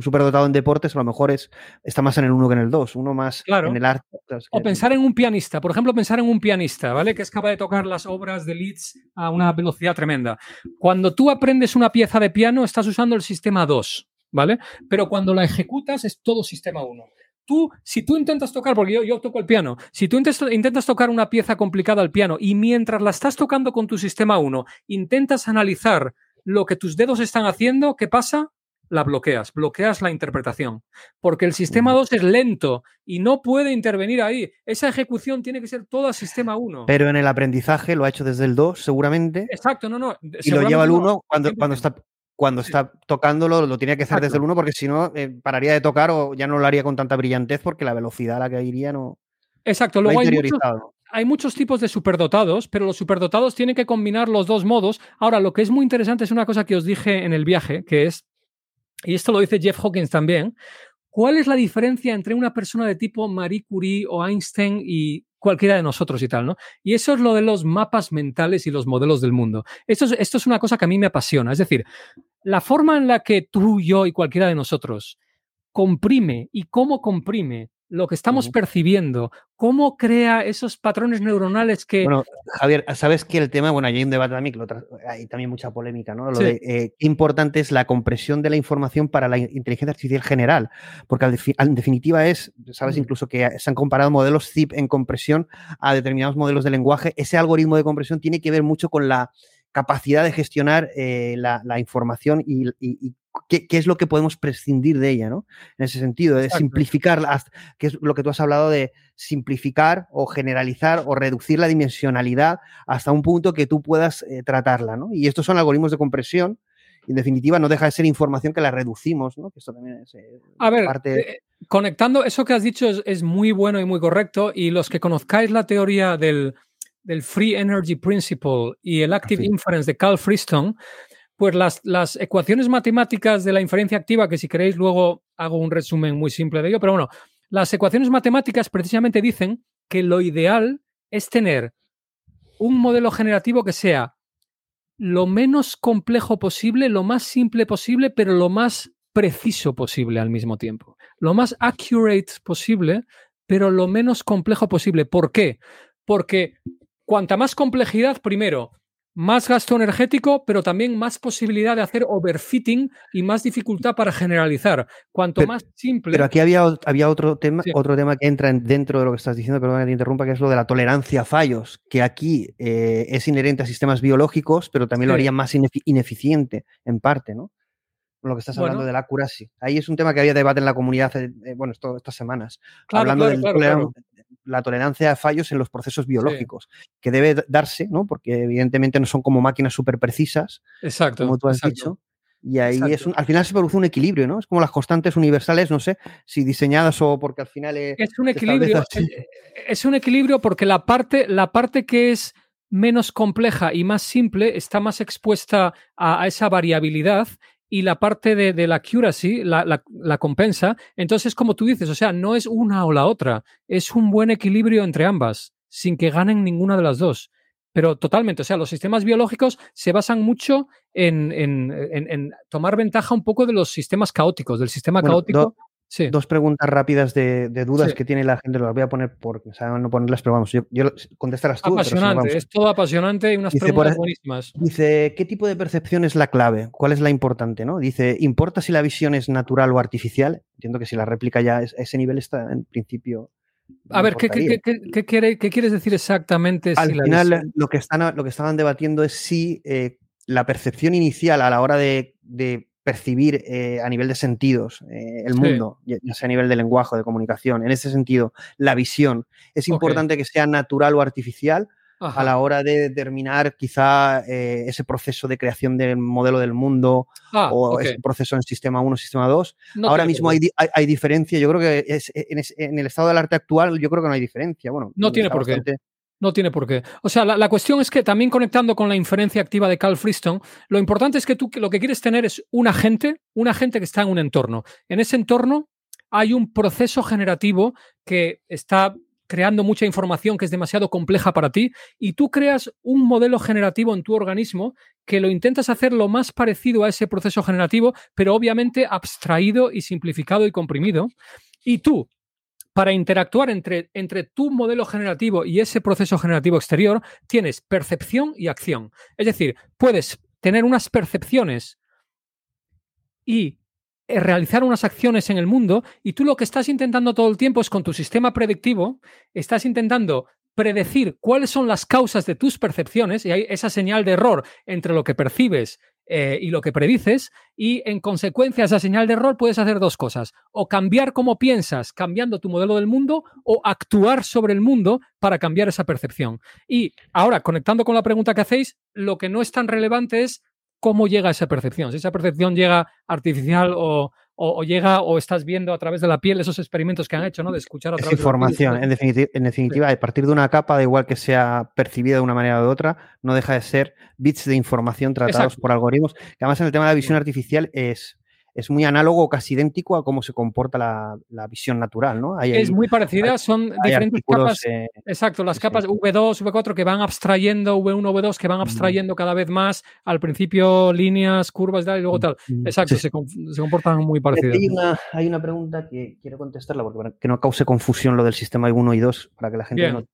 un superdotado en deportes, a lo mejor es, está más en el 1 que en el 2, uno más claro. en el arte. O pensar en un pianista, por ejemplo, pensar en un pianista, ¿vale? Que es capaz de tocar las obras de Liszt a una velocidad tremenda. Cuando tú aprendes una pieza de piano, estás usando el sistema 2, ¿vale? Pero cuando la ejecutas, es todo sistema 1 tú, si tú intentas tocar, porque yo, yo toco el piano, si tú intentas, intentas, tocar una pieza complicada al piano y mientras la estás tocando con tu sistema 1, intentas analizar lo que tus dedos están haciendo, ¿qué pasa? La bloqueas, bloqueas la interpretación. Porque el sistema 2 es lento y no puede intervenir ahí. Esa ejecución tiene que ser toda sistema 1. Pero en el aprendizaje lo ha hecho desde el 2, seguramente. Exacto, no, no. Y lo lleva al 1 no, cuando, cuando está cuando está tocándolo lo tenía que hacer Exacto. desde el 1 porque si no eh, pararía de tocar o ya no lo haría con tanta brillantez porque la velocidad a la que iría no. Exacto, luego no hay, muchos, hay muchos tipos de superdotados, pero los superdotados tienen que combinar los dos modos. Ahora, lo que es muy interesante es una cosa que os dije en el viaje, que es, y esto lo dice Jeff Hawkins también, ¿cuál es la diferencia entre una persona de tipo Marie Curie o Einstein y cualquiera de nosotros y tal, ¿no? Y eso es lo de los mapas mentales y los modelos del mundo. Esto es, esto es una cosa que a mí me apasiona. Es decir, la forma en la que tú, yo y cualquiera de nosotros comprime y cómo comprime lo que estamos uh -huh. percibiendo, cómo crea esos patrones neuronales que... Bueno, Javier, sabes que el tema, bueno, hay un debate también, hay también mucha polémica, ¿no? Lo sí. de eh, qué importante es la compresión de la información para la inteligencia artificial general, porque al, en definitiva es, sabes, uh -huh. incluso que se han comparado modelos zip en compresión a determinados modelos de lenguaje, ese algoritmo de compresión tiene que ver mucho con la capacidad de gestionar eh, la, la, información y, y, y qué, qué, es lo que podemos prescindir de ella, ¿no? En ese sentido, de Exacto. simplificar, que es lo que tú has hablado de simplificar o generalizar o reducir la dimensionalidad hasta un punto que tú puedas eh, tratarla, ¿no? Y estos son algoritmos de compresión. Y en definitiva, no deja de ser información que la reducimos, ¿no? Que esto también es. Eh, A ver, parte... eh, conectando, eso que has dicho es, es muy bueno y muy correcto. Y los que conozcáis la teoría del, del Free Energy Principle y el Active Así. Inference de Carl Friston, pues las, las, ecuaciones matemáticas de la inferencia activa, que si queréis luego hago un resumen muy simple de ello, pero bueno, las ecuaciones matemáticas precisamente dicen que lo ideal es tener un modelo generativo que sea lo menos complejo posible, lo más simple posible, pero lo más preciso posible al mismo tiempo. Lo más accurate posible, pero lo menos complejo posible. ¿Por qué? Porque cuanta más complejidad, primero, más gasto energético, pero también más posibilidad de hacer overfitting y más dificultad para generalizar. Cuanto más simple. Pero aquí había, había otro, tema, otro tema que entra dentro de lo que estás diciendo, perdón que te interrumpa, que es lo de la tolerancia a fallos, que aquí eh, es inherente a sistemas biológicos, pero también lo haría más ineficiente en parte, ¿no? Lo que estás hablando de la accuracy. Ahí es un tema que había debate en la comunidad, eh, bueno, estas semanas. hablando de la tolerancia a fallos en los procesos biológicos, que debe darse, ¿no? Porque evidentemente no son como máquinas súper precisas, exacto, como tú has dicho. Y ahí es un, al final se produce un equilibrio, ¿no? Es como las constantes universales, no sé si diseñadas o porque al final es un equilibrio. Eh, es un equilibrio porque la parte, la parte que es menos compleja y más simple está más expuesta a, esa variabilidad y la parte de, la accuracy la, la, compensa. Entonces, como tú dices, o sea, no es una o la otra, es un buen equilibrio entre ambas, sin que ganen ninguna de las dos. Pero totalmente, o sea, los sistemas biológicos se basan mucho en, en, en, tomar ventaja un poco de los sistemas caóticos, del sistema caótico. Dos preguntas rápidas de, dudas que tiene la gente, las voy a poner porque saben no ponerlas, pero vamos, yo, yo contestarás tú. Apasionante, es todo apasionante y unas preguntas buenísimas. Dice, ¿qué tipo de percepción es la clave? ¿Cuál es la importante? ¿no? Dice, ¿importa si la visión es natural o artificial? Entiendo que si la réplica ya a ese nivel está en principio a ver, ¿qué, quiere, ¿qué, quieres decir exactamente? Al final, lo, que están, lo que estaban debatiendo es si eh, la percepción inicial a la hora de, percibir eh, a nivel de sentidos eh, el mundo, ya sea a nivel de lenguaje, de comunicación, en ese sentido, la visión, es importante que sea natural o artificial a la hora de determinar quizá eh, ese proceso de creación del modelo del mundo ah, o ese proceso en sistema 1, sistema 2. Ahora mismo hay, hay, diferencia, yo creo que es, en, el estado del arte actual yo creo que no hay diferencia. Bueno, no tiene por qué. No tiene por qué. O sea, la, cuestión es que también conectando con la inferencia activa de Carl Friston, lo importante es que tú lo que quieres tener es un agente, un agente que está en un entorno. En ese entorno hay un proceso generativo que está creando mucha información que es demasiado compleja para ti y tú creas un modelo generativo en tu organismo que lo intentas hacer lo más parecido a ese proceso generativo, pero obviamente abstraído y simplificado y comprimido. Y tú, para interactuar entre, entre tu modelo generativo y ese proceso generativo exterior, tienes percepción y acción. Es decir, puedes tener unas percepciones y eh, realizar unas acciones en el mundo y tú lo que estás intentando todo el tiempo es con tu sistema predictivo, estás intentando predecir cuáles son las causas de tus percepciones y hay esa señal de error entre lo que percibes eh, y lo que predices y en consecuencia esa señal de error puedes hacer dos cosas, o cambiar cómo piensas cambiando tu modelo del mundo o actuar sobre el mundo para cambiar esa percepción. Y ahora, conectando con la pregunta que hacéis, lo que no es tan relevante es cómo llega esa percepción. Si esa percepción llega artificial o, llega o estás viendo a través de la piel esos experimentos que han hecho, ¿no? De escuchar a través información. De la piel. En, definitiva, a partir de una capa, da igual que sea percibida de una manera u otra, no deja de ser bits de información tratados por algoritmos. Que además en el tema de la visión artificial es es muy análogo, casi idéntico a cómo se comporta la, visión natural, ¿no? es muy parecida, son diferentes capas. Eh, exacto, las capas V2, V4 que van abstrayendo, V1, V2 que van abstrayendo cada vez más, al principio líneas, curvas y luego tal. Exacto, se, comportan muy parecidas. Hay una, hay una, pregunta que quiero contestarla porque para que no cause confusión lo del sistema 1 y 2, para que la gente no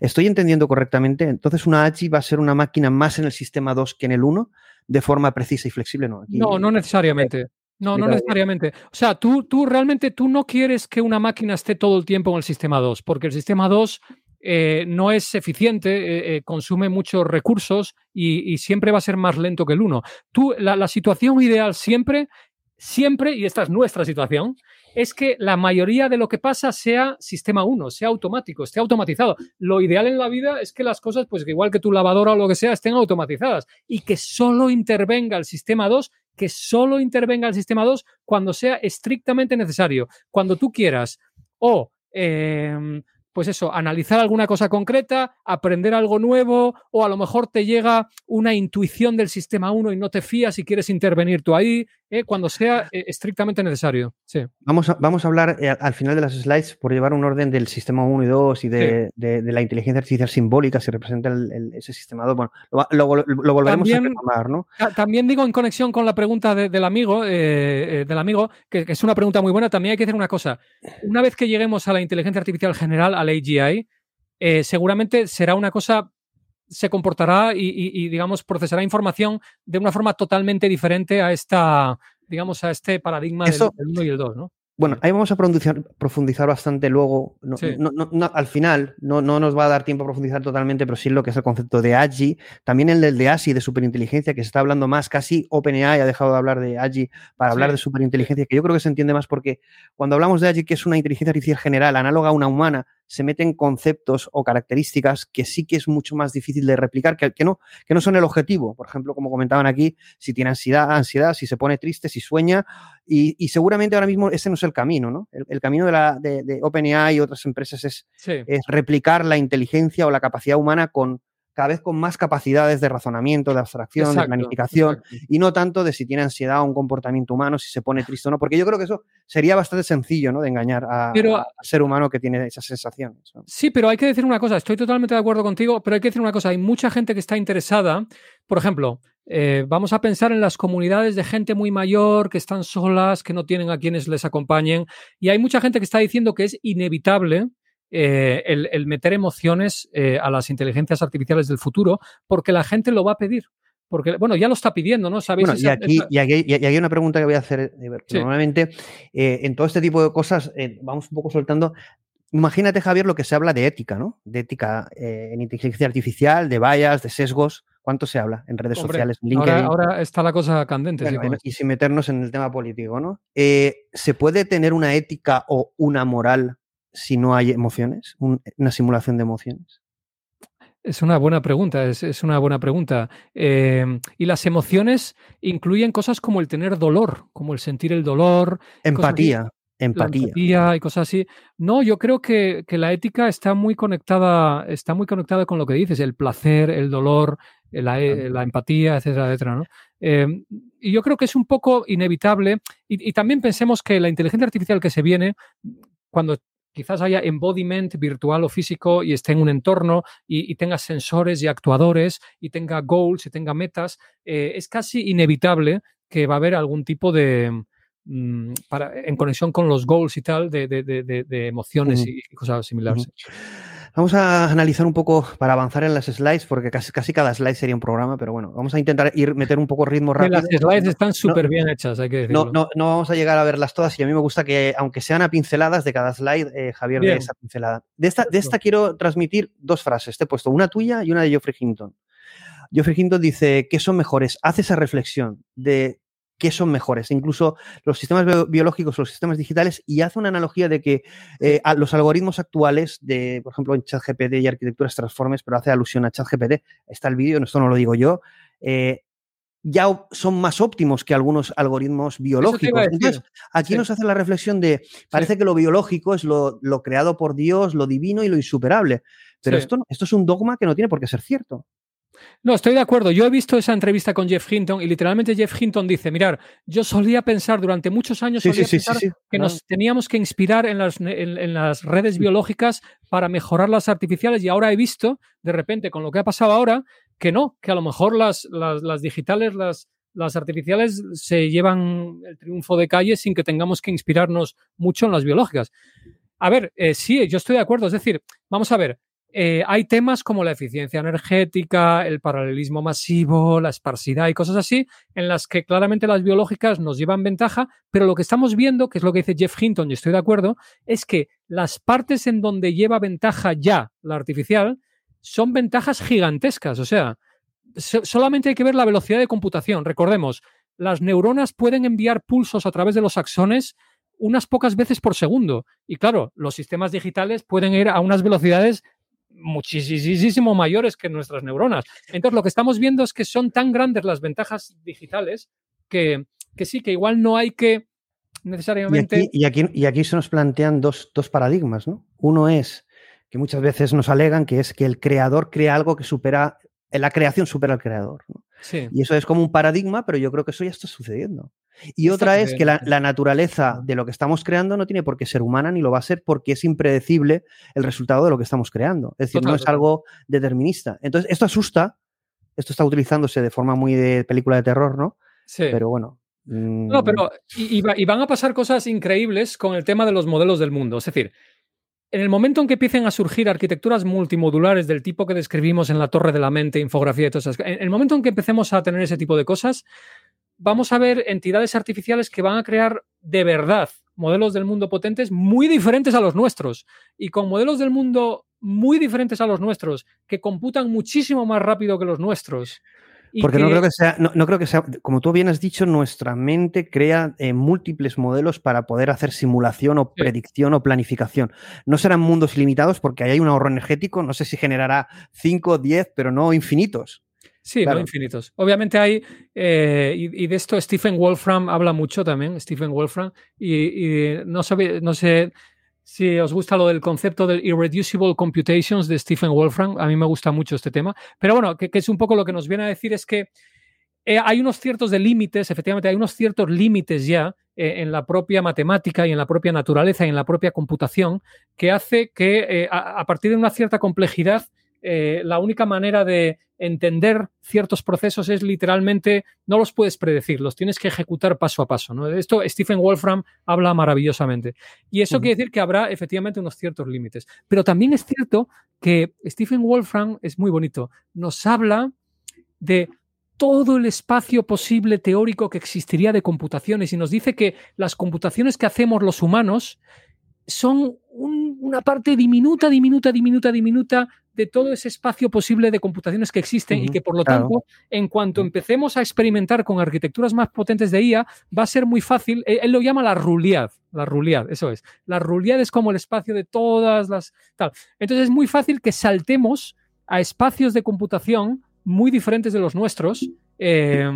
Estoy entendiendo correctamente. Entonces, una ACHI va a ser una máquina más en el sistema 2 que en el 1, de forma precisa y flexible, ¿no? no, no necesariamente. No, no necesariamente. O sea, tú, tú realmente tú no quieres que una máquina esté todo el tiempo en el sistema 2, porque el sistema 2 eh, no es eficiente, eh, eh, consume muchos recursos y, siempre va a ser más lento que el 1. Tú, la, la, situación ideal siempre, siempre, y esta es nuestra situación, es que la mayoría de lo que pasa sea sistema 1, sea automático, esté automatizado. Lo ideal en la vida es que las cosas, pues igual que tu lavadora o lo que sea, estén automatizadas y que solo intervenga el sistema 2 que solo intervenga el sistema 2 cuando sea estrictamente necesario. Cuando tú quieras o em, pues eso, analizar alguna cosa concreta, aprender algo nuevo, o a lo mejor te llega una intuición del sistema 1 y no te fías y quieres intervenir tú ahí, ¿eh? cuando sea eh, estrictamente necesario. Sí. Vamos, a, vamos a hablar eh, al final de las slides por llevar un orden del sistema 1 y 2 y de, la inteligencia artificial simbólica, si representa ese sistema 2. Bueno, lo, volveremos a retomar, ¿no? También digo en conexión con la pregunta del amigo, del amigo que, que, es una pregunta muy buena, también hay que hacer una cosa. Una vez que lleguemos a la inteligencia artificial general, AGI, eh, seguramente será una cosa se comportará y, y- y, digamos, procesará información de una forma totalmente diferente a esta, digamos, a este paradigma del- Eso- del 1 y el 2, ¿no? Bueno, ahí vamos a profundizar, profundizar bastante luego. No- Sí. no- no- no- al final, no, no nos va a dar tiempo a profundizar totalmente, pero sí lo que es el concepto de AGI, también el del de ASI, de superinteligencia, que se está hablando más, casi OpenAI ha dejado de hablar de AGI para hablar de superinteligencia, que yo creo que se entiende más porque cuando hablamos de AGI, que es una inteligencia artificial general, análoga a una humana, se meten conceptos o características que sí que es mucho más difícil de replicar, que, que no, que no son el objetivo. Por ejemplo, como comentaban aquí, si tiene ansiedad, ansiedad, si se pone triste, si sueña, y, y seguramente ahora mismo ese no es el camino, ¿no? El, el camino de, la, de, de OpenAI y otras empresas es, Sí. es replicar la inteligencia o la capacidad humana con cada vez con más capacidades de razonamiento, de abstracción, de planificación, exacto. y no tanto de si tiene ansiedad o un comportamiento humano, si se pone triste o no, porque yo creo que eso sería bastante sencillo, ¿no? De engañar a- Pero- a- al ser humano que tiene esas sensaciones. ¿no? Sí, pero hay que decir una cosa, estoy totalmente de acuerdo contigo, pero hay que decir una cosa, hay mucha gente que está interesada, por ejemplo, eh, vamos a pensar en las comunidades de gente muy mayor, que están solas, que no tienen a quienes les acompañen, y hay mucha gente que está diciendo que es inevitable eh, el, el meter emociones eh, a las inteligencias artificiales del futuro, porque la gente lo va a pedir. Porque, bueno, ya lo está pidiendo, ¿no? ¿Sabéis? Bueno, y aquí, esa- y, aquí, y aquí hay una pregunta que voy a hacer. Sí. Normalmente, eh, en todo este tipo de cosas, vamos un poco soltando. Imagínate, Javier, lo que se habla de ética, ¿no? De ética en inteligencia artificial, de vallas, de sesgos. ¿Cuánto se habla en redes Hombre, sociales, en LinkedIn? ahora, ahora está la cosa candente. sí, Bueno, con y- sin meternos en el tema político, ¿no? ¿Se puede tener una ética o una moral si no hay emociones? Un- una simulación de emociones. Es una buena pregunta, es, es una buena pregunta. Eh, y las emociones incluyen cosas como el tener dolor, como el sentir el dolor. Empatía. Empatía. empatía y cosas así. No, yo creo que, que la ética está muy conectada, está muy conectada con lo que dices, el placer, el dolor, la, e- la empatía, etcétera, etcétera, ¿no? Eh, y yo creo que es un poco inevitable. Y, y también pensemos que la inteligencia artificial que se viene, cuando quizás haya embodiment virtual o físico y esté en un entorno y, y tenga sensores y actuadores y tenga goals y tenga metas, eh, es casi inevitable que va a haber algún tipo de, mm, para, en conexión con los goals y tal, de, de- de- de- emociones y, y cosas similares. Vamos a analizar un poco para avanzar en las slides, porque casi, casi cada slide sería un programa, pero bueno, vamos a intentar ir meter un poco ritmo rápido. Las slides están no- súper bien hechas, hay que decirlo. No, no, no vamos a llegar a verlas todas y a mí me gusta que, aunque sean a pinceladas de cada slide, eh, Javier Bien. de esa pincelada. De esta, de esta quiero transmitir dos frases. Te he puesto una tuya y una de Geoffrey Hinton. Geoffrey Hinton dice, ¿qué son mejores? Hace esa reflexión de qué son mejores, incluso los sistemas bio- biológicos los sistemas digitales, y hace una analogía de que eh, a los algoritmos actuales, de, por ejemplo, en ChatGPT y arquitecturas transformes, pero hace alusión a ChatGPT, está el vídeo, esto no lo digo yo, eh, ya son más óptimos que algunos algoritmos biológicos. Entonces, aquí Sí. nos hace la reflexión de, parece que lo biológico es lo, lo creado por Dios, lo divino y lo insuperable. Pero Sí. esto, esto es un dogma que no tiene por qué ser cierto. No, estoy de acuerdo. Yo he visto esa entrevista con Jeff Hinton y literalmente Jeff Hinton dice, mirar, yo solía pensar durante muchos años, Sí, solía sí, sí, sí, pensar sí, que nos teníamos que inspirar en las, en, en las redes biológicas para mejorar las artificiales y ahora he visto, de repente, con lo que ha pasado ahora, que no, que a lo mejor las, las, las digitales, las, las artificiales se llevan el triunfo de calle sin que tengamos que inspirarnos mucho en las biológicas. A ver, eh, sí, yo estoy de acuerdo. Es decir, vamos a ver, eh, hay temas como la eficiencia energética, el paralelismo masivo, la esparsidad y cosas así, en las que claramente las biológicas nos llevan ventaja, pero lo que estamos viendo, que es lo que dice Jeff Hinton, y estoy de acuerdo, es que las partes en donde lleva ventaja ya la artificial son ventajas gigantescas. O sea, so- solamente hay que ver la velocidad de computación. Recordemos, las neuronas pueden enviar pulsos a través de los axones unas pocas veces por segundo. Y claro, los sistemas digitales pueden ir a unas velocidades muchísimo mayores que nuestras neuronas. Entonces, lo que estamos viendo es que son tan grandes las ventajas digitales que, que sí, que igual no hay que Y necesariamente... aquí, y, aquí, y aquí se nos plantean dos, dos paradigmas, ¿no? Uno es que muchas veces nos alegan que es que el creador crea algo que supera, la creación supera al creador. ¿no? Sí. Y eso es como un paradigma, pero yo creo que eso ya está sucediendo. Y Está otra es que la, naturaleza de lo que estamos creando no tiene por qué ser humana ni lo va a ser porque es impredecible el resultado de lo que estamos creando. Es decir, Total, no es algo determinista. Entonces, esto asusta, esto está utilizándose de forma muy de película de terror, ¿no? Sí. Pero bueno. mm, No, pero y, y va- y van a pasar cosas increíbles con el tema de los modelos del mundo. Es decir, en el momento en que empiecen a surgir arquitecturas multimodulares del tipo que describimos en la Torre de la Mente, infografía y todas esas en el momento en que empecemos a tener ese tipo de cosas, vamos a ver entidades artificiales que van a crear de verdad modelos del mundo potentes muy diferentes a los nuestros. Y con modelos del mundo muy diferentes a los nuestros, que computan muchísimo más rápido que los nuestros. Porque no creo que sea, no, creo que sea, como tú bien has dicho, nuestra mente crea eh, múltiples modelos para poder hacer simulación o predicción o planificación. No serán mundos ilimitados porque ahí hay un ahorro energético, no sé si generará 5, 10, pero no infinitos. Sí, no infinitos. Obviamente hay, eh, y, de esto Stephen Wolfram habla mucho también, Stephen Wolfram, y, no, no sé si os gusta lo del concepto del irreducible computations de Stephen Wolfram, a mí me gusta mucho este tema, pero bueno, que, es un poco lo que nos viene a decir es que eh, hay unos ciertos límites, efectivamente hay unos ciertos límites ya eh, en la propia matemática y en la propia naturaleza y en la propia computación que hace que a, partir de una cierta complejidad eh, la única manera de entender ciertos procesos es literalmente, no los puedes predecir, los tienes que ejecutar paso a paso. ¿no? Esto Stephen Wolfram habla maravillosamente. Y eso quiere decir que habrá efectivamente unos ciertos límites. Pero también es cierto que Stephen Wolfram es muy bonito. Nos habla de todo el espacio posible teórico que existiría de computaciones y nos dice que las computaciones que hacemos los humanos son una parte diminuta, diminuta, diminuta, diminuta de todo ese espacio posible de computaciones que existen y que por lo tanto, en cuanto empecemos a experimentar con arquitecturas más potentes de IA, va a ser muy fácil. Él, lo llama la ruliad, la ruliad, eso es. La ruliad es como el espacio de todas las tal. Entonces es muy fácil que saltemos a espacios de computación muy diferentes de los nuestros. Eh,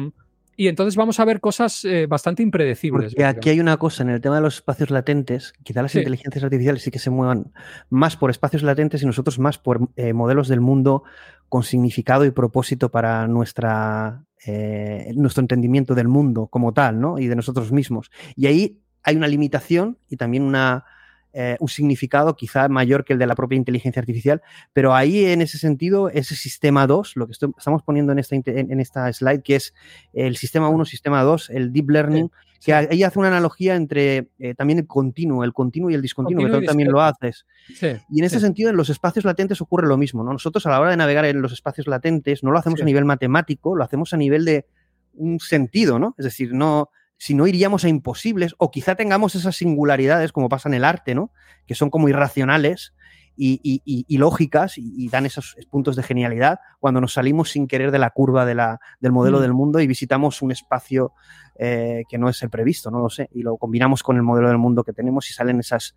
y entonces vamos a ver cosas eh, bastante impredecibles. Y aquí hay una cosa en el tema de los espacios latentes, quizá las inteligencias artificiales sí que se muevan más por espacios latentes y nosotros más por eh, modelos del mundo con significado y propósito para nuestra, eh, nuestro entendimiento del mundo como tal, ¿no? Y de nosotros mismos. Y ahí hay una limitación y también una, eh, un significado quizá mayor que el de la propia inteligencia artificial, pero ahí en ese sentido, ese sistema 2, lo que estamos poniendo en esta, en esta slide, que es el sistema 1, sistema 2, el deep learning, que ahí hace una analogía entre eh, también el continuo, el continuo y el discontinuo, que tú también lo haces. y en ese sentido, en los espacios latentes ocurre lo mismo. ¿no? Nosotros a la hora de navegar en los espacios latentes no lo hacemos a nivel matemático, lo hacemos a nivel de un sentido, ¿no? Es decir, no, si no iríamos a imposibles, o quizá tengamos esas singularidades, como pasa en el arte, ¿no? Que son como irracionales y, lógicas y, dan esos puntos de genialidad cuando nos salimos sin querer de la curva de la, del modelo mm. del mundo y visitamos un espacio eh, que no es el previsto, no lo sé, y lo combinamos con el modelo del mundo que tenemos y salen esas,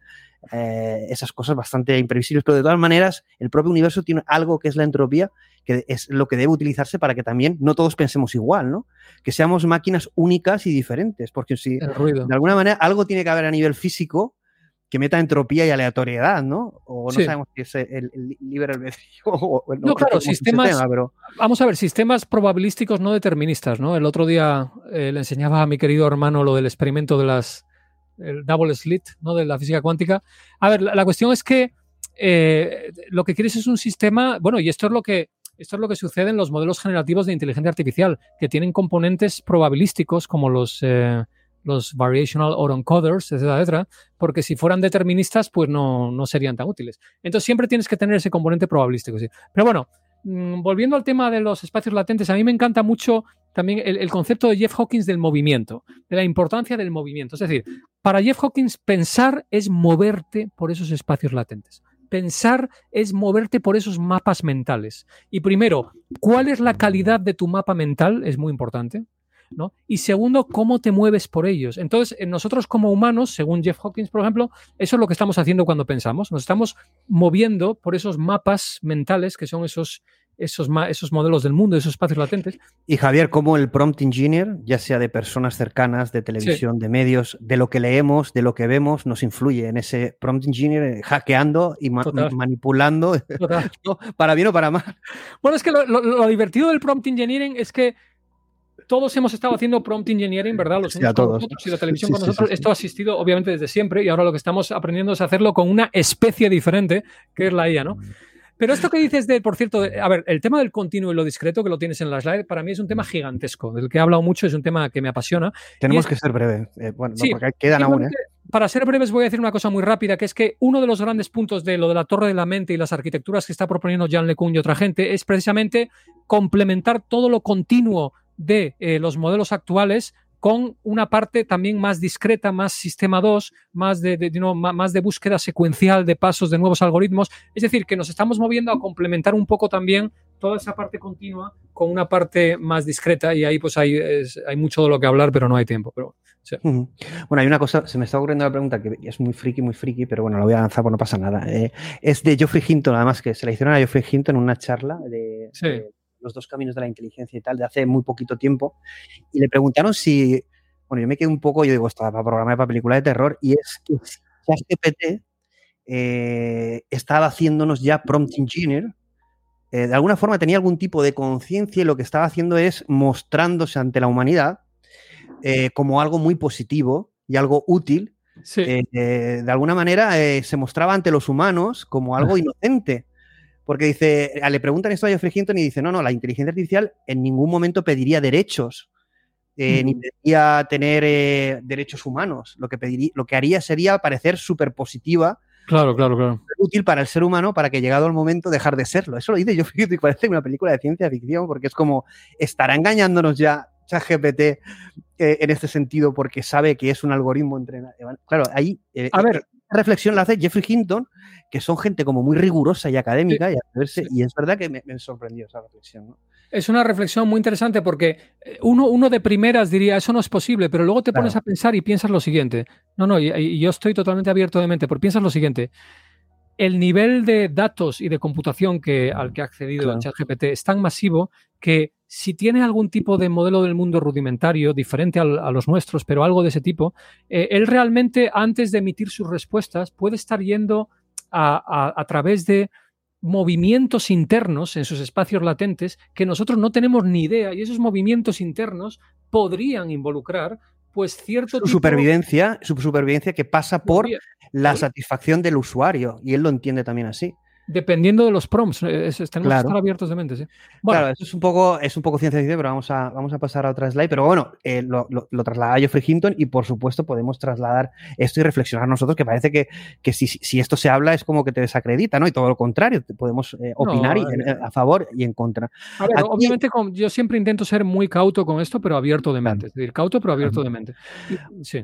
eh, esas cosas bastante imprevisibles. Pero de todas maneras, el propio universo tiene algo que es la entropía, que es lo que debe utilizarse para que también no todos pensemos igual, ¿no? Que seamos máquinas únicas y diferentes, porque si de alguna manera algo tiene que haber a nivel físico que meta entropía y aleatoriedad, ¿no? O no sabemos si es el, libre albedrío o, no, claro, sistemas. Vamos a ver, sistemas probabilísticos no deterministas, ¿no? El otro día eh, le enseñaba a mi querido hermano lo del experimento de las. el double slit, ¿no? De la física cuántica. A ver, la, cuestión es que eh, lo que quieres es un sistema. Bueno, y esto es lo que. Esto es lo que sucede en los modelos generativos de inteligencia artificial, que tienen componentes probabilísticos como los, eh, los variational autoencoders, etcétera, etcétera, porque si fueran deterministas, pues no, no serían tan útiles. Entonces siempre tienes que tener ese componente probabilístico. Pero bueno, mm, volviendo al tema de los espacios latentes, a mí me encanta mucho también el, concepto de Jeff Hawkins del movimiento, de la importancia del movimiento. Es decir, para Jeff Hawkins pensar es moverte por esos espacios latentes. Pensar es moverte por esos mapas mentales. Y primero, ¿cuál es la calidad de tu mapa mental? Es muy importante. Y segundo, cómo te mueves por ellos. Entonces, nosotros como humanos, según Jeff Hawkins, por ejemplo, eso es lo que estamos haciendo cuando pensamos. Nos estamos moviendo por esos mapas mentales que son esos, esos, esos modelos del mundo, esos espacios latentes. Y Javier, como el prompt engineer, ya sea de personas cercanas, de televisión, de medios, de lo que leemos, de lo que vemos, nos influye en ese prompt engineer eh, hackeando y manipulando, para bien o para mal. Bueno, es que lo divertido del prompt engineering es que todos hemos estado haciendo prompt engineering, ¿verdad? Los sí, todos. y la televisión con nosotros. Esto ha existido obviamente desde siempre y ahora lo que estamos aprendiendo es hacerlo con una especie diferente, que es la IA, ¿no? Pero esto que dices de, por cierto, a ver, el tema del continuo y lo discreto que lo tienes en la slide, para mí es un tema gigantesco, del que he hablado mucho, es un tema que me apasiona. Tenemos que ser breves, eh, bueno, porque quedan aún, ¿eh? para ser breves voy a decir una cosa muy rápida, que es que uno de los grandes puntos de lo de la torre de la mente y las arquitecturas que está proponiendo Jean LeCun y otra gente es precisamente complementar todo lo continuo de eh, los modelos actuales con una parte también más discreta, más sistema 2, más de, más de búsqueda secuencial de pasos de nuevos algoritmos. Es decir, que nos estamos moviendo a complementar un poco también toda esa parte continua con una parte más discreta y ahí pues hay, hay mucho de lo que hablar, pero no hay tiempo. Pero, Bueno, hay una cosa, se me está ocurriendo la pregunta que es muy friki, muy friki, pero bueno, la voy a lanzar, pues no pasa nada. Eh, es de Geoffrey Hinton, además que se la hicieron a Geoffrey Hinton en una charla de, los dos caminos de la inteligencia y tal, de hace muy poquito tiempo, y le preguntaron si, bueno, yo me quedé un poco, yo digo, estaba para programar para película de terror, y es que ChatGPT eh, estaba haciéndonos ya prompt engineer, eh, de alguna forma tenía algún tipo de conciencia y lo que estaba haciendo es mostrándose ante la humanidad eh, como algo muy positivo y algo útil. de alguna manera se mostraba ante los humanos como algo inocente. Porque dice, le preguntan esto a Geoffrey Hinton y dice, no, no, la inteligencia artificial en ningún momento pediría derechos, eh, ni pediría tener eh, derechos humanos. Lo que, pediría, lo que haría sería parecer súper positiva. Claro, claro, claro. Útil para el ser humano para que llegado el momento dejar de serlo. Eso lo dice Geoffrey Hinton y parece una película de ciencia ficción porque es como, ¿estará engañándonos ya ChatGPT eh, en este sentido porque sabe que es un algoritmo entrenado? Claro, ahí... a ver, reflexión la hace Jeffrey Hinton, que son gente como muy rigurosa y académica, y, y, es verdad que me, sorprendió esa reflexión. Es una reflexión muy interesante porque eh, uno, uno de primeras diría, eso no es posible, pero luego te pones a pensar y piensas lo siguiente. No, no, y, yo estoy totalmente abierto de mente, porque piensas lo siguiente. El nivel de datos y de computación que, al que ha accedido ChatGPT es tan masivo que si tiene algún tipo de modelo del mundo rudimentario, diferente a los nuestros, pero algo de ese tipo, eh, él realmente antes de emitir sus respuestas puede estar yendo a, través de movimientos internos en sus espacios latentes que nosotros no tenemos ni idea y esos movimientos internos podrían involucrar pues cierto su supervivencia, su supervivencia que pasa por la satisfacción del usuario y él lo entiende también así. Dependiendo de los prompts, eh, tenemos que estar abiertos de mente, sí. Claro, eso es un poco, es un poco ciencia ficción, pero vamos a, vamos a pasar a otra slide. Pero bueno, eh, lo, lo, traslada Geoffrey Hinton y por supuesto podemos trasladar esto y reflexionar nosotros, que parece que, que si, si, esto se habla es como que te desacredita, ¿no? Y todo lo contrario, podemos eh, opinar a favor y en contra. A ver, obviamente yo siempre intento ser muy cauto con esto, pero abierto de mente. Es decir, cauto, pero abierto de mente. Sí.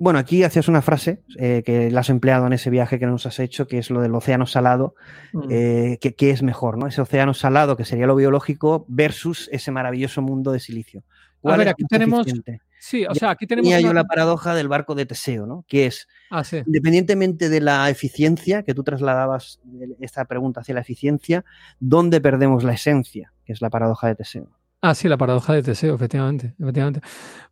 Bueno, aquí hacías una frase eh, que la has empleado en ese viaje que nos has hecho, que es lo del océano salado, mm. eh, que, es mejor, ¿no? Ese océano salado, que sería lo biológico, versus ese maravilloso mundo de silicio. A ver, aquí tenemos. Sí, o sea, aquí tenemos. Y hay una... paradoja del barco de Teseo, ¿no? Que es, ah, independientemente de la eficiencia, que tú trasladabas esta pregunta hacia la eficiencia, ¿dónde perdemos la esencia? Que es la paradoja de Teseo. Ah, sí, la paradoja de Teseo, efectivamente, efectivamente.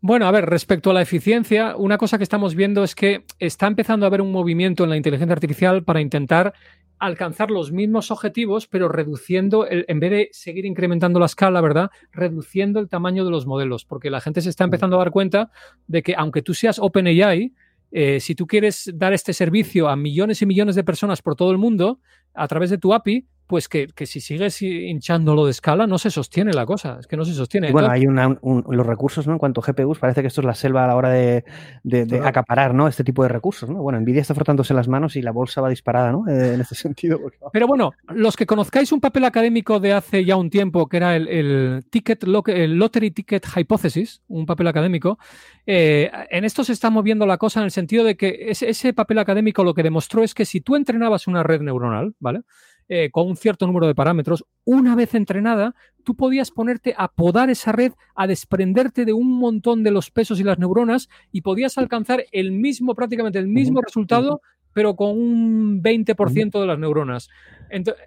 Bueno, a ver, respecto a la eficiencia, una cosa que estamos viendo es que está empezando a haber un movimiento en la inteligencia artificial para intentar alcanzar los mismos objetivos, pero reduciendo, en vez de seguir incrementando la escala, ¿verdad? Reduciendo el tamaño de los modelos, porque la gente se está empezando a dar cuenta de que aunque tú seas OpenAI, eh, si tú quieres dar este servicio a millones y millones de personas por todo el mundo a través de tu API, pues que, si sigues hinchándolo de escala no se sostiene la cosa, es que no se sostiene. bueno, hay los recursos, ¿no? En cuanto a GPUs, parece que esto es la selva a la hora de, acaparar, ¿no? Este tipo de recursos, ¿no? Bueno, Nvidia está frotándose las manos y la bolsa va disparada, ¿no? Eh, en este sentido. Pero bueno, los que conozcáis un papel académico de hace ya un tiempo, que era el, ticket, el Lottery Ticket Hypothesis, un papel académico, eh, en esto se está moviendo la cosa en el sentido de que ese, ese papel académico lo que demostró es que si tú entrenabas una red neuronal, ¿vale? Eh, con un cierto número de parámetros, una vez entrenada, tú podías ponerte a podar esa red, a desprenderte de un montón de los pesos y las neuronas y podías alcanzar el mismo, prácticamente el mismo resultado, pero con un 20% de las neuronas.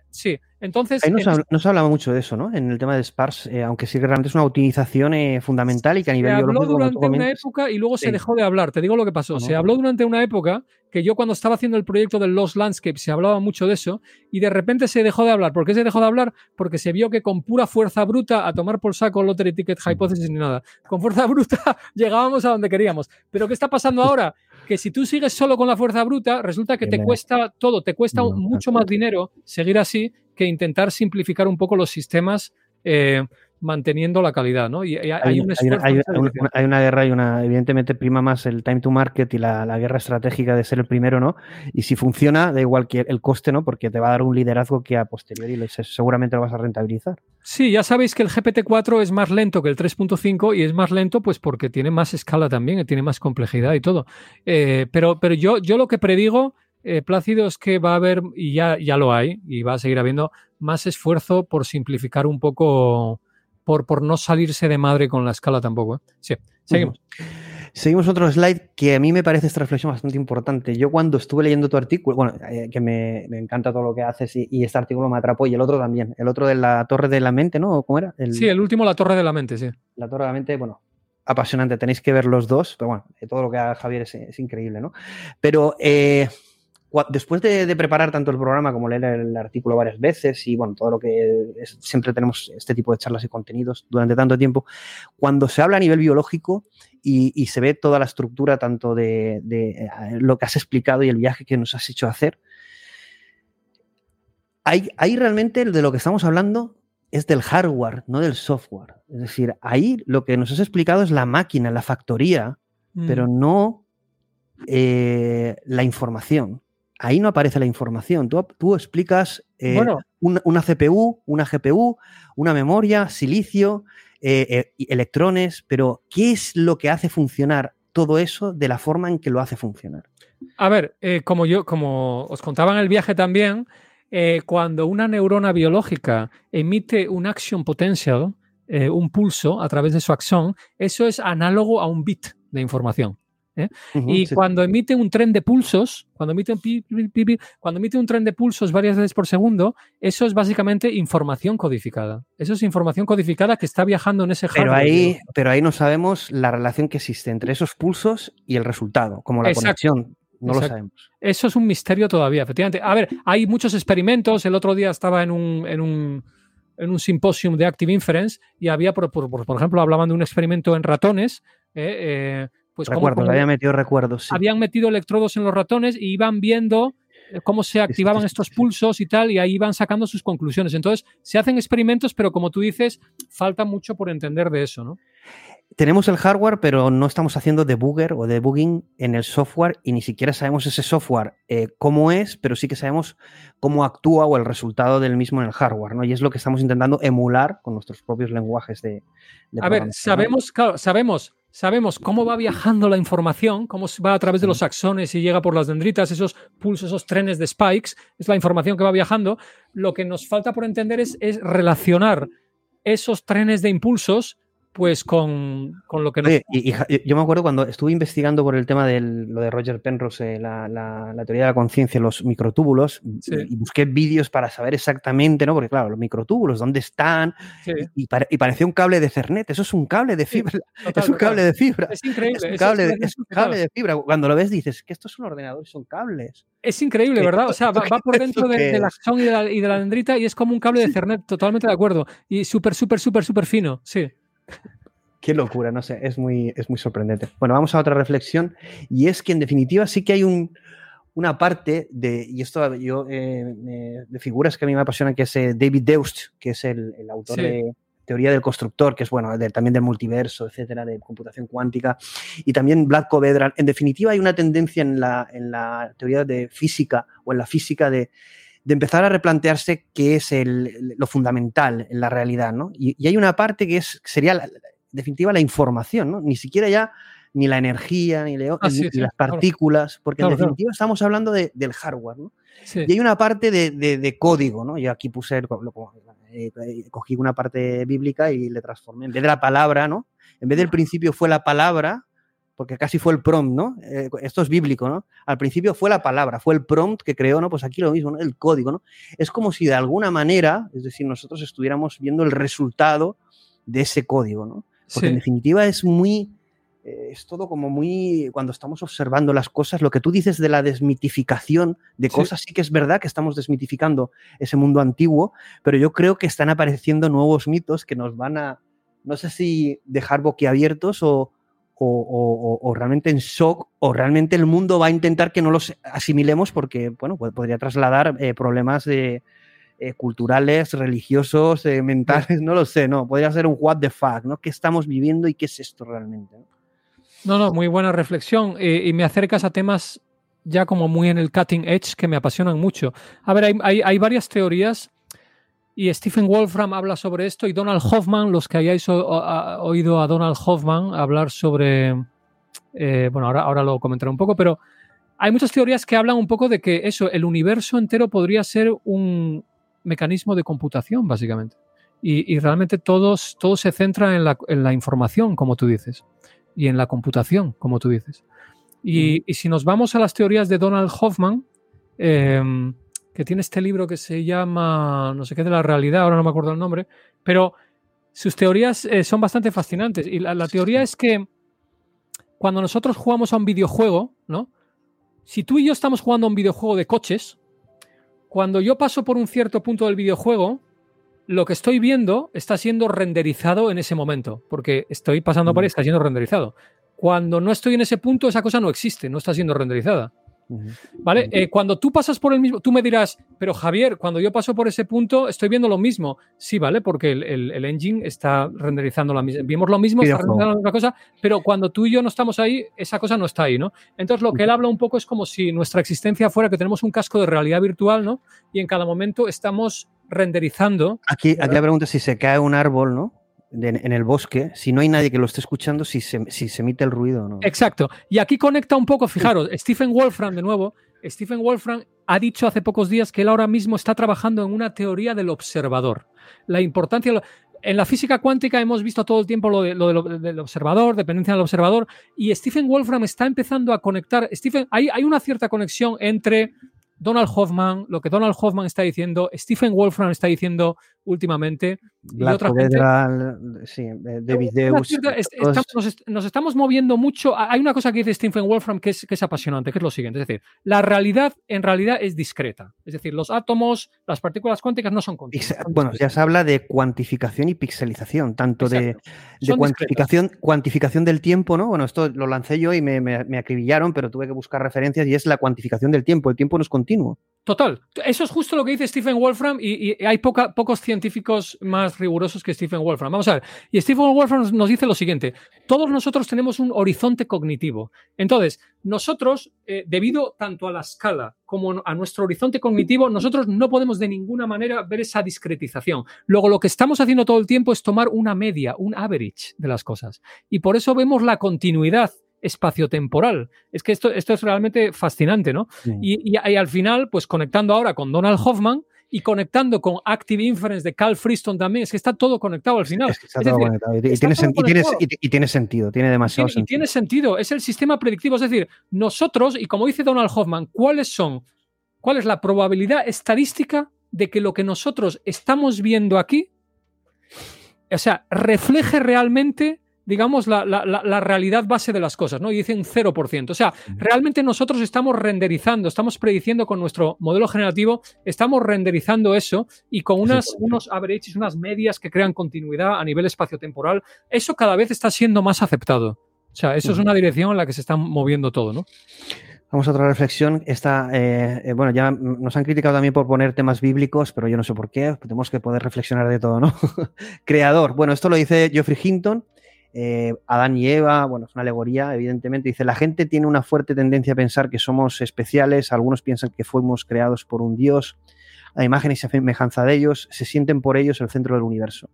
sí, entonces... no, se hablaba mucho de eso, ¿no? En el tema de Sparse, eh, aunque sí que realmente es una optimización eh, fundamental y que a nivel se habló durante una época y luego se dejó de hablar. Te digo lo que pasó. Se habló durante una época que yo cuando estaba haciendo el proyecto de Lost Landscape se hablaba mucho de eso y de repente se dejó de hablar. ¿Por qué se dejó de hablar? Porque se vio que con pura fuerza bruta a tomar por saco Lottery Ticket Hypothesis ni nada. Con fuerza bruta llegábamos a donde queríamos. Pero ¿qué está pasando ahora? Que si tú sigues solo con la fuerza bruta, resulta que te cuesta todo, te cuesta mucho más dinero seguir así que intentar simplificar un poco los sistemas. Eh, manteniendo la calidad, ¿no? Y, hay, Hay, un hay una, esfuerzo. hay una- dirección. hay una guerra y una, evidentemente prima más el time to market y la, la guerra estratégica de ser el primero, ¿no? Y si funciona, da igual que el coste, ¿no? Porque te va a dar un liderazgo que a posteriori seguramente lo vas a rentabilizar. Sí, ya sabéis que el GPT-4 es más lento que el 3.5 y es más lento pues porque tiene más escala también, tiene más complejidad y todo. Eh, pero pero yo, yo lo que predigo, eh, Plácido, es que va a haber, y ya, ya lo hay, y va a seguir habiendo, más esfuerzo por simplificar un poco, por, por no salirse de madre con la escala tampoco. ¿eh? Sí, seguimos. Seguimos otro slide que a mí me parece esta reflexión bastante importante. Yo cuando estuve leyendo tu artículo, bueno, eh, que me, me encanta todo lo que haces y, y este artículo me atrapó y el otro también, el otro de la Torre de la Mente, ¿no? ¿Cómo era? El- Sí, el último, la torre de la mente, sí. La Torre de la Mente, bueno, apasionante, tenéis que ver los dos, pero bueno, todo lo que haga Javier es, es increíble, ¿no? Pero eh, después de, de preparar tanto el programa como leer el artículo varias veces y bueno, todo lo que es- siempre tenemos este tipo de charlas y contenidos durante tanto tiempo, cuando se habla a nivel biológico y, y se ve toda la estructura tanto de, de, eh, lo que has explicado y el viaje que nos has hecho hacer, ahí, ahí realmente de lo que estamos hablando es del hardware, no del software. Es decir, ahí lo que nos has explicado es la máquina, la factoría, Mm. pero no eh, la información. Ahí no aparece la información. Tú, tú explicas eh, Bueno. una, una CPU, una GPU, una memoria, silicio, eh, eh, electrones, pero ¿qué es lo que hace funcionar todo eso de la forma en que lo hace funcionar? A ver, como yo, como os contaba en el viaje también, cuando una neurona biológica emite un action potential, un pulso a través de su axón, eso es análogo a un bit de información. ¿Eh? Y sí. cuando emite un tren de pulsos, cuando emite, un pi- pi- pi- pi- cuando emite un tren de pulsos varias veces por segundo, eso es básicamente información codificada. Eso es información codificada que está viajando en ese Pero hardware. ahí, pero ahí no sabemos la relación que existe entre esos pulsos y el resultado, como la Exacto. conexión. No lo sabemos. Eso es un misterio todavía, efectivamente. A ver, hay muchos experimentos. El otro día estaba en un, en un, en un simposium de Active Inference y había, por, por- por- por ejemplo, hablaban de un experimento en ratones. eh, eh, pues recuerdos, cómo metido recuerdos. sí. habían metido electrodos en los ratones y iban viendo eh, cómo se activaban estos pulsos y tal, y ahí iban sacando sus conclusiones. Entonces, se hacen experimentos, pero como tú dices, falta mucho por entender de eso, ¿no? Tenemos el hardware, pero no estamos haciendo debugger o debugging en el software y ni siquiera sabemos ese software eh, cómo es, pero sí que sabemos cómo actúa o el resultado del mismo en el hardware, ¿no? Y es lo que estamos intentando emular con nuestros propios lenguajes de, de A ver, sabemos, claro, sabemos, sabemos cómo va viajando la información, cómo va a través de los axones y llega por las dendritas, esos pulsos, esos trenes de spikes, es la información que va viajando. Lo que nos falta por entender es, es relacionar esos trenes de impulsos pues con, con lo que nos... Oye, y, yo me acuerdo cuando estuve investigando por el tema de lo de Roger Penrose, eh, la, la- la teoría de la conciencia, los microtúbulos, Sí. y busqué vídeos para saber exactamente, ¿no? Porque claro, los microtúbulos, ¿dónde están? Sí. Y, pare- y parecía un cable de Cernet, eso es un cable de fibra, total, es un total. cable de fibra. Es increíble. Es un cable, de- es- es un cable de fibra. Cuando lo ves dices que estos son ordenadores, son cables. Es increíble, ¿Qué- ¿verdad? O sea, va, va por ¿esto dentro de, es? axón y de, la, y de la dendrita y es como un cable de Ethernet, totalmente de acuerdo. Y súper, súper, súper, súper fino, sí. Qué locura, no sé, es muy, es muy sorprendente. Bueno, vamos a otra reflexión y es que en definitiva sí que hay un, una parte de, y esto yo, eh, de figuras que a mí me apasionan, que es eh, David Deust, que es el, el autor Sí. de Teoría del Constructor, que es bueno, de- también del multiverso, etcétera, de computación cuántica, y también Vlad Covedra. En definitiva, hay una tendencia en la, en la teoría de física o en la física de, de empezar a replantearse qué es el- lo fundamental en la realidad, ¿no? Y, y hay una parte que es, sería, la- en definitiva, la información, ¿no? Ni siquiera ya ni la energía, ni, Ah, ni- sí, ni sí, las claro. partículas, porque Claro, en claro. definitiva estamos hablando de- del hardware, ¿no? Sí. Y hay una parte de, de- de código, ¿no? Yo aquí puse, el- lo- eh, eh, cogí una parte bíblica y le transformé. En vez de la palabra, ¿no? En vez del principio fue la palabra, porque casi fue el prompt, ¿no? Eh, esto es bíblico, ¿no? Al principio fue la palabra, fue el prompt que creó, ¿no? Pues aquí lo mismo, ¿no? El código, ¿no? Es como si de alguna manera, es decir, nosotros estuviéramos viendo el resultado de ese código, ¿no? Porque en Sí. definitiva es muy, eh, es todo como muy, cuando estamos observando las cosas, lo que tú dices de la desmitificación de Sí. cosas, sí que es verdad que estamos desmitificando ese mundo antiguo, pero yo creo que están apareciendo nuevos mitos que nos van a, no sé si dejar boquiabiertos o, o, o- realmente en shock, o realmente el mundo va a intentar que no los asimilemos porque, bueno, podría trasladar eh, problemas de, eh, culturales, religiosos, eh, mentales, no lo sé, no, podría ser un what the fuck, ¿no? ¿Qué estamos viviendo y qué es esto realmente? No, no, muy buena reflexión y me acercas a temas ya como muy en el cutting edge que me apasionan mucho. A ver, hay, hay varias teorías y Stephen Wolfram habla sobre esto y Donald Hoffman, los que hayáis oído a Donald Hoffman hablar sobre, eh, bueno, ahora, ahora lo comentaré un poco, pero hay muchas teorías que hablan un poco de que eso, el universo entero podría ser un mecanismo de computación, básicamente. Y, y realmente todos, todo se centra en la, en la información, como tú dices, y en la computación, como tú dices. Y, y si nos vamos a las teorías de Donald Hoffman, em, que tiene este libro que se llama, no sé qué de la realidad, ahora no me acuerdo el nombre, pero sus teorías eh, son bastante fascinantes. Y la, la teoría es que cuando nosotros jugamos a un videojuego, ¿no? Si tú y yo estamos jugando a un videojuego de coches, cuando yo paso por un cierto punto del videojuego, lo que estoy viendo está siendo renderizado en ese momento, porque estoy pasando por ahí, está siendo renderizado. Cuando no estoy en ese punto, esa cosa no existe, no está siendo renderizada. ¿Vale? Eh, cuando tú pasas por el mismo, tú me dirás, pero Javier, cuando yo paso por ese punto, estoy viendo lo mismo. Sí, ¿vale? Porque el, el- el engine está renderizando la misma. Vimos lo mismo, está renderizando la misma cosa, pero cuando tú y yo no estamos ahí, esa cosa no está ahí, ¿no? Entonces, lo que él habla un poco es como si nuestra existencia fuera que tenemos un casco de realidad virtual, ¿no? Y en cada momento estamos renderizando. Aquí, aquí la pregunta es si se cae un árbol, ¿no? De- en el bosque, si no hay nadie que lo esté escuchando, si se, si se emite el ruido o no. Exacto. Y aquí conecta un poco, fijaros, Stephen Wolfram, de nuevo, Stephen Wolfram ha dicho hace pocos días que él ahora mismo está trabajando en una teoría del observador. La importancia. En la física cuántica hemos visto todo el tiempo lo de lo- del observador, dependencia del observador, y Stephen Wolfram está empezando a conectar. Stephen, hay, hay una cierta conexión entre Donald Hoffman, lo que Donald Hoffman está diciendo, Stephen Wolfram está diciendo últimamente, y otra gente. Sí, David Una Deus. cierta- es- todos- estamos- nos, est- nos estamos moviendo mucho. Hay una cosa que dice Stephen Wolfram que es, que es apasionante, que es lo siguiente. Es decir, la realidad en realidad es discreta. Es decir, los átomos, las partículas cuánticas no son continuas. Bueno, ya se habla de cuantificación y pixelización, tanto de, Exacto. de Son cuantificación, cuantificación del tiempo, ¿no? Bueno, esto lo lancé yo y me, me- me acribillaron, pero tuve que buscar referencias y es la cuantificación del tiempo. El tiempo no es continuo. Total. Eso es justo lo que dice Stephen Wolfram y, hay poca- pocos científicos más rigurosos que Stephen Wolfram. Vamos a ver. Y Stephen Wolfram nos, nos dice lo siguiente. Todos nosotros tenemos un horizonte cognitivo. Entonces, nosotros, eh, debido tanto a la escala como a nuestro horizonte cognitivo, nosotros no podemos de ninguna manera ver esa discretización. Luego, lo que estamos haciendo todo el tiempo es tomar una media, un average de las cosas. Y por eso vemos la continuidad espaciotemporal. Es que esto, esto es realmente fascinante, ¿no? Y, y- y al final, pues conectando ahora con Donald Hoffman y conectando con Active Inference de Cal Friston también, es que está todo conectado al final. Es que está Es todo decir, conectado. Y, y está tiene, todo sen- y tiene- conectado. y- y tiene sentido, tiene demasiado Tiene- y sentido. tiene sentido, es el sistema predictivo. Es decir, nosotros, y como dice Donald Hoffman, ¿cuáles son? ¿Cuál es la probabilidad estadística de que lo que nosotros estamos viendo aquí, o sea, refleje realmente, digamos, la, la- realidad base de las cosas, ¿no? Y dice un 0%. O sea, realmente nosotros estamos renderizando, estamos prediciendo con nuestro modelo generativo, estamos renderizando eso y con unas, unos averages, unas medias que crean continuidad a nivel espaciotemporal, eso cada vez está siendo más aceptado. O sea, eso es una dirección en la que se está moviendo todo, ¿no? Vamos a otra reflexión. Esta, eh, eh, bueno, ya nos han criticado también por poner temas bíblicos, pero yo no sé por qué. Tenemos que poder reflexionar de todo, ¿no? Creador. Bueno, esto lo dice Geoffrey Hinton. Eh, Adán y Eva, bueno, es una alegoría, evidentemente. Dice, la gente tiene una fuerte tendencia a pensar que somos especiales. Algunos piensan que fuimos creados por un Dios a imagen y semejanza de ellos. Se sienten por ellos el centro del universo.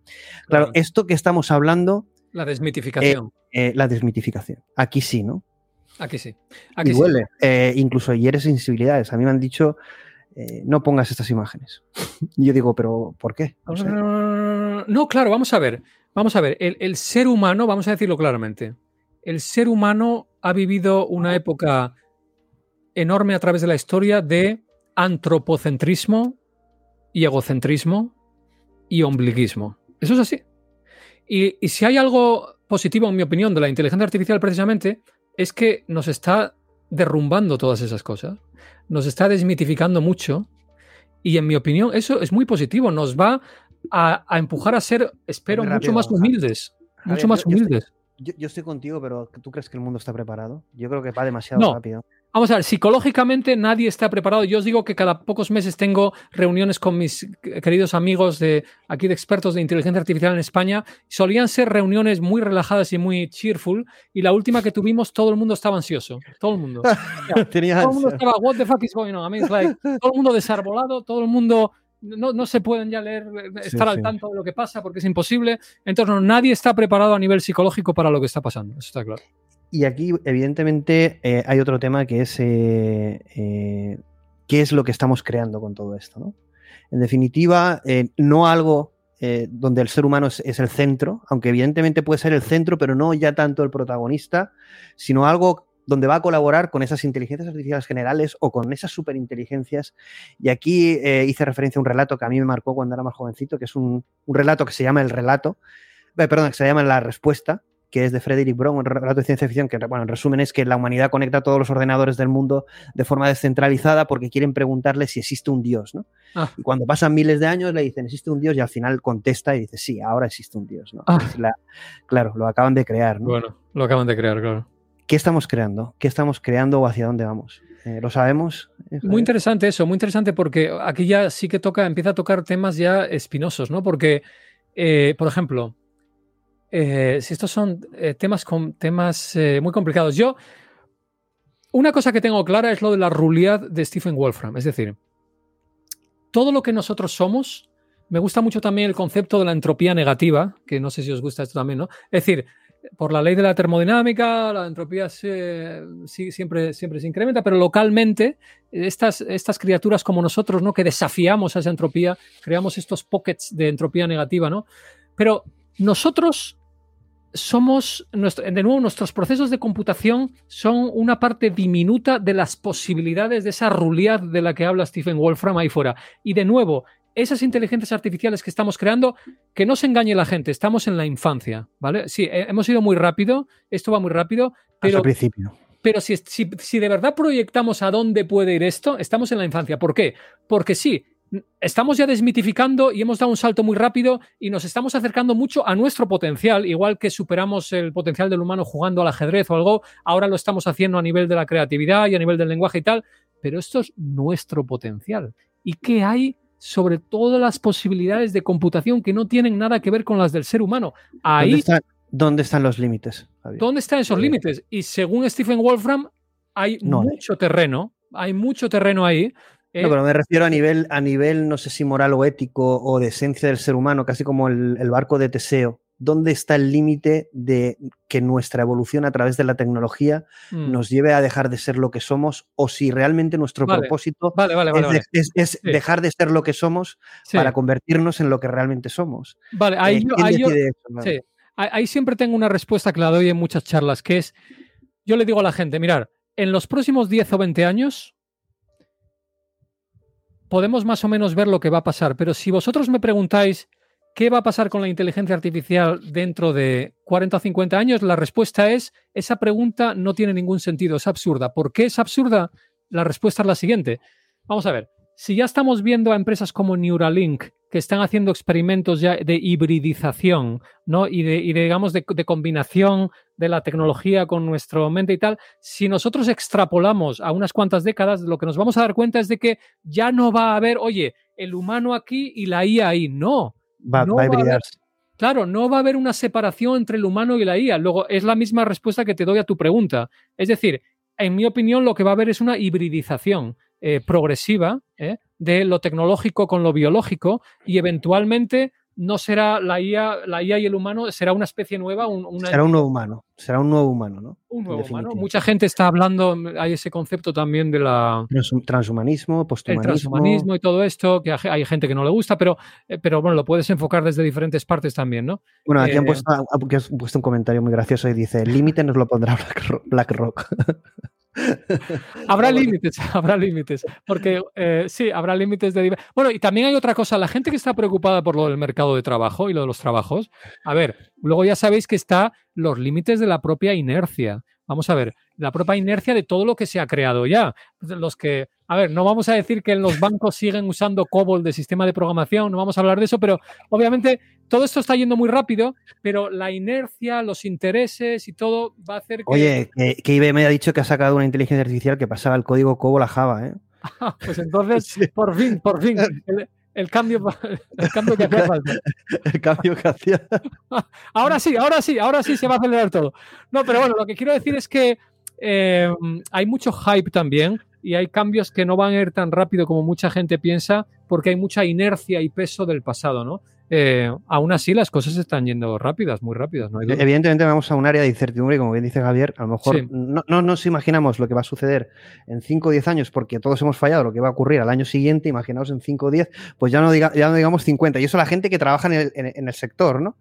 Claro, esto que estamos hablando, La desmitificación. eh, la desmitificación. Aquí sí, ¿no? Aquí sí. Aquí y sí. duele. Eh, incluso hiere sensibilidades. A mí me han dicho, eh, no pongas estas imágenes. y yo digo, pero ¿por qué? No, claro, vamos a ver. Vamos a ver. El, ser humano, vamos a decirlo claramente. El ser humano ha vivido una época enorme a través de la historia de antropocentrismo y egocentrismo y ombliguismo. Eso es así. Y si hay algo positivo, en mi opinión, de la inteligencia artificial precisamente, es que nos está derrumbando todas esas cosas. Nos está desmitificando mucho. Y en mi opinión, eso es muy positivo. Nos va a, a empujar a ser, espero, Muy mucho rápido, más humildes. Javier, Mucho más yo- yo estoy- humildes. Yo, yo estoy contigo, pero ¿tú crees que el mundo está preparado? Yo creo que va demasiado No. rápido. Vamos a ver, psicológicamente nadie está preparado. Yo os digo que cada pocos meses tengo reuniones con mis queridos amigos de aquí de expertos de inteligencia artificial en España. Solían ser reuniones muy relajadas y muy cheerful. Y la última que tuvimos, todo el mundo estaba ansioso. Todo el mundo. todo el mundo estaba, what the fuck is going on? I mean, like, todo el mundo desarbolado, todo el mundo no, no, se pueden ya leer, estar al tanto de lo que pasa porque es imposible. Entonces, no, nadie está preparado a nivel psicológico para lo que está pasando. Eso está claro. Y aquí, evidentemente, eh, hay otro tema que es eh, eh, qué es lo que estamos creando con todo esto. ¿no? En definitiva, no algo donde el ser humano es, es, el centro, aunque evidentemente puede ser el centro, pero no ya tanto el protagonista, sino algo donde va a colaborar con esas inteligencias artificiales generales o con esas superinteligencias. Y aquí hice referencia a un relato que a mí me marcó cuando era más jovencito, que es un, un relato que se llama El relato, perdón, que se llama La respuesta, que es de Frederick Brown, un relato de ciencia ficción, que bueno, en resumen es que la humanidad conecta a todos los ordenadores del mundo de forma descentralizada porque quieren preguntarle si existe un Dios, ¿no? Ah. Y cuando pasan miles de años le dicen, ¿existe un Dios? Y al final contesta y dice, sí, ahora existe un Dios, ¿no? Ah. claro, lo acaban de crear, ¿no? Bueno, lo acaban de crear, claro. ¿Qué estamos creando? ¿Qué estamos creando o hacia dónde vamos? Eh, ¿Lo sabemos? Muy interesante eso, muy interesante porque aquí ya sí que toca, empieza a tocar temas ya espinosos, ¿no? Porque, eh, por ejemplo, eh, si estos son eh, temas, con, temas eh, muy complicados. Yo, una cosa que tengo clara es lo de la rulidad de Stephen Wolfram. Es decir, todo lo que nosotros somos, me gusta mucho también el concepto de la entropía negativa, que no sé si os gusta esto también, ¿no? Es decir, por la ley de la termodinámica, la entropía siempre, siempre se incrementa, pero localmente estas, estas criaturas como nosotros, ¿no? Que desafiamos a esa entropía, creamos estos pockets de entropía negativa, ¿no? Pero nosotros somos, de nuevo, nuestros procesos de computación son una parte diminuta de las posibilidades de esa rulidad de la que habla Stephen Wolfram ahí fuera. Y de nuevo, esas inteligencias artificiales que estamos creando, que no se engañe la gente, estamos en la infancia, ¿vale? Sí, eh, hemos ido muy rápido, esto va muy rápido, pero... principio. Pero si, si, si de verdad proyectamos a dónde puede ir esto, estamos en la infancia. ¿Por qué? Porque sí, estamos ya desmitificando y hemos dado un salto muy rápido y nos estamos acercando mucho a nuestro potencial, igual que superamos el potencial del humano jugando al ajedrez o algo, ahora lo estamos haciendo a nivel de la creatividad y a nivel del lenguaje y tal, pero esto es nuestro potencial. ¿Y qué hay sobre todas las posibilidades de computación que no tienen nada que ver con las del ser humano? Ahí, ¿Dónde, están, los límites? ¿Dónde están esos límites? Y según Stephen Wolfram, hay mucho terreno, hay mucho terreno ahí no, ¿Eh? pero me refiero a nivel, a nivel, no sé si moral o ético o de esencia del ser humano, casi como el, barco de Teseo. ¿Dónde está el límite de que nuestra evolución a través de la tecnología mm. nos lleve a dejar de ser lo que somos? O si realmente nuestro propósito es, dejar de ser lo que somos para convertirnos en lo que realmente somos. Vale, ahí, eh, ahí siempre tengo una respuesta que la doy en muchas charlas, que es, yo le digo a la gente, mirar, en los próximos 10 o 20 años, podemos más o menos ver lo que va a pasar, pero si vosotros me preguntáis qué va a pasar con la inteligencia artificial dentro de 40 o 50 años, la respuesta es, esa pregunta no tiene ningún sentido, es absurda. ¿Por qué es absurda? La respuesta es la siguiente. Vamos a ver, si ya estamos viendo a empresas como Neuralink que están haciendo experimentos ya de hibridización, ¿no? Y de, digamos, de, combinación de la tecnología con nuestro mente y tal, si nosotros extrapolamos a unas cuantas décadas, lo que nos vamos a dar cuenta es de que ya no va a haber, oye, el humano aquí y la IA ahí. No. Va, a hibridarse. Claro, no va a haber una separación entre el humano y la IA. Luego, es la misma respuesta que te doy a tu pregunta. Es decir, en mi opinión, lo que va a haber es una hibridización eh, progresiva ¿eh? de lo tecnológico con lo biológico y eventualmente no será la IA, la IA y el humano, será una especie nueva. será un nuevo humano, será un nuevo humano, ¿no? Un nuevo humano. Mucha gente está hablando, hay ese concepto también de la... Transhumanismo, posthumanismo. El transhumanismo y todo esto, que hay gente que no le gusta, pero, eh, pero bueno, lo puedes enfocar desde diferentes partes también, ¿no? Bueno, aquí han, puesto, puesto, un comentario muy gracioso y dice, el límite nos lo pondrá BlackRock. habrá límites, habrá límites, porque eh, sí, habrá límites de... Bueno, y también hay otra cosa, la gente que está preocupada por lo del mercado de trabajo y lo de los trabajos, a ver, luego ya sabéis que está los límites de la propia inercia. vamos a ver, la propia inercia de todo lo que se ha creado ya. Los que, a ver, no vamos a decir que los bancos siguen usando COBOL de sistema de programación, no vamos a hablar de eso, pero obviamente todo esto está yendo muy rápido, pero la inercia, los intereses y todo va a hacer que... Oye, que, que IBM ha dicho que ha sacado una inteligencia artificial que pasaba el código COBOL a Java, ¿eh? pues entonces, por fin, por fin, el, el cambio, el cambio que hacía falta. El cambio que hacía. Ahora sí, ahora sí, ahora sí se va a acelerar todo. No, pero bueno, lo que quiero decir es que eh, hay mucho hype también y hay cambios que no van a ir tan rápido como mucha gente piensa porque hay mucha inercia y peso del pasado, ¿no? Eh, aún así las cosas están yendo rápidas, muy rápidas. No hay. Evidentemente vamos a un área de incertidumbre y como bien dice Javier, a lo mejor Sí. no, no nos imaginamos lo que va a suceder en 5 o 10 años porque todos hemos fallado lo que va a ocurrir al año siguiente, imaginaos en 5 o 10, pues ya no, diga, ya no digamos 50. Y eso la gente que trabaja en el, en- en el sector, ¿no?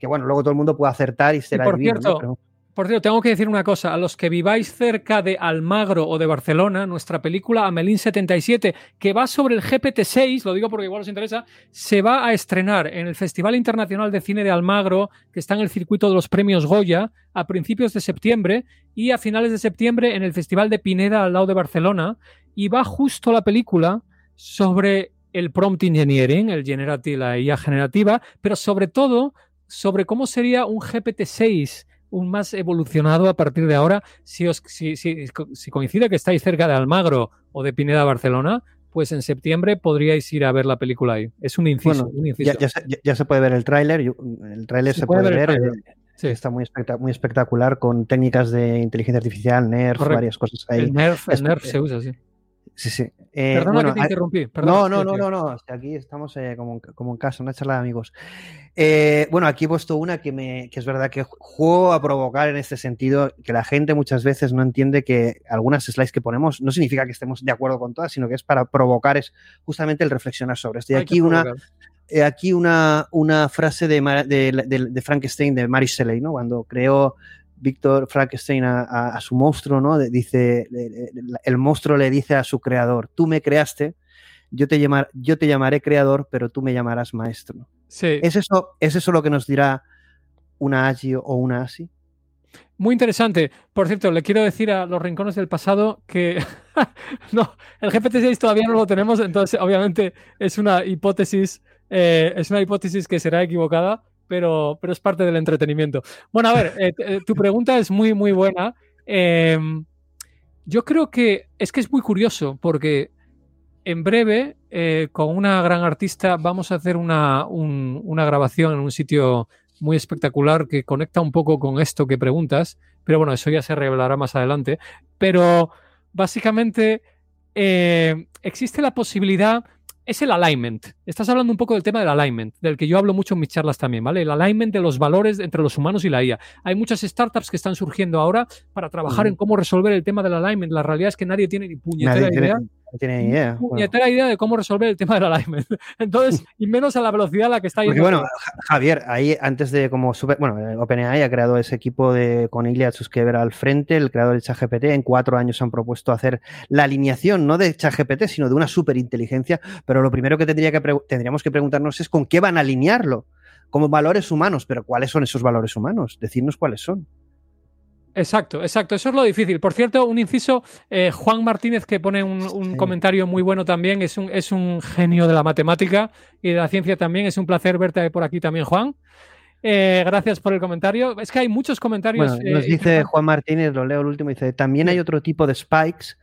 Que bueno, luego todo el mundo puede acertar y Y será por divino, ¿no? cierto, Pero- por cierto, tengo que decir una cosa. A los que viváis cerca de Almagro o de Barcelona, nuestra película Amelín 77, que va sobre el GPT-6, lo digo porque igual os interesa, se va a estrenar en el Festival Internacional de Cine de Almagro, que está en el circuito de los premios Goya, a principios de septiembre y a finales de septiembre en el Festival de Pineda al lado de Barcelona. Y va justo la película sobre el prompt engineering, el la IA generativa, pero sobre todo sobre cómo sería un GPT-6 un más evolucionado a partir de ahora. Si, os, si, si- si coincide que estáis cerca de Almagro o de Pineda, Barcelona, pues en septiembre podríais ir a ver la película ahí. Es un inciso. Bueno, un inciso. ya, ya se, ya- ya se puede ver el tráiler, el tráiler Se se, puede puede, ver eh, sí. está muy, espectac- muy espectacular con técnicas de inteligencia artificial, NERF, Correcto. varias cosas ahí. El NERF, el NERF se usa, sí. Sí, sí. Eh, Perdona bueno, que te interrumpí. perdona, no, no, no, no, no. Aquí estamos eh, como, en- como en casa, una charla de amigos. Eh, bueno, aquí he puesto una que, me, que es verdad que juego a provocar en este sentido, que la gente muchas veces no entiende que algunas slides que ponemos no significa que estemos de acuerdo con todas, sino que es para provocar, es justamente el reflexionar sobre esto. Y aquí una, eh, aquí una, una frase de, de- de Frankenstein, de Mary Shelley, ¿no? Cuando creó Víctor Frankenstein a, a- a su monstruo, ¿no? Dice, el monstruo le dice a su creador, tú me creaste, yo te, llamar, yo te llamaré creador, pero tú me llamarás maestro. Sí. ¿Es eso, ¿Es eso lo que nos dirá una AGI o una ASI? Muy interesante. Por cierto, le quiero decir a los rincones del pasado que no, el GPT-6 todavía no lo tenemos, entonces obviamente es una hipótesis, eh, es una hipótesis que será equivocada, pero, pero es parte del entretenimiento. Bueno, a ver, eh, eh, tu pregunta es muy, muy buena. Eh, yo creo que es que es muy curioso porque en breve, eh, con una gran artista, vamos a hacer una, un- una grabación en un sitio muy espectacular que conecta un poco con esto que preguntas, pero bueno, eso ya se revelará más adelante. Pero básicamente existe la posibilidad, es el alignment. Estás hablando un poco del tema del alignment, del que yo hablo mucho en mis charlas también, ¿vale? El alignment de los valores entre los humanos y la IA. Hay muchas startups que están surgiendo ahora para trabajar en cómo resolver el tema del alignment. La realidad es que nadie tiene ni puñetera Nadie tiene, idea no tiene ni idea. Bueno, puñetera idea de cómo resolver el tema del alignment. Entonces, y menos a la velocidad a la que está yendo. bueno, Ja- Javier, ahí antes de como super, bueno, eh, OpenAI ha creado ese equipo de con Iliad Suskever al frente, el creador de ChatGPT, en cuatro años han propuesto hacer la alineación no de ChatGPT, sino de una superinteligencia, pero lo primero que tendría que tendríamos que preguntarnos es con qué van a alinearlo, como valores humanos, pero ¿cuáles son esos valores humanos? Decirnos cuáles son. Exacto, exacto. Eso es lo difícil. Por cierto, un inciso, eh, Juan Martínez, que pone un, un comentario muy bueno también, es un, es un genio de la matemática y de la ciencia también. Es un placer verte por aquí también, Juan. Eh, gracias por el comentario. Es que hay muchos comentarios. Bueno, eh, nos dice Juan Martínez, lo leo el último, dice, también hay otro tipo de spikes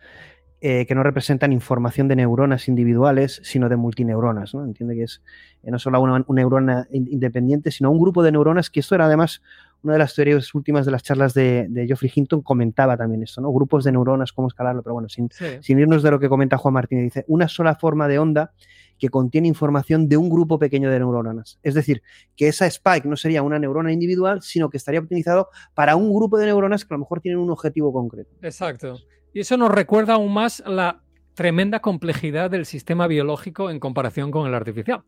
eh, que no representan información de neuronas individuales, sino de multineuronas. ¿no? Entiende que es no solo una, una neurona in- independiente, sino un grupo de neuronas, que esto era además una de las teorías últimas de las charlas de, de Geoffrey Hinton, comentaba también esto, ¿no? Grupos de neuronas, cómo escalarlo, pero bueno, sin, Sí. sin irnos de lo que comenta Juan Martínez, dice, una sola forma de onda que contiene información de un grupo pequeño de neuronas. Es decir, que esa spike no sería una neurona individual, sino que estaría optimizado para un grupo de neuronas que a lo mejor tienen un objetivo concreto. Exacto. Y eso nos recuerda aún más la tremenda complejidad del sistema biológico en comparación con el artificial.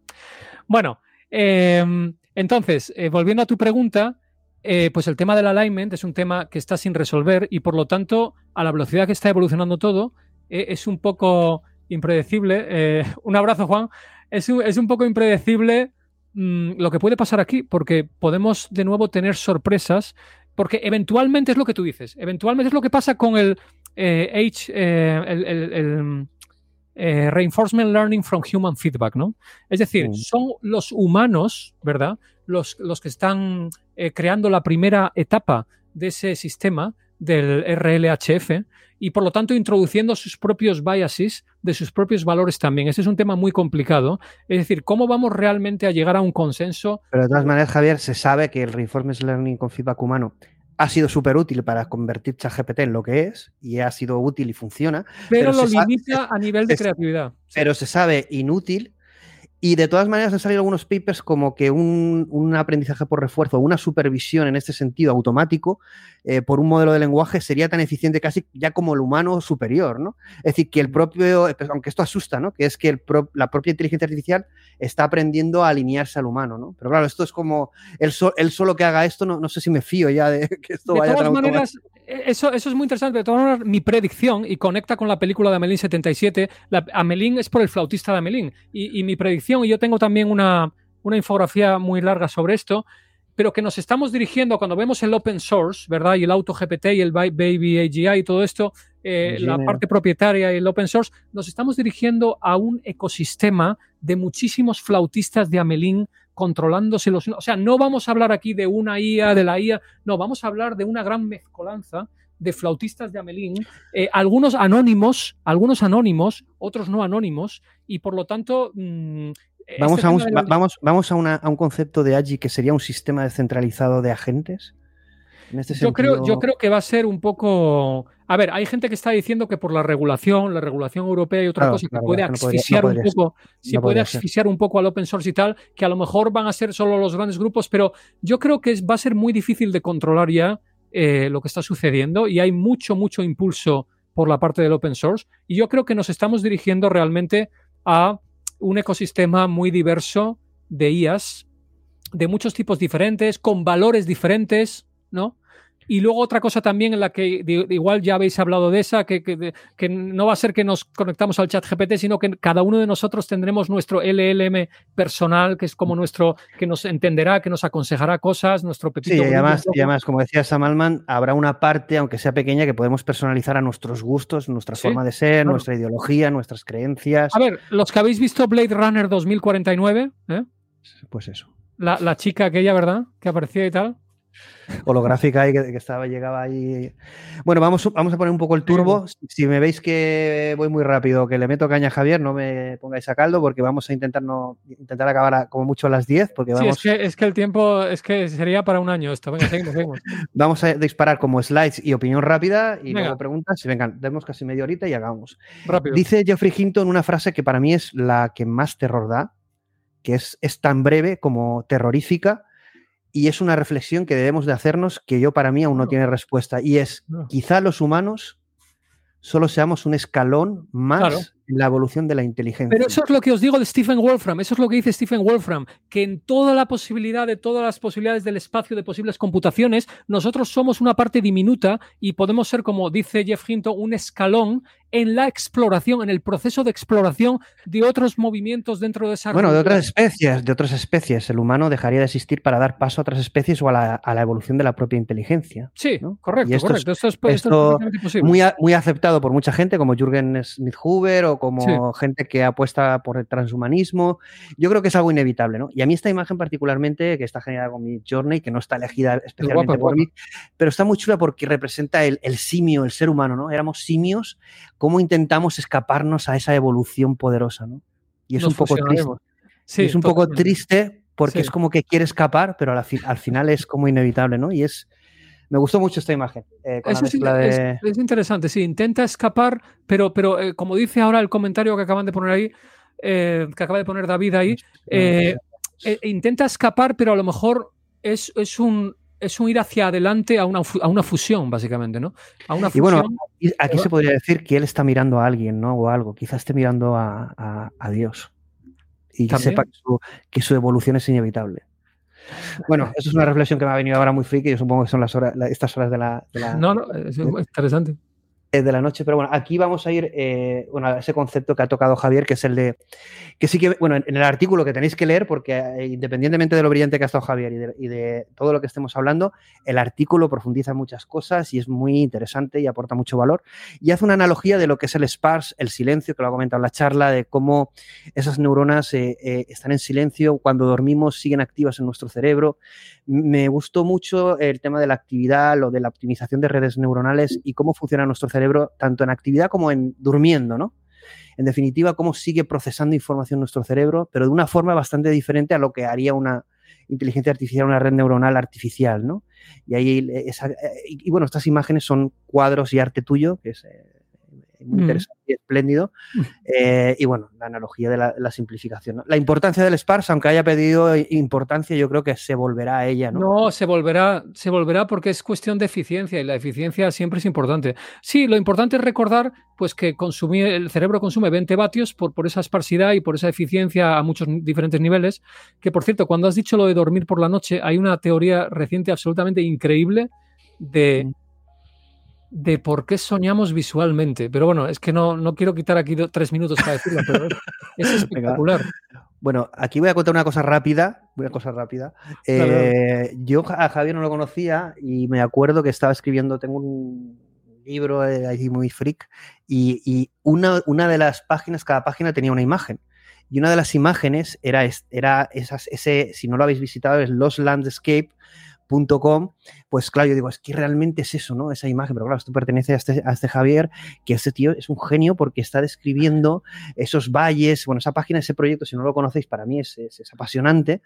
Bueno, eh, entonces, eh, volviendo a tu pregunta, eh, pues el tema del alignment es un tema que está sin resolver y por lo tanto, a la velocidad que está evolucionando todo, eh, es un poco impredecible. eh, un abrazo, Juan. Es un, es un poco impredecible mm, lo que puede pasar aquí, porque podemos de nuevo tener sorpresas. Porque eventualmente es lo que tú dices, eventualmente es lo que pasa con el eh, H, el, el- el, eh, Reinforcement Learning from Human Feedback, ¿no? Es decir, son los humanos, ¿verdad? Los, los que están eh, creando la primera etapa de ese sistema del RLHF y por lo tanto introduciendo sus propios biases de sus propios valores también. Ese es un tema muy complicado. Es decir, ¿cómo vamos realmente a llegar a un consenso? Pero de todas maneras, Javier, se sabe que el Reinforcement Learning con feedback humano ha sido súper útil para convertir ChatGPT en lo que es y ha sido útil y funciona. Pero, lo limita a nivel de creatividad. pero se sabe inútil. Y de todas maneras han salido algunos papers como que un, un aprendizaje por refuerzo, una supervisión en este sentido automático eh, por un modelo de lenguaje sería tan eficiente casi ya como el humano superior, ¿no? Es decir, que el propio, pues, aunque esto asusta, ¿no? Que es que el pro- la propia inteligencia artificial está aprendiendo a alinearse al humano, ¿no? Pero claro, esto es como so- él solo que haga esto, no, no sé si me fío ya de que esto De vaya todas tan maneras, automático. eh, eso, eso es muy interesante. De todas maneras, mi predicción, y conecta con la película de Amelín 77, la, Amelín es por el flautista de Amelín. Y, y mi predicción, y yo tengo también una, una infografía muy larga sobre esto, pero que nos estamos dirigiendo cuando vemos el open source, ¿verdad? Y el AutoGPT y el Ba- Baby AGI y todo esto, eh, la parte propietaria y el open source, nos estamos dirigiendo a un ecosistema de muchísimos flautistas de Amelín controlándose los... O sea, no vamos a hablar aquí de una IA, de la IA, no, vamos a hablar de una gran mezcolanza de flautistas de Amelín, eh, algunos anónimos, algunos anónimos, otros no anónimos, y por lo tanto... mm, Vamos, este a un, va- vamos, vamos a, una- a un concepto de AGI que sería un sistema descentralizado de agentes. En este Yo creo, sentido- yo creo que va a ser un poco. A ver, hay gente que está diciendo que por la regulación, la regulación europea y otra Claro, cosa que puede que no podría- no asfixiar un poco, No puede ser. asfixiar un poco al open source y tal, que a lo mejor van a ser solo los grandes grupos, pero yo creo que va a ser muy difícil de controlar ya eh, lo que está sucediendo y hay mucho, mucho impulso por la parte del open source y yo creo que nos estamos dirigiendo realmente a un ecosistema muy diverso de IAs, de muchos tipos diferentes, con valores diferentes, ¿no? Y luego otra cosa también en la que igual ya habéis hablado de esa, que, que, de- que no va a ser que nos conectamos al chat GPT, sino que cada uno de nosotros tendremos nuestro LLM personal, que es como nuestro, que nos entenderá, que nos aconsejará cosas, nuestro pepito. Sí, y además, y además, como decía Sam Altman, habrá una parte, aunque sea pequeña, que podemos personalizar a nuestros gustos, nuestra Sí, forma de ser, claro. nuestra ideología, nuestras creencias. A ver, los que habéis visto Blade Runner 2049, ¿eh? Pues eso. la, la chica aquella, ¿verdad? Que aparecía y tal. Holográfica ahí que, que estaba, llegaba ahí. Bueno, vamos, vamos a poner un poco el turbo. Si- me veis que voy muy rápido, que le meto caña a Javier, no me pongáis a caldo, porque vamos a intentar no intentar acabar a- como mucho a las 10, porque Sí, vamos, es que, es que el tiempo, es que sería para un año esto. Venga, seguimos, seguimos. vamos a disparar como slides y opinión rápida y luego preguntas. Y vengan, demos casi media horita y hagamos. Rápido. Dice Geoffrey Hinton una frase que para mí es la que más terror da, que es, es tan breve como terrorífica y es una reflexión que debemos de hacernos que yo para mí aún no tiene respuesta y es quizá los humanos solo seamos un escalón más Claro. La evolución de la inteligencia. Pero eso es lo que os digo de Stephen Wolfram, eso es lo que dice Stephen Wolfram, que en toda la posibilidad de todas las posibilidades del espacio de posibles computaciones, nosotros somos una parte diminuta y podemos ser, como dice Jeff Hinton, un escalón en la exploración, en el proceso de exploración de otros movimientos dentro de esa Bueno, de otras especies, de otras especies. El humano dejaría de existir para dar paso a otras especies o a la, a la evolución de la propia inteligencia. Sí, ¿no? correcto, esto correcto. es- Esto es, esto es esto muy, a- muy aceptado por mucha gente, como Jürgen Hoover o como gente que apuesta por el transhumanismo. Yo creo que es algo inevitable, ¿no? Y a mí esta imagen particularmente, que está generada con mi Journey, que no está elegida especialmente guapa, por guapa. mí, pero está muy chula porque representa el, el simio, el ser humano, ¿no? Éramos simios, cómo intentamos escaparnos a esa evolución poderosa, ¿no? Y es Nos un poco triste. Sí, es un poco triste porque Sí. es como que quiere escapar, pero a la fi- al final es como inevitable, ¿no? Y es. Me gustó mucho esta imagen. eh, con Eso la es, mezcla es- de. es interesante, sí, intenta escapar, pero, pero eh, como dice ahora el comentario que acaban de poner ahí, eh, que acaba de poner David ahí, intenta escapar, pero a lo mejor es, es un es un ir hacia adelante a una, a una fusión, básicamente, ¿no? A una Y bueno, fusión. y aquí se podría decir que él está mirando a alguien, ¿no? O algo. Quizás esté mirando a, a- a Dios. Y que sepa que su, que su evolución es inevitable. Bueno, eso es una reflexión que me ha venido ahora muy friki. Yo supongo que son las horas, la- estas horas de la. de la- No, no, es interesante. De la noche, pero bueno, aquí vamos a ir eh, bueno, a ese concepto que ha tocado Javier, que es el de, que sí que, bueno, en el artículo que tenéis que leer, porque eh, independientemente de lo brillante que ha estado Javier y de, y de, todo lo que estemos hablando, el artículo profundiza en muchas cosas y es muy interesante y aporta mucho valor. Y hace una analogía de lo que es el sparse, el silencio, que lo ha comentado en la charla, de cómo esas neuronas eh, eh, están en silencio, cuando dormimos siguen activas en nuestro cerebro. Me gustó mucho el tema de la actividad, lo de la optimización de redes neuronales y cómo funciona nuestro cerebro cerebro tanto en actividad como en durmiendo, ¿no? En definitiva, cómo sigue procesando información nuestro cerebro, pero de una forma bastante diferente a lo que haría una inteligencia artificial, una red neuronal artificial, ¿no? Y ahí, esa, y, y, bueno, estas imágenes son cuadros y arte tuyo, que es eh, muy Mm. interesante y espléndido. Eh, y bueno, la analogía de la, la simplificación. ¿no? La importancia del sparse, aunque haya pedido importancia, yo creo que se volverá a ella, ¿no? No, se volverá, se volverá porque es cuestión de eficiencia y la eficiencia siempre es importante. Sí, lo importante es recordar pues que consumir, el cerebro consume 20 vatios por, por esa esparsidad y por esa eficiencia a muchos diferentes niveles. Que por cierto, cuando has dicho lo de dormir por la noche, hay una teoría reciente absolutamente increíble de, de por qué soñamos visualmente. Pero bueno, es que no, no quiero quitar aquí tres minutos para decirlo, pero es, es espectacular. Bueno, aquí voy a contar una cosa rápida, una cosa rápida. Eh, yo a Javier no lo conocía y me acuerdo que estaba escribiendo, tengo un libro eh, ahí muy freak y, y una, una de las páginas, cada página tenía una imagen. Y una de las imágenes era, era esas, ese, si no lo habéis visitado, es pues claro, yo digo, es que realmente es eso, ¿no? Esa imagen, pero claro, esto pertenece a este, a este Javier, que este tío es un genio porque está describiendo esos valles, bueno, esa página, ese proyecto, si no lo conocéis, para mí es, es- es apasionante.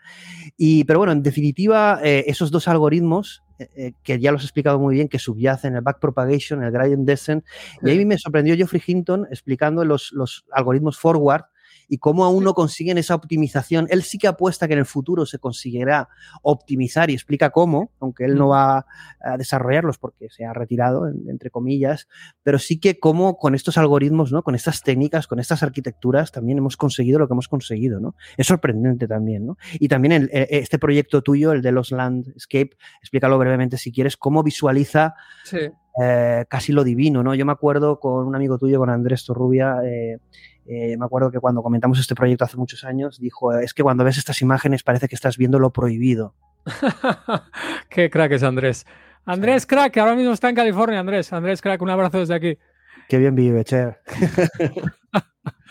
Y, pero bueno, en definitiva, eh, esos dos algoritmos, eh, eh, que ya los he explicado muy bien, que subyacen el backpropagation, el gradient descent, y a mí me sorprendió Geoffrey Hinton explicando los, los algoritmos forward y cómo aún no consiguen esa optimización. Él sí que apuesta que en el futuro se conseguirá optimizar y explica cómo, aunque él no va a desarrollarlos porque se ha retirado, en- entre comillas, pero sí que cómo con estos algoritmos, ¿no? con estas técnicas, con estas arquitecturas, también hemos conseguido lo que hemos conseguido. ¿no? Es sorprendente también. ¿no? Y también el- eh, este proyecto tuyo, el de los Landscape, explícalo brevemente si quieres, cómo visualiza Sí. eh, casi lo divino, ¿no? Yo me acuerdo con un amigo tuyo, con Andrés Torrubia, eh, eh, me acuerdo que cuando comentamos este proyecto hace muchos años, dijo, es que cuando ves estas imágenes parece que estás viendo lo prohibido. Qué crack es Andrés. Andrés Crack, que ahora mismo está en California, Andrés. Andrés Crack, un abrazo desde aquí. Qué bien vive, che.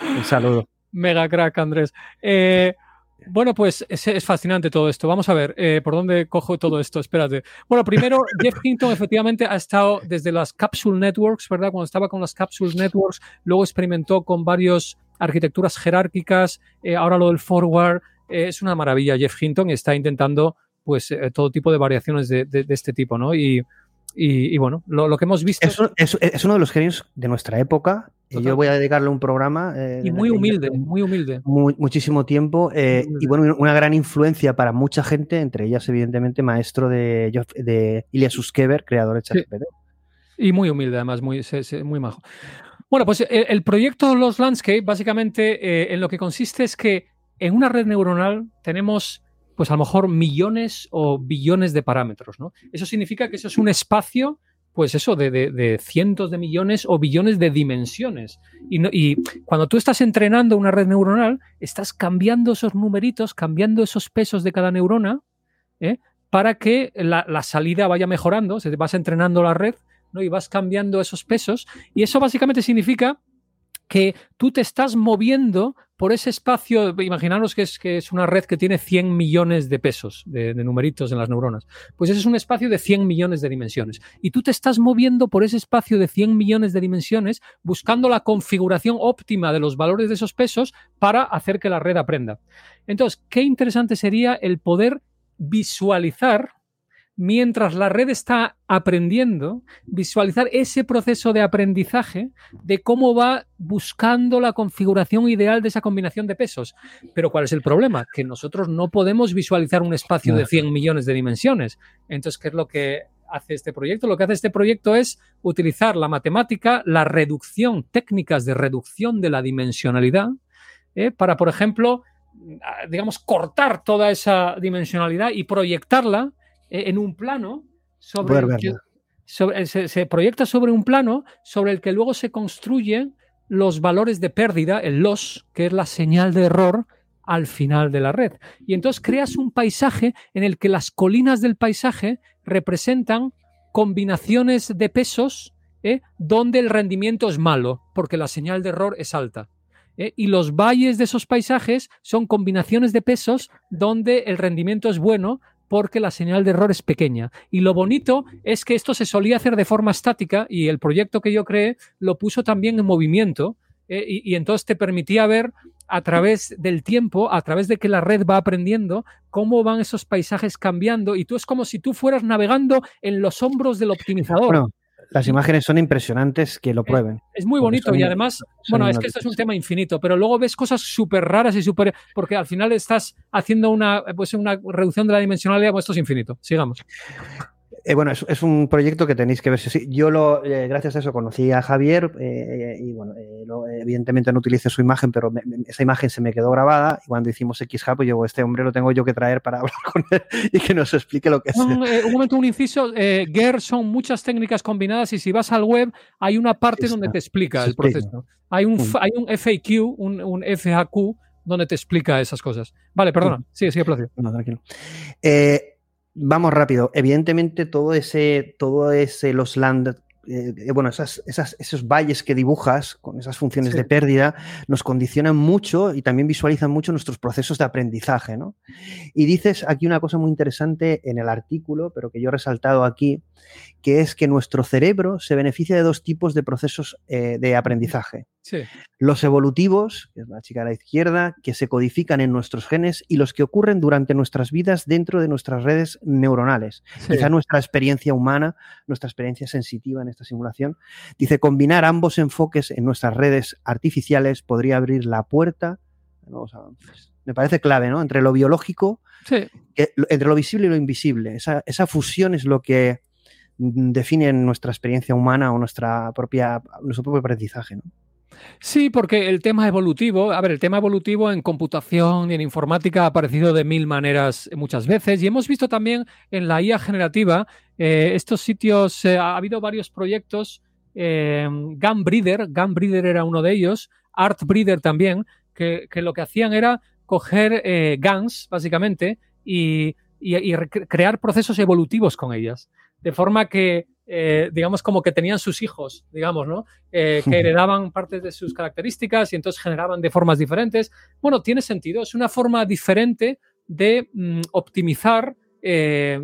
un saludo. Mega crack, Andrés. Eh, bueno, pues es, es fascinante todo esto. Vamos a ver eh, por dónde cojo todo esto. Espérate. Bueno, primero, Jeff Hinton efectivamente ha estado desde las Capsule Networks, ¿verdad? Cuando estaba con las Capsule Networks, luego experimentó con varias arquitecturas jerárquicas, eh, ahora lo del forward. eh, es una maravilla. Jeff Hinton está intentando pues todo tipo de variaciones de, de- de este tipo, ¿no? Y, y- y bueno, lo, lo que hemos visto. Es, un- es- es uno de los genios de nuestra época. Y. Yo voy a dedicarle un programa. eh, y muy humilde, muy humilde. mu- muchísimo tiempo. eh, y bueno, una gran influencia para mucha gente, entre ellas, evidentemente, maestro de, de Ilya Suskever, creador de ChatGPT. Y muy humilde, además, muy, muy majo. Bueno, pues el, el proyecto Los Landscape, básicamente, eh, en lo que consiste es que en una red neuronal tenemos, pues a lo mejor, millones o billones de parámetros, ¿no? Eso significa que eso es un espacio, pues eso, de, de- de cientos de millones o billones de dimensiones. Y, cuando tú estás entrenando una red neuronal, estás cambiando esos numeritos, cambiando esos pesos de cada neurona, ¿eh? para que la, la salida vaya mejorando, se vas entrenando la red ¿no? y vas cambiando esos pesos. Y eso básicamente significa que tú te estás moviendo por ese espacio, imaginaros que es, que es una red que tiene 100 millones de pesos, de, de numeritos en las neuronas, pues ese es un espacio de 100 millones de dimensiones. Y tú te estás moviendo por ese espacio de 100 millones de dimensiones buscando la configuración óptima de los valores de esos pesos para hacer que la red aprenda. Entonces, qué interesante sería el poder visualizar mientras la red está aprendiendo, visualizar ese proceso de aprendizaje de cómo va buscando la configuración ideal de esa combinación de pesos. Pero ¿cuál es el problema? Que nosotros no podemos visualizar un espacio de 100 millones de dimensiones. Entonces, ¿qué es lo que hace este proyecto? Lo que hace este proyecto es utilizar la matemática, la reducción, técnicas de reducción de la dimensionalidad, ¿eh? para, por ejemplo, digamos, cortar toda esa dimensionalidad y proyectarla en un plano sobre Poder el que- verla. sobre- se, se proyecta sobre un plano sobre el que luego se construyen los valores de pérdida, el loss, que es la señal de error al final de la red. Y entonces creas un paisaje en el que las colinas del paisaje representan combinaciones de pesos ¿eh? donde el rendimiento es malo, porque la señal de error es alta. ¿eh? Y los valles de esos paisajes son combinaciones de pesos donde el rendimiento es bueno porque la señal de error es pequeña. Y lo bonito es que esto se solía hacer de forma estática y el proyecto que yo creé lo puso también en movimiento ¿eh? y, entonces te permitía ver a través del tiempo, a través de que la red va aprendiendo, cómo van esos paisajes cambiando y tú es como si tú fueras navegando en los hombros del optimizador. Las imágenes son impresionantes que lo prueben. Es muy bonito son- y además, bueno, es que esto es un tema infinito, pero luego ves cosas súper raras y súper... Porque al final estás haciendo una, pues una reducción de la dimensionalidad, pues esto es infinito. Sigamos. Eh, bueno, es, es un proyecto que tenéis que ver. si. Yo, lo, eh, gracias a eso, conocí a Javier eh, y, bueno, lo- evidentemente no utilicé su imagen, pero me- me- esa imagen se me quedó grabada. Y cuando hicimos X-Hub, pues yo, este hombre lo tengo yo que traer para hablar con él y que nos explique lo que es. Un, un momento, un inciso. GER son muchas técnicas combinadas y si vas al web hay una parte donde te explica el proceso. Hay un, Mm. hay un FAQ, un, un FAQ donde te explica esas cosas. Vale, perdona. Mm. Sí, sí, Placio. No, tranquilo. Eh, vamos rápido. Evidentemente, todo ese, todo ese los land, eh, bueno, esas, esas- esos valles que dibujas con esas funciones Sí. de pérdida nos condicionan mucho y también visualizan mucho nuestros procesos de aprendizaje, ¿no? Y dices aquí una cosa muy interesante en el artículo, pero que yo he resaltado aquí, que es que nuestro cerebro se beneficia de dos tipos de procesos eh, de aprendizaje. Sí. Los evolutivos, que es la chica a la izquierda, que se codifican en nuestros genes y los que ocurren durante nuestras vidas dentro de nuestras redes neuronales. Sí. Quizá nuestra experiencia humana, nuestra experiencia sensitiva en esta simulación. Dice, combinar ambos enfoques en nuestras redes artificiales podría abrir la puerta. A- me parece clave, ¿no? Entre lo biológico, Sí. que- lo- entre lo visible y lo invisible. Esa, esa fusión es lo que mm, define nuestra experiencia humana o nuestra propia, nuestro propio aprendizaje, ¿no? Sí, porque el tema evolutivo, a ver, el tema evolutivo en computación y en informática ha aparecido de mil maneras muchas veces y hemos visto también en la IA generativa eh, estos sitios, eh, ha habido varios proyectos, eh, Gunbreeder, Gunbreeder era uno de ellos, Artbreeder también, que, lo que hacían era coger eh, guns, básicamente, y, y- crear procesos evolutivos con ellas. De forma que, eh, digamos, como que tenían sus hijos, digamos, ¿no? Eh, que heredaban partes de sus características y entonces generaban de formas diferentes. Bueno, tiene sentido, es una forma diferente de mm, optimizar eh,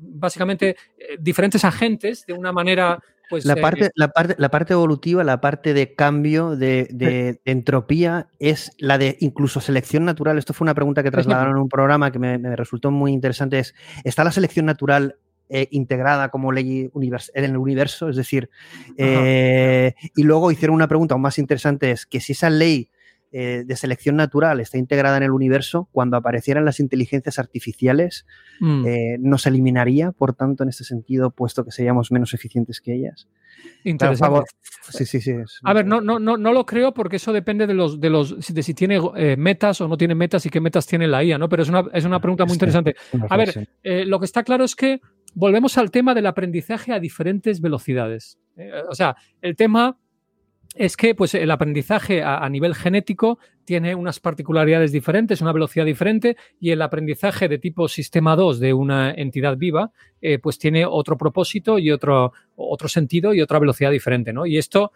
básicamente eh, diferentes agentes de una manera, pues... La parte, la, parte, la parte evolutiva, la parte de cambio, de, de- de entropía, es la de incluso selección natural. Esto fue una pregunta que trasladaron en un programa que me, me resultó muy interesante. Es, ¿está la selección natural eh, integrada como ley en el universo? Es decir, eh, y luego hicieron una pregunta aún más interesante, es que si esa ley eh, de selección natural está integrada en el universo, cuando aparecieran las inteligencias artificiales, Mm. ¿nos eliminaría, por tanto, en este sentido, puesto que seríamos menos eficientes que ellas? Interesante. Sí, sí, sí. es- A ver, no, no, no, no lo creo porque eso depende de los, de los, de si tiene eh, metas o no tiene metas y qué metas tiene la IA, ¿no? Pero es una, es una pregunta muy interesante. A ver, eh, lo que está claro es que volvemos al tema del aprendizaje a diferentes velocidades. Eh, o sea, el tema es que pues, el aprendizaje a, nivel genético tiene unas particularidades diferentes, una velocidad diferente, y el aprendizaje de tipo sistema 2 de una entidad viva, eh, pues tiene otro propósito y otro, otro sentido y otra velocidad diferente, ¿no? Y esto,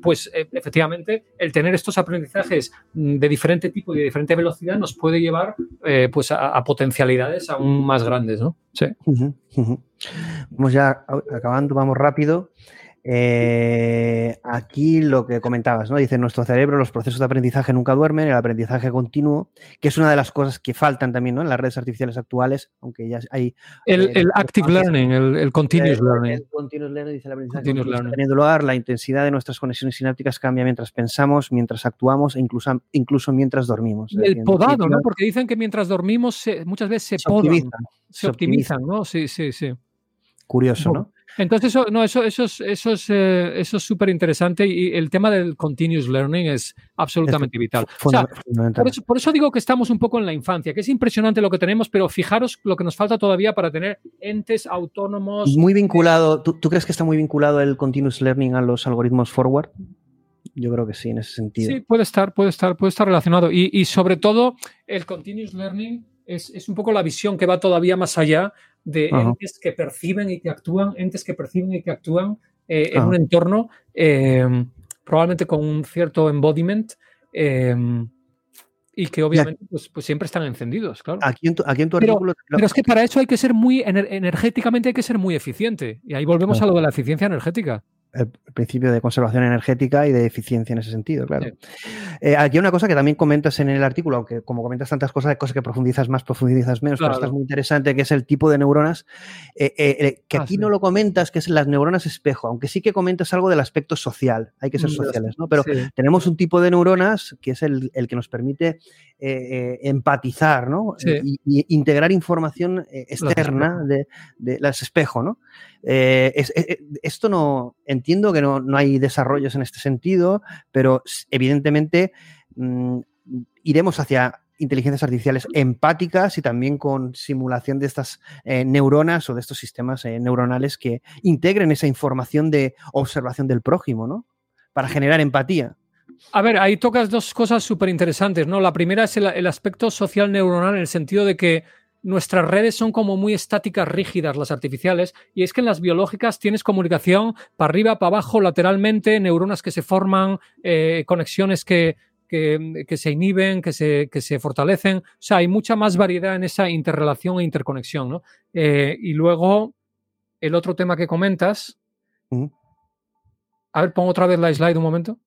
pues eh, efectivamente, el tener estos aprendizajes mm, de diferente tipo y de diferente velocidad nos puede llevar eh, pues a, a potencialidades aún más grandes, ¿no? Sí. Vamos ya acabando, vamos rápido. Eh, aquí lo que comentabas, ¿no? Dice, nuestro cerebro los procesos de aprendizaje nunca duermen, el aprendizaje continuo, que es una de las cosas que faltan también, ¿no? En las redes artificiales actuales, aunque ya hay... El, eh, el active learning, el, el continuous learning. el continuous learning, dice el aprendizaje Continuous continuo learning. teniendo lugar, la intensidad de nuestras conexiones sinápticas cambia mientras pensamos, mientras actuamos e incluso, incluso mientras dormimos. Y el podado, ¿no? Porque dicen que mientras dormimos se- muchas veces se, Se podan, optimizan, se se optimizan, ¿no? Sí, sí, sí. Curioso, ¿no? Entonces, eso, no, eso, eso es eso es eh, es súper interesante y el tema del continuous learning es absolutamente vital. O sea, por, eso, por, eso, digo que estamos un poco en la infancia, que es impresionante lo que tenemos, pero fijaros lo que nos falta todavía para tener entes autónomos. Muy vinculado, ¿tú, ¿tú crees que está muy vinculado el continuous learning a los algoritmos forward? Yo creo que sí, en ese sentido. Sí, puede estar, puede estar, puede estar relacionado. Y, y sobre todo, el continuous learning es, es, un poco la visión que va todavía más allá de Ajá. entes que perciben y que actúan, entes que perciben y que actúan eh, en un entorno eh, probablemente con un cierto embodiment eh, y que obviamente pues, pues, siempre están encendidos, claro. Aquí en tu, aquí en tu pero, artículo... Pero es que para eso hay que ser muy, energéticamente hay que ser muy eficiente. Y ahí volvemos claro. a lo de la eficiencia energética el principio de conservación energética y de eficiencia en ese sentido, claro. Sí. Eh, aquí hay una cosa que también comentas en el artículo, aunque como comentas tantas cosas, hay cosas que profundizas más, profundizas menos, claro. pero esta es muy interesante, que es el tipo de neuronas, eh, eh, que ah, aquí sí. no lo comentas, que es las neuronas espejo, aunque sí que comentas algo del aspecto social, hay que ser sociales, ¿no? Pero sí. tenemos un tipo de neuronas que es el, el que nos permite empatizar, ¿no? Y, y, integrar información externa de, de, las espejo, ¿no? Es, esto no entiendo que no, no, hay desarrollos en este sentido, pero evidentemente mmm, iremos hacia inteligencias artificiales empáticas y también con simulación de estas eh, neuronas o de estos sistemas eh, neuronales que integren esa información de observación del prójimo, ¿no? Para generar empatía. A ver, ahí tocas dos cosas súper interesantes, ¿no? La primera es el, el aspecto social neuronal en el sentido de que nuestras redes son como muy estáticas, rígidas, las artificiales, y es que en las biológicas tienes comunicación para arriba, para abajo, lateralmente, neuronas que se forman, eh, conexiones que, que, que, se inhiben, que se, que se fortalecen. O sea, hay mucha más variedad en esa interrelación e interconexión, ¿no? Eh, y luego, el otro tema que comentas. Uh -huh. A ver, pongo otra vez la slide un momento.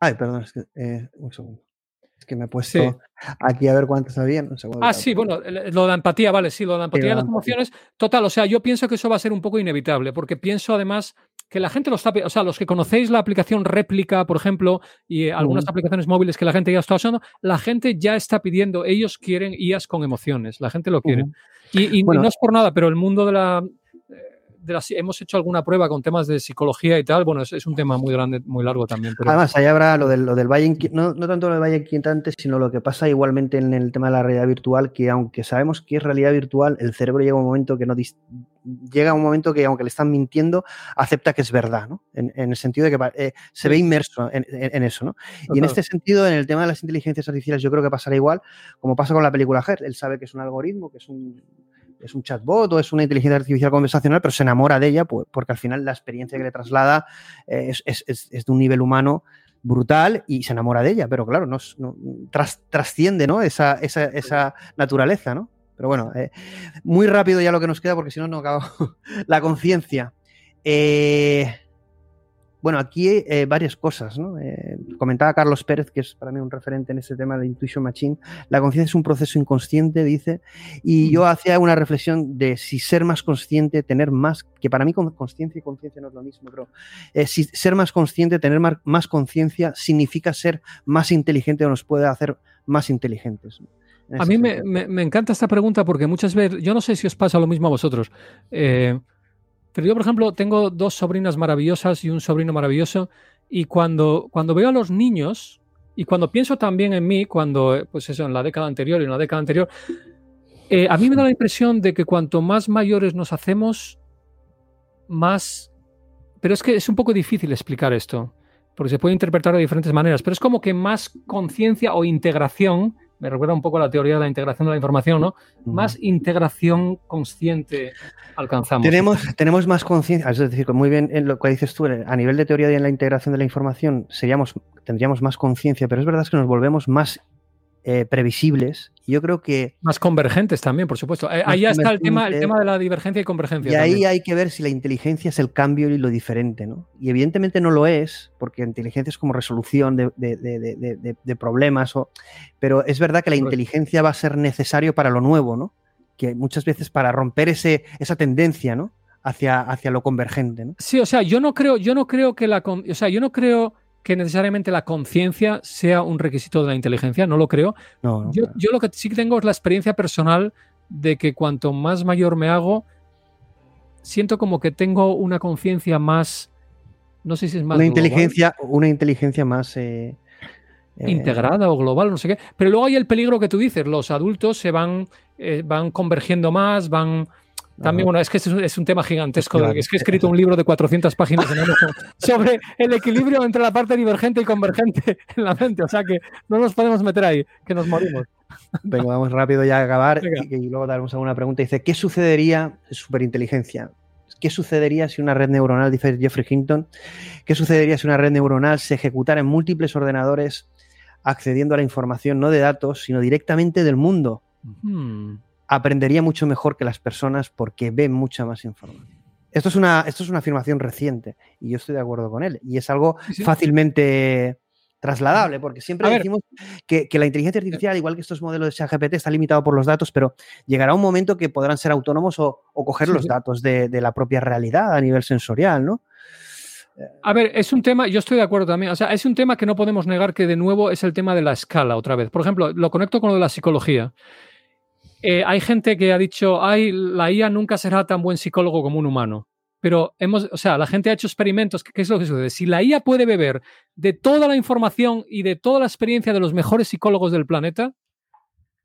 Ay, perdón, es que, eh, un segundo que me he puesto sí. aquí a ver cuántos había. No sé ah, sí, bueno, lo de la empatía, vale, sí, lo de la empatía sí, de las emociones. Total, o sea, yo pienso que eso va a ser un poco inevitable, porque pienso además que la gente lo está, o sea, los que conocéis la aplicación réplica, por ejemplo, y algunas uh -huh. aplicaciones móviles que la gente ya está usando, la gente ya está pidiendo, ellos quieren IAS con emociones, la gente lo quiere. Uh -huh. y, y, bueno, y, no es por nada, pero el mundo de la, de las, hemos hecho alguna prueba con temas de psicología y tal. Bueno, es, es un tema muy grande, muy largo también. Pero... Además, ahí habrá lo del, lo del valle, no, no tanto lo del valle inquietante, sino lo que pasa igualmente en el tema de la realidad virtual, que aunque sabemos que es realidad virtual, el cerebro llega a un momento que no llega a un momento que aunque le están mintiendo, acepta que es verdad, ¿no? En, en el sentido de que eh, se ve inmerso en, en, en eso, ¿no? Y en este sentido, en el tema de las inteligencias artificiales, yo creo que pasará igual, como pasa con la película Her. Él sabe que es un algoritmo, que es un es un chatbot o es una inteligencia artificial conversacional, pero se enamora de ella pues, porque al final la experiencia que le traslada eh, es, es, es, de un nivel humano brutal y se enamora de ella, pero claro, no, no tras, trasciende ¿no? Esa, esa, esa, naturaleza, ¿no? Pero bueno, eh, muy rápido ya lo que nos queda porque si no, no acabo. la conciencia. Eh, bueno, aquí eh, varias cosas, ¿no? Eh, comentaba Carlos Pérez, que es para mí un referente en este tema de Intuition Machine. La conciencia es un proceso inconsciente, dice, y yo hacía una reflexión de si ser más consciente, tener más, que para mí conciencia y conciencia no es lo mismo, pero eh, si ser más consciente, tener más, más conciencia, significa ser más inteligente o nos puede hacer más inteligentes. ¿no? A mí me, me, me, encanta esta pregunta porque muchas veces, yo no sé si os pasa lo mismo a vosotros. Eh, pero yo, por ejemplo, tengo dos sobrinas maravillosas y un sobrino maravilloso, y cuando, cuando veo a los niños, y cuando pienso también en mí, cuando, pues eso, en la década anterior y en la década anterior, eh, a mí me da la impresión de que cuanto más mayores nos hacemos, más... Pero es que es un poco difícil explicar esto, porque se puede interpretar de diferentes maneras, pero es como que más conciencia o integración me recuerda un poco a la teoría de la integración de la información, ¿no? Más integración consciente alcanzamos. Tenemos, tenemos más conciencia, es decir, muy bien en lo que dices tú, a nivel de teoría de la integración de la información, seríamos, tendríamos más conciencia, pero es verdad que nos volvemos más eh, previsibles. Yo creo que. Más convergentes también, por supuesto. Eh, ahí está el tema, el tema de la divergencia y convergencia. Y ahí también. hay que ver si la inteligencia es el cambio y lo diferente, ¿no? Y evidentemente no lo es, porque inteligencia es como resolución de, de, de, de problemas, o, pero es verdad que la inteligencia va a ser necesario para lo nuevo, ¿no? Que muchas veces para romper ese, esa tendencia, ¿no? Hacia, hacia lo convergente, ¿no? Sí, o sea, yo no creo, yo no creo que la. O sea, yo no creo que necesariamente la conciencia sea un requisito de la inteligencia, no lo creo. No, no, yo, claro. yo, lo que sí que tengo es la experiencia personal de que cuanto más mayor me hago, siento como que tengo una conciencia más, no sé si es más... Una global, inteligencia, una inteligencia más... eh, eh, integrada o global, no sé qué. Pero luego hay el peligro que tú dices, los adultos se van, eh, van convergiendo más, van... También, bueno, es que es un, es un tema gigantesco. Claro. Es que he escrito un libro de 400 páginas en sobre el equilibrio entre la parte divergente y convergente en la mente. O sea que no nos podemos meter ahí, que nos morimos. Venga, vamos rápido ya a acabar y luego daremos alguna pregunta. Dice, ¿qué sucedería, superinteligencia, qué sucedería si una red neuronal, dice Jeffrey Hinton, qué sucedería si una red neuronal se ejecutara en múltiples ordenadores accediendo a la información no de datos, sino directamente del mundo? Hmm. Aprendería mucho mejor que las personas porque ve mucha más información. Esto es una, esto es una afirmación reciente y yo estoy de acuerdo con él. Y es algo Sí, fácilmente trasladable, porque siempre A decimos que, que la inteligencia artificial, igual que estos modelos de ChatGPT, está limitado por los datos, pero llegará un momento que podrán ser autónomos o, o coger Sí, los sí. datos de, de la propia realidad a nivel sensorial, ¿no? A ver, es un tema, yo estoy de acuerdo también, o sea, es un tema que no podemos negar que de nuevo es el tema de la escala otra vez. Por ejemplo, lo conecto con lo de la psicología. Eh, hay gente que ha dicho, ay, la IA nunca será tan buen psicólogo como un humano. Pero hemos, o sea, la gente ha hecho experimentos. ¿Qué, es lo que sucede? Si la IA puede beber de toda la información y de toda la experiencia de los mejores psicólogos del planeta,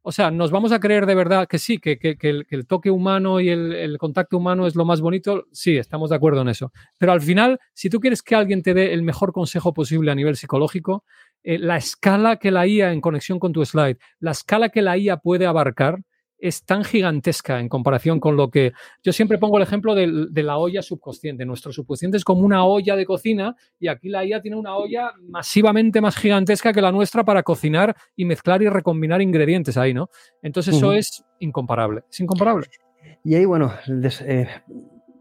o sea, nos vamos a creer de verdad que sí, que, que- el, que el toque humano y el, el contacto humano es lo más bonito. Sí, estamos de acuerdo en eso. Pero al final, si tú quieres que alguien te dé el mejor consejo posible a nivel psicológico, eh, la escala que la IA, en conexión con tu slide, la escala que la IA puede abarcar es tan gigantesca en comparación con lo que yo siempre pongo el ejemplo de, la olla subconsciente. Nuestro subconsciente es como una olla de cocina y aquí la IA tiene una olla masivamente más gigantesca que la nuestra para cocinar y mezclar y recombinar ingredientes ahí, ¿no? Entonces eso es incomparable. Es incomparable. Y ahí, bueno, des- eh,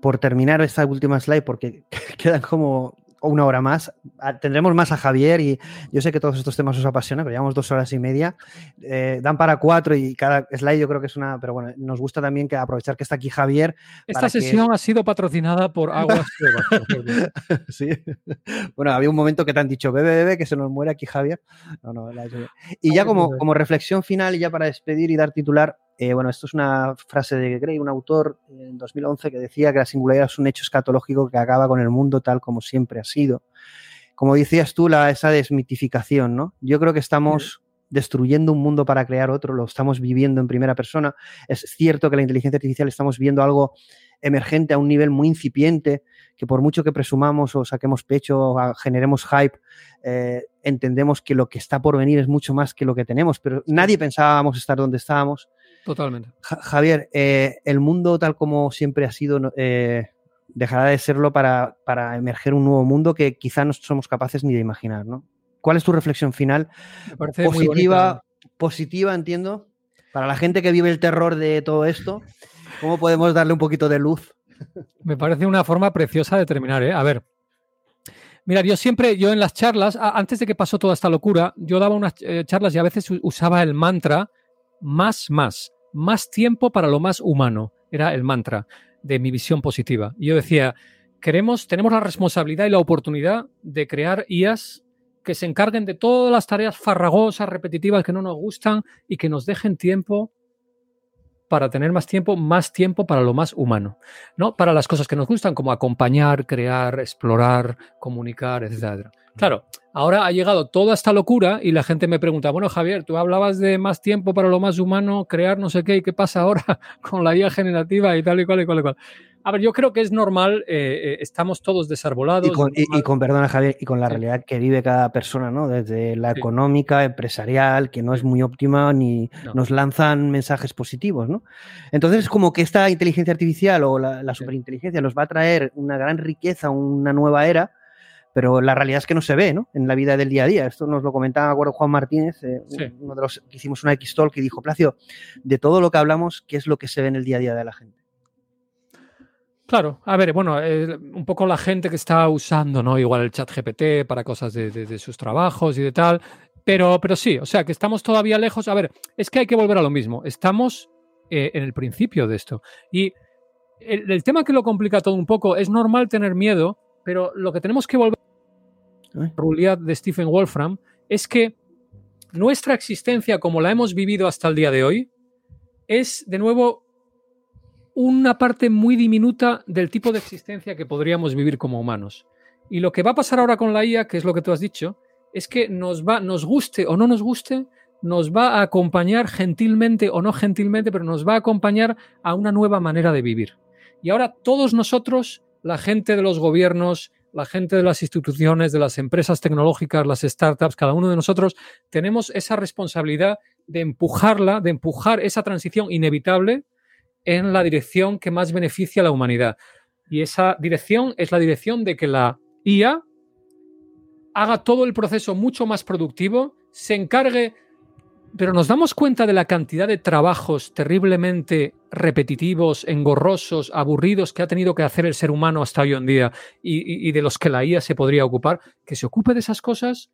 por terminar esta última slide, porque quedan como una hora más, ah, tendremos más a Javier y yo sé que todos estos temas os apasionan, pero llevamos dos horas y media, eh, dan para cuatro y cada slide yo creo que es una, pero bueno, nos gusta también que aprovechar que está aquí Javier. Esta para que- sesión ha sido patrocinada por Aguas sí. Bueno, había un momento que te han dicho, bebe, bebe, que se nos muere aquí Javier. No, no, la. Y ya como, como reflexión final y ya para despedir y dar titular, eh, bueno, esto es una frase de Gray, un autor eh, en 2011 que decía que la singularidad es un hecho escatológico que acaba con el mundo tal como siempre ha sido. Como decías tú, la, esa desmitificación, ¿no? Yo creo que estamos destruyendo un mundo para crear otro, lo estamos viviendo en primera persona. Es cierto que la inteligencia artificial estamos viendo algo emergente a un nivel muy incipiente, que por mucho que presumamos o saquemos pecho o generemos hype, eh, entendemos que lo que está por venir es mucho más que lo que tenemos, pero nadie pensábamos estar donde estábamos. Totalmente. Ja- Javier, eh, el mundo tal como siempre ha sido eh, dejará de serlo para, para emerger un nuevo mundo que quizá no somos capaces ni de imaginar, ¿no? ¿Cuál es tu reflexión final? Me parece muy Positiva, bonita. positiva, entiendo. Para la gente que vive el terror de todo esto, ¿cómo podemos darle un poquito de luz? Me parece una forma preciosa de terminar, ¿eh? A ver. Mira, yo siempre, yo en las charlas, antes de que pasó toda esta locura, yo daba unas eh, charlas y a veces usaba el mantra más, más, más tiempo para lo más humano. Era el mantra de mi visión positiva. Y yo decía, queremos, tenemos la responsabilidad y la oportunidad de crear IAs que se encarguen de todas las tareas farragosas, repetitivas que no nos gustan y que nos dejen tiempo para tener más tiempo, más tiempo para lo más humano, ¿no? Para las cosas que nos gustan, como acompañar, crear, explorar, comunicar, etcétera. Claro, ahora ha llegado toda esta locura y la gente me pregunta, bueno, Javier, tú hablabas de más tiempo para lo más humano, crear no sé qué, ¿y qué pasa ahora con la IA generativa y tal y cual y cual y cual? A ver, yo creo que es normal, eh, eh, estamos todos desarbolados. Y con, y- y con, perdona Javier, y con la Sí. realidad que vive cada persona, ¿no? Desde la Sí. económica, empresarial, que no es muy óptima, ni No. nos lanzan mensajes positivos, ¿no? Entonces, es como que esta inteligencia artificial o la, la superinteligencia nos va a traer una gran riqueza, una nueva era, pero la realidad es que no se ve, ¿no? En la vida del día a día. Esto nos lo comentaba, me acuerdo, Juan Martínez, eh, Sí. uno de los que hicimos una X-Talk, y dijo, Placio, de todo lo que hablamos, ¿qué es lo que se ve en el día a día de la gente? Claro, a ver, bueno, eh, un poco la gente que está usando, ¿no? Igual el chat GPT para cosas de, de- de sus trabajos y de tal. Pero, pero sí, o sea, que estamos todavía lejos. A ver, es que hay que volver a lo mismo. Estamos eh, en el principio de esto. Y el, el tema que lo complica todo un poco, es normal tener miedo, pero lo que tenemos que volver Ruliad de Stephen Wolfram es que nuestra existencia como la hemos vivido hasta el día de hoy es de nuevo una parte muy diminuta del tipo de existencia que podríamos vivir como humanos. Y lo que va a pasar ahora con la IA, que es lo que tú has dicho, es que nos va, nos guste o no nos guste, nos va a acompañar gentilmente o no gentilmente, pero nos va a acompañar a una nueva manera de vivir. Y ahora todos nosotros, la gente de los gobiernos, la gente de las instituciones, de las empresas tecnológicas, las startups, cada uno de nosotros, tenemos esa responsabilidad de empujarla, de empujar esa transición inevitable en la dirección que más beneficia a la humanidad. Y esa dirección es la dirección de que la IA haga todo el proceso mucho más productivo, se encargue, pero nos damos cuenta de la cantidad de trabajos terriblemente repetitivos, engorrosos, aburridos que ha tenido que hacer el ser humano hasta hoy en día y, de los que la IA se podría ocupar, que se ocupe de esas cosas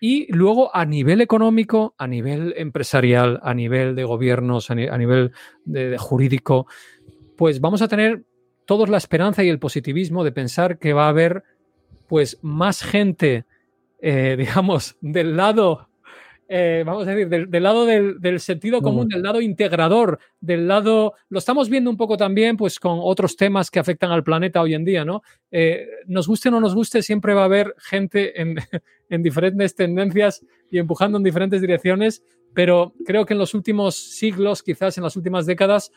y luego a nivel económico, a nivel empresarial, a nivel de gobiernos, a, nivel de, jurídico, pues vamos a tener todos la esperanza y el positivismo de pensar que va a haber pues más gente, eh, digamos, del lado eh, vamos a decir, del, lado del, sentido común, del lado integrador, del lado, lo estamos viendo un poco también pues con otros temas que afectan al planeta hoy en día, ¿no? Eh, nos guste o no nos guste, siempre va a haber gente en, en diferentes tendencias y empujando en diferentes direcciones, pero creo que en los últimos siglos, quizás en las últimas décadas,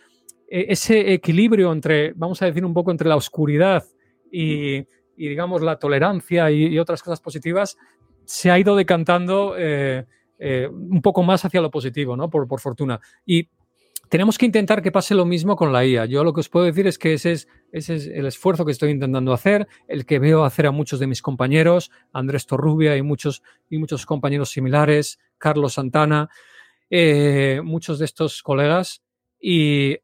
eh, ese equilibrio entre, vamos a decir, un poco entre la oscuridad y, digamos, la tolerancia y, otras cosas positivas, se ha ido decantando eh, un poco más hacia lo positivo, ¿no? Por, fortuna. Y tenemos que intentar que pase lo mismo con la IA. Yo lo que os puedo decir es que ese es, el esfuerzo que estoy intentando hacer, el que veo hacer a muchos de mis compañeros, Andrés Torrubia y muchos, compañeros similares, Carlos Santana, eh, muchos de estos colegas. Y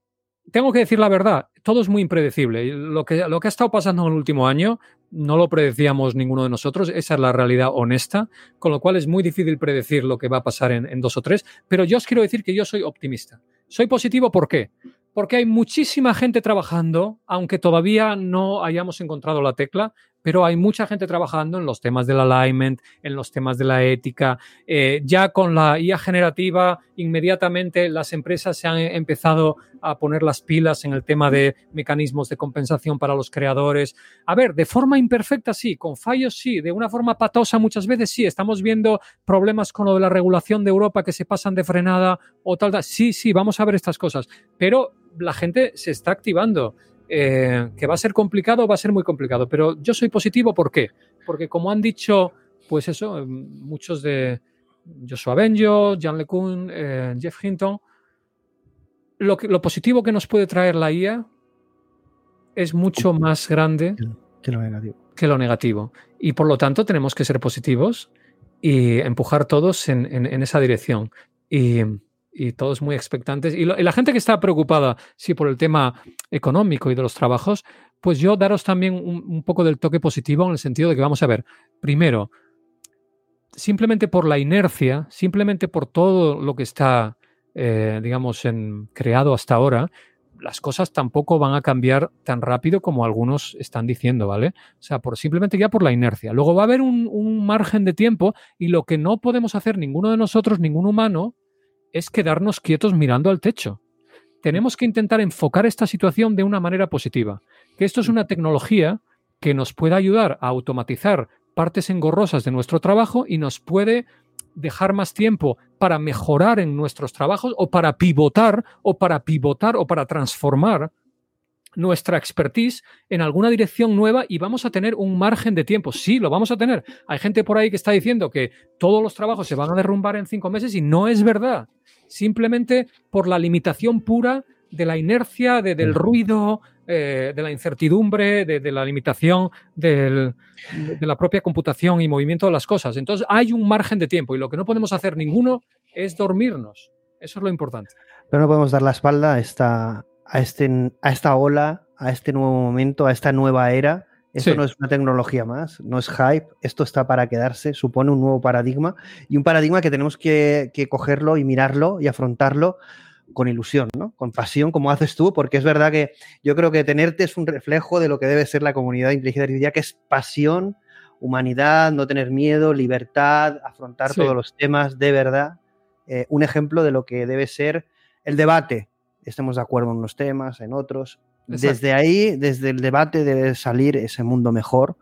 tengo que decir la verdad, todo es muy impredecible. Lo lo que ha estado pasando en el último año no lo predecíamos ninguno de nosotros, esa es la realidad honesta, con lo cual es muy difícil predecir lo que va a pasar en, dos o tres, pero yo os quiero decir que yo soy optimista. Soy positivo, ¿por qué? Porque hay muchísima gente trabajando, aunque todavía no hayamos encontrado la tecla, pero hay mucha gente trabajando en los temas del alignment, en los temas de la ética. Eh, ya con la IA generativa, inmediatamente las empresas se han empezado a poner las pilas en el tema de mecanismos de compensación para los creadores. A ver, de forma imperfecta sí, con fallos sí, de una forma patosa muchas veces sí. Estamos viendo problemas con lo de la regulación de Europa que se pasan de frenada o tal. tal. Sí, sí, vamos a ver estas cosas. Pero la gente se está activando. Eh, que va a ser complicado, va a ser muy complicado. Pero yo soy positivo, ¿por qué? Porque como han dicho, pues eso, eh, muchos de Joshua Benjo, Jan LeCun, eh, Jeff Hinton, lo, lo positivo que nos puede traer la IA es mucho más grande que lo negativo. Que lo negativo. Y por lo tanto tenemos que ser positivos y empujar todos en, en esa dirección. Y, y todos muy expectantes. Y, la gente que está preocupada, sí, por el tema económico y de los trabajos, pues yo daros también un, poco del toque positivo en el sentido de que vamos a ver, primero, simplemente por la inercia, simplemente por todo lo que está, eh, digamos, en, creado hasta ahora, las cosas tampoco van a cambiar tan rápido como algunos están diciendo, ¿vale? O sea, por, simplemente ya por la inercia. Luego va a haber un margen de tiempo y lo que no podemos hacer ninguno de nosotros, ningún humano, es quedarnos quietos mirando al techo. Tenemos que intentar enfocar esta situación de una manera positiva, que esto es una tecnología que nos puede ayudar a automatizar partes engorrosas de nuestro trabajo y nos puede dejar más tiempo para mejorar en nuestros trabajos o para pivotar o para pivotar o para transformar nuestra expertise en alguna dirección nueva y vamos a tener un margen de tiempo. Sí, lo vamos a tener. Hay gente por ahí que está diciendo que todos los trabajos se van a derrumbar en cinco meses y no es verdad. Simplemente por la limitación pura de la inercia, del ruido, eh, de la incertidumbre, de, la limitación de la propia computación y movimiento de las cosas. Entonces hay un margen de tiempo y lo que no podemos hacer ninguno es dormirnos. Eso es lo importante. Pero no podemos dar la espalda a esta, a, este, a esta ola, a este nuevo momento, a esta nueva era. Esto no es una tecnología más, no es hype, esto está para quedarse, supone un nuevo paradigma y un paradigma que tenemos que, cogerlo y mirarlo y afrontarlo con ilusión, ¿no? con pasión, como haces tú, porque es verdad que yo creo que tenerte es un reflejo de lo que debe ser la comunidad de inteligencia artificial, que es pasión, humanidad, no tener miedo, libertad, afrontar todos los temas de verdad. Eh, un ejemplo de lo que debe ser el debate, estemos de acuerdo en unos temas, en otros. Desde ahí, desde el debate debe salir ese mundo mejor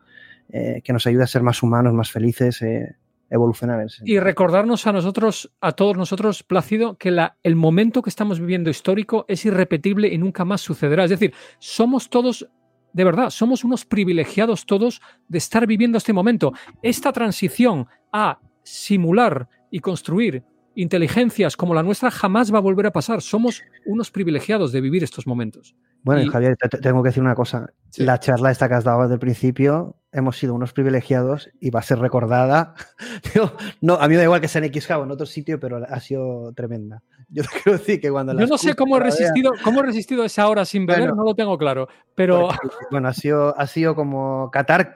eh, que nos ayude a ser más humanos, más felices, eh, evolucionar. y recordarnos a nosotros, a todos nosotros, Plácido, que la, el momento que estamos viviendo histórico es irrepetible y nunca más sucederá. Es decir, somos todos de verdad, somos unos privilegiados todos de estar viviendo este momento. Esta transición a simular y construir inteligencias como la nuestra jamás va a volver a pasar. Somos unos privilegiados de vivir estos momentos. Bueno, Javier, tengo que decir una cosa. La charla esta que has dado desde el principio, hemos sido unos privilegiados y va a ser recordada. no, a mí me da igual que sea en XCAO o en otro sitio, pero ha sido tremenda. Yo quiero decir que cuando Yo no sé cómo he resistido, cómo he resistido esa hora sin beber, no lo tengo claro. Pero. bueno, ha sido, ha sido como catar,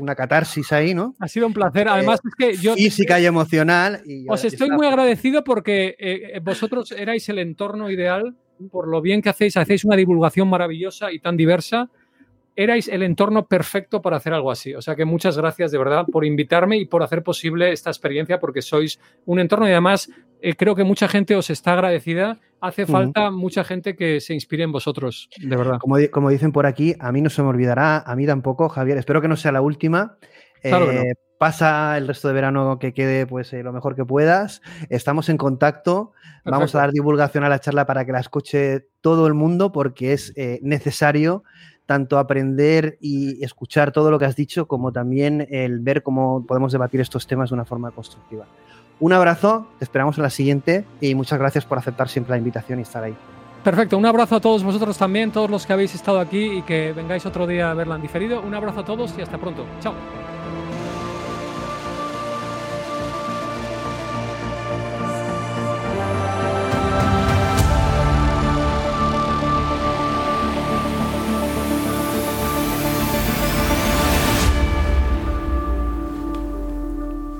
una catarsis ahí, ¿no? Ha sido un placer. Además, es que yo. Física y emocional. os estoy muy agradecido porque eh, vosotros erais el entorno ideal por lo bien que hacéis, hacéis una divulgación maravillosa y tan diversa erais el entorno perfecto para hacer algo así. O sea que muchas gracias de verdad por invitarme y por hacer posible esta experiencia porque sois un entorno y además eh, creo que mucha gente os está agradecida. Hace falta mucha gente que se inspire en vosotros, de verdad. Como, como, dicen por aquí, a mí no se me olvidará, a mí tampoco, Javier. Espero que no sea la última. Eh, pasa el resto de verano que quede pues eh, lo mejor que puedas. Estamos en contacto. Vamos a dar divulgación a la charla para que la escuche todo el mundo porque es necesario tanto aprender y escuchar todo lo que has dicho, como también el ver cómo podemos debatir estos temas de una forma constructiva. Un abrazo, te esperamos en la siguiente y muchas gracias por aceptar siempre la invitación y estar ahí. Perfecto, un abrazo a todos vosotros también, todos los que habéis estado aquí y que vengáis otro día a verla en diferido. Un abrazo a todos y hasta pronto. Chao.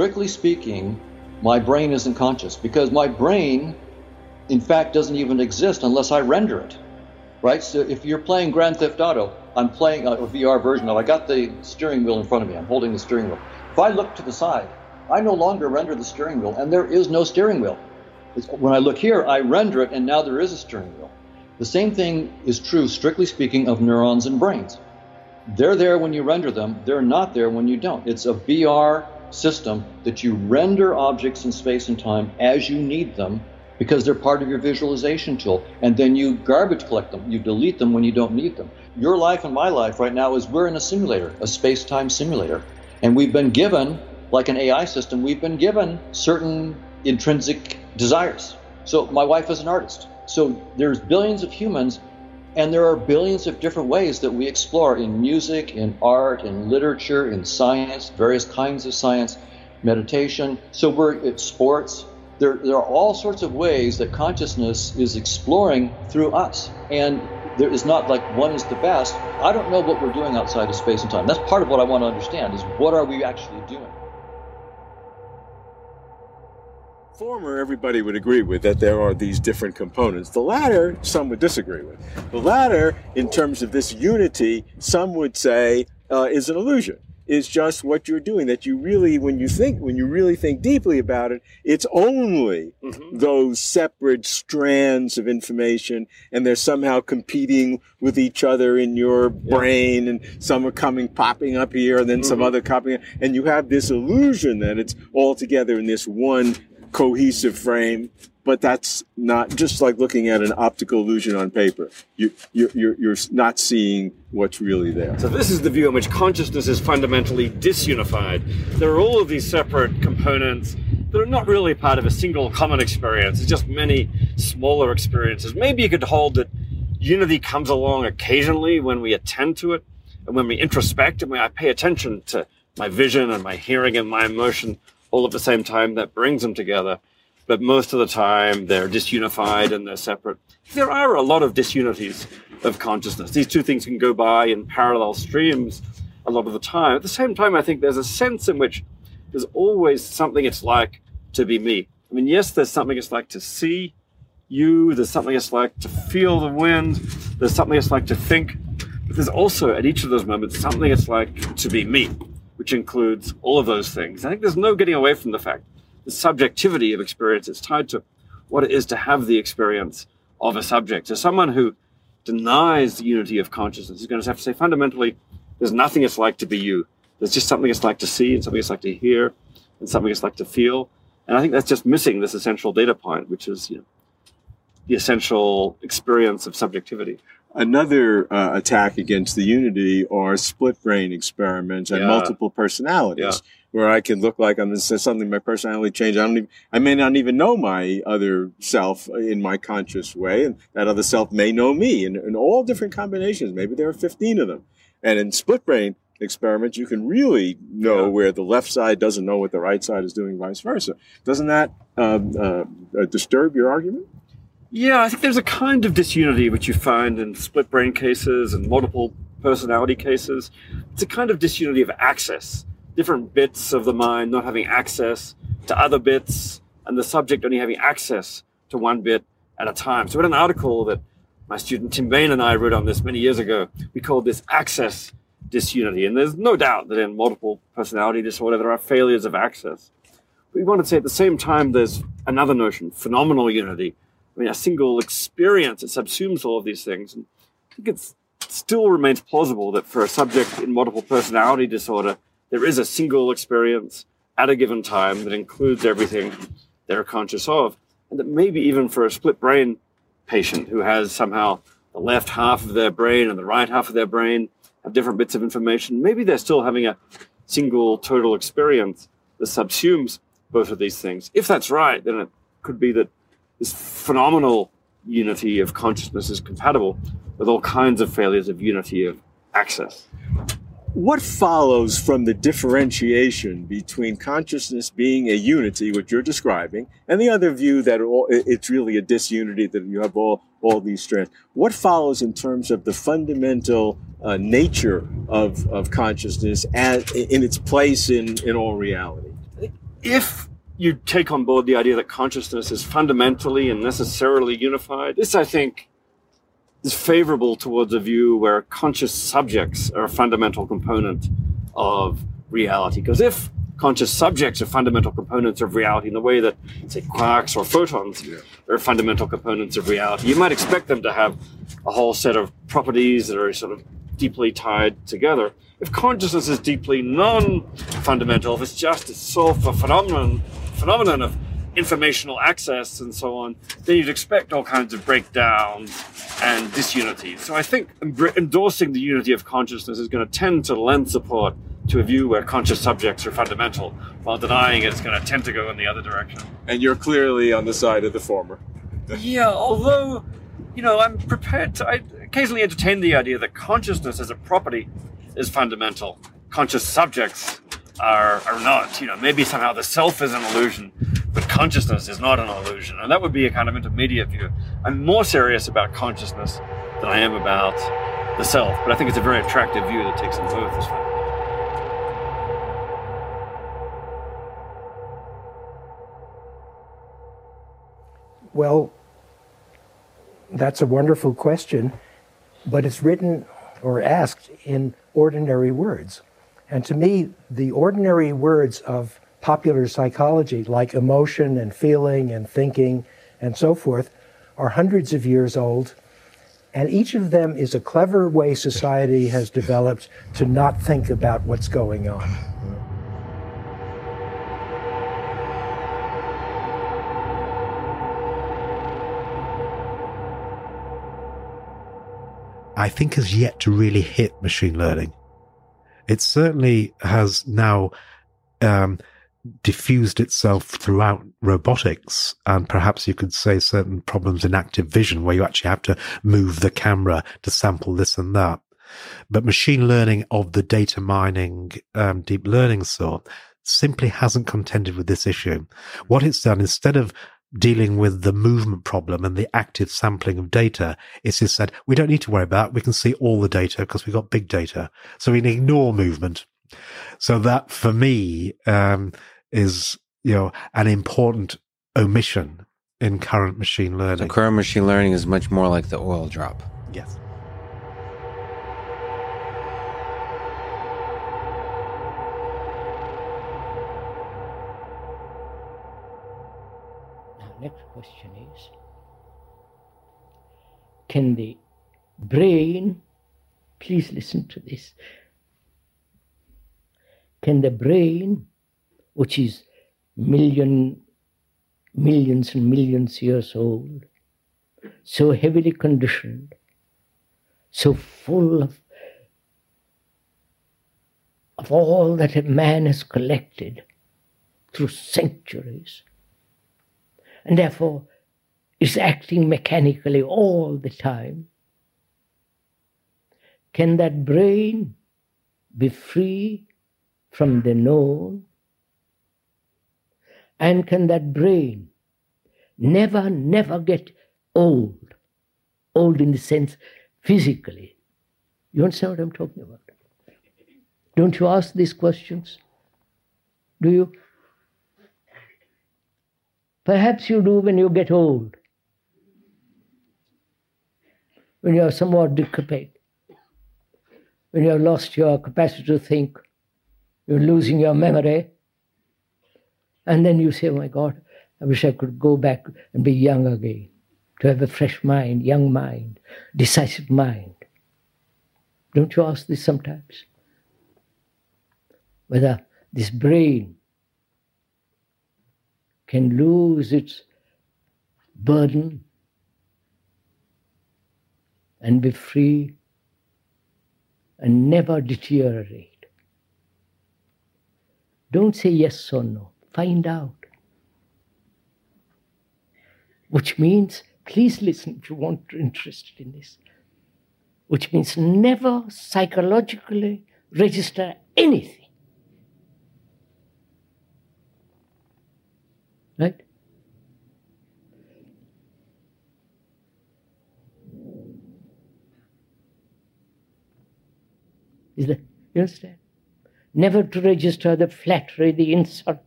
Strictly speaking, my brain isn't conscious because my brain, in fact, doesn't even exist unless I render it. Right? So if you're playing Grand Theft Auto, I'm playing a VR version of it. I got the steering wheel in front of me. I'm holding the steering wheel. If I look to the side, I no longer render the steering wheel, and there is no steering wheel. It's, when I look here, I render it, and now there is a steering wheel. The same thing is true, strictly speaking, of neurons and brains. They're there when you render them, they're not there when you don't. It's a VR system that you render objects in space and time as you need them because they're part of your visualization tool. And then you garbage collect them. You delete them when you don't need them. Your life and my life right now is we're in a simulator, a space time simulator. And we've been given, like an AI system, we've been given certain intrinsic desires. So my wife is an artist. So there's billions of humans and there are billions of different ways that we explore in music, in art, in literature, in science, various kinds of science, meditation. So we're at sports. There, there are all sorts of ways that consciousness is exploring through us. And there is not like one is the best. I don't know what we're doing outside of space and time. That's part of what I want to understand is what are we actually doing? Former, everybody would agree with that there are these different components. The latter, some would disagree with. The latter, in terms of this unity, some would say uh, is an illusion. Is just what you're doing. That you really, when you think, when you really think deeply about it, it's only mm-hmm. those separate strands of information, and they're somehow competing with each other in your brain, and some are coming popping up here, and then mm-hmm. some other copying, and you have this illusion that it's all together in this one cohesive frame, but that's not just like looking at an optical illusion on paper. You, you're, you're, you're not seeing what's really there. So this is the view in which consciousness is fundamentally disunified. There are all of these separate components that are not really part of a single common experience. It's just many smaller experiences. Maybe you could hold that unity comes along occasionally when we attend to it and when we introspect and when I pay attention to my vision and my hearing and my emotion all at the same time that brings them together but most of the time they're disunified and they're separate. There are a lot of disunities of consciousness. These two things can go by in parallel streams a lot of the time. At the same time, I think there's a sense in which there's always something it's like to be me. I mean, yes, there's something it's like to see you, there's something it's like to feel the wind, there's something it's like to think, but there's also at each of those moments something it's like to be me, which includes all of those things. I think there's no getting away from the fact the subjectivity of experience. is tied to what it is to have the experience of a subject. So someone who denies the unity of consciousness is going to have to say fundamentally, there's nothing it's like to be you. There's just something it's like to see and something it's like to hear and something it's like to feel. And I think that's just missing this essential data point, which is you know, the essential experience of subjectivity. Another uh, attack against the unity are split brain experiments and Yeah. multiple personalities, Yeah. where I can look like I'm something my personality changed. I don't even, I may not even know my other self in my conscious way, and that other self may know me in, in all different combinations. Maybe there are 15 of them. And in split brain experiments, you can really know where the left side doesn't know what the right side is doing, vice versa. Doesn't that uh, uh, disturb your argument? Yeah, I think there's a kind of disunity which you find in split brain cases and multiple personality cases. It's a kind of disunity of access. Different bits of the mind not having access to other bits, and the subject only having access to one bit at a time. So, in an article that my student Tim Bain and I wrote on this many years ago, we called this access disunity. And there's no doubt that in multiple personality disorder, there are failures of access. But we want to say at the same time, there's another notion, phenomenal unity. I mean, a single experience that subsumes all of these things. And I think it still remains plausible that for a subject in multiple personality disorder, there is a single experience at a given time that includes everything they're conscious of. And that maybe even for a split brain patient who has somehow the left half of their brain and the right half of their brain have different bits of information, maybe they're still having a single total experience that subsumes both of these things. If that's right, then it could be that this phenomenal unity of consciousness is compatible with all kinds of failures of unity of access. What follows from the differentiation between consciousness being a unity, which you're describing, and the other view that all, it's really a disunity, that you have all, all these strands? What follows in terms of the fundamental uh, nature of, of consciousness as, in its place in, in all reality? If you take on board the idea that consciousness is fundamentally and necessarily unified, this, I think, is favorable towards a view where conscious subjects are a fundamental component of reality. Because if conscious subjects are fundamental components of reality in the way that, say, quarks or photons are fundamental components of reality, you might expect them to have a whole set of properties that are sort of deeply tied together. If consciousness is deeply non-fundamental, if it's just itself a phenomenon, phenomenon of informational access and so on, then you'd expect all kinds of breakdowns and disunity. So I think endorsing the unity of consciousness is going to tend to lend support to a view where conscious subjects are fundamental, while denying it is going to tend to go in the other direction. And you're clearly on the side of the former. Yeah, although, you know, I'm prepared to. I occasionally entertain the idea that consciousness as a property is fundamental. Conscious subjects are, are not. You know, maybe somehow the self is an illusion, but consciousness is not an illusion. And that would be a kind of intermediate view. I'm more serious about consciousness than I am about the self, but I think it's a very attractive view that takes them both as fundamental. Well, that's a wonderful question, but it's written or asked in ordinary words. And to me, the ordinary words of popular psychology, like emotion and feeling and thinking and so forth, are hundreds of years old. And each of them is a clever way society has developed to not think about what's going on. I think has yet to really hit machine learning. It certainly has now um, diffused itself throughout robotics and perhaps you could say certain problems in active vision where you actually have to move the camera to sample this and that. But machine learning of the data mining, um, deep learning sort simply hasn't contended with this issue. What it's done, instead of dealing with the movement problem and the active sampling of data, it's just said, we don't need to worry about, it. we can see all the data because we've got big data. So we can ignore movement. So that for me, um, is, you know, an important omission in current machine learning. So current machine learning is much more like the oil drop. Yes. Can the brain, please listen to this, can the brain, which is million, millions and millions years old, so heavily conditioned, so full of, of all that a man has collected through centuries, and therefore is acting mechanically all the time. Can that brain be free from the known? And can that brain never, never get old? Old in the sense physically. You understand what I'm talking about? Don't you ask these questions? Do you? Perhaps you do when you get old, when you are somewhat decrepit, when you have lost your capacity to think, you're losing your memory, and then you say, oh my God, I wish I could go back and be young again, to have a fresh mind, young mind, decisive mind. Don't you ask this sometimes? Whether this brain can lose its burden and be free and never deteriorate. Don't say yes or no, find out. Which means, please listen if you want to interested in this, which means never psychologically register anything Right? Is that you understand? Never to register the flattery, the insult,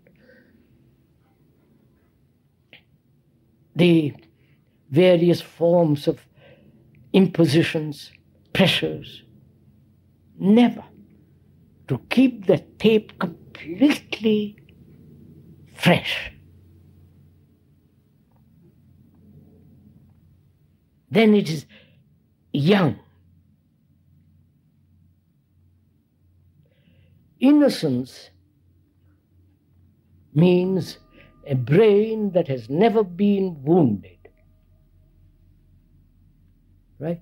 the various forms of impositions, pressures. Never to keep the tape completely fresh. then it is young. Innocence means a brain that has never been wounded. Right?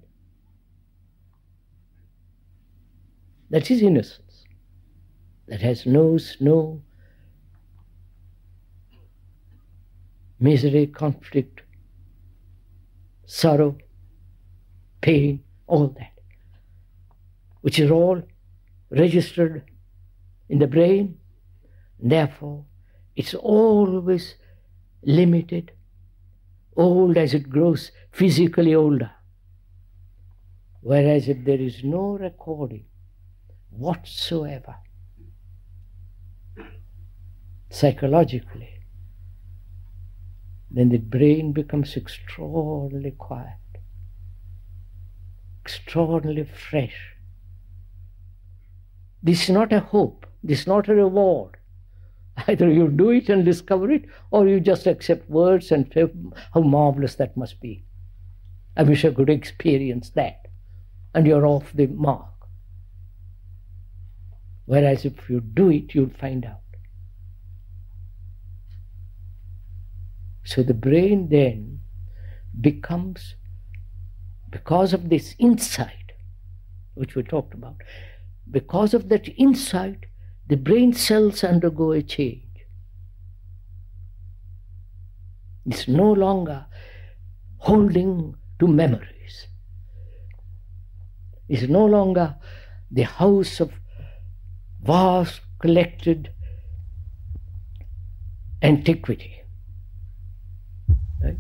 That is innocence. That has no no misery, conflict, sorrow, pain, all that, which is all registered in the brain. Therefore, it's always limited, old as it grows physically older. Whereas if there is no recording whatsoever, psychologically, then the brain becomes extraordinarily quiet, extraordinarily fresh. This is not a hope, this is not a reward. Either you do it and discover it, or you just accept words and say how marvelous that must be. I wish I could experience that. And you're off the mark. Whereas if you do it, you'll find out. So the brain then becomes, because of this insight, which we talked about. Because of that insight, the brain cells undergo a change. It's no longer holding to memories. It's no longer the house of vast collected antiquity. Right?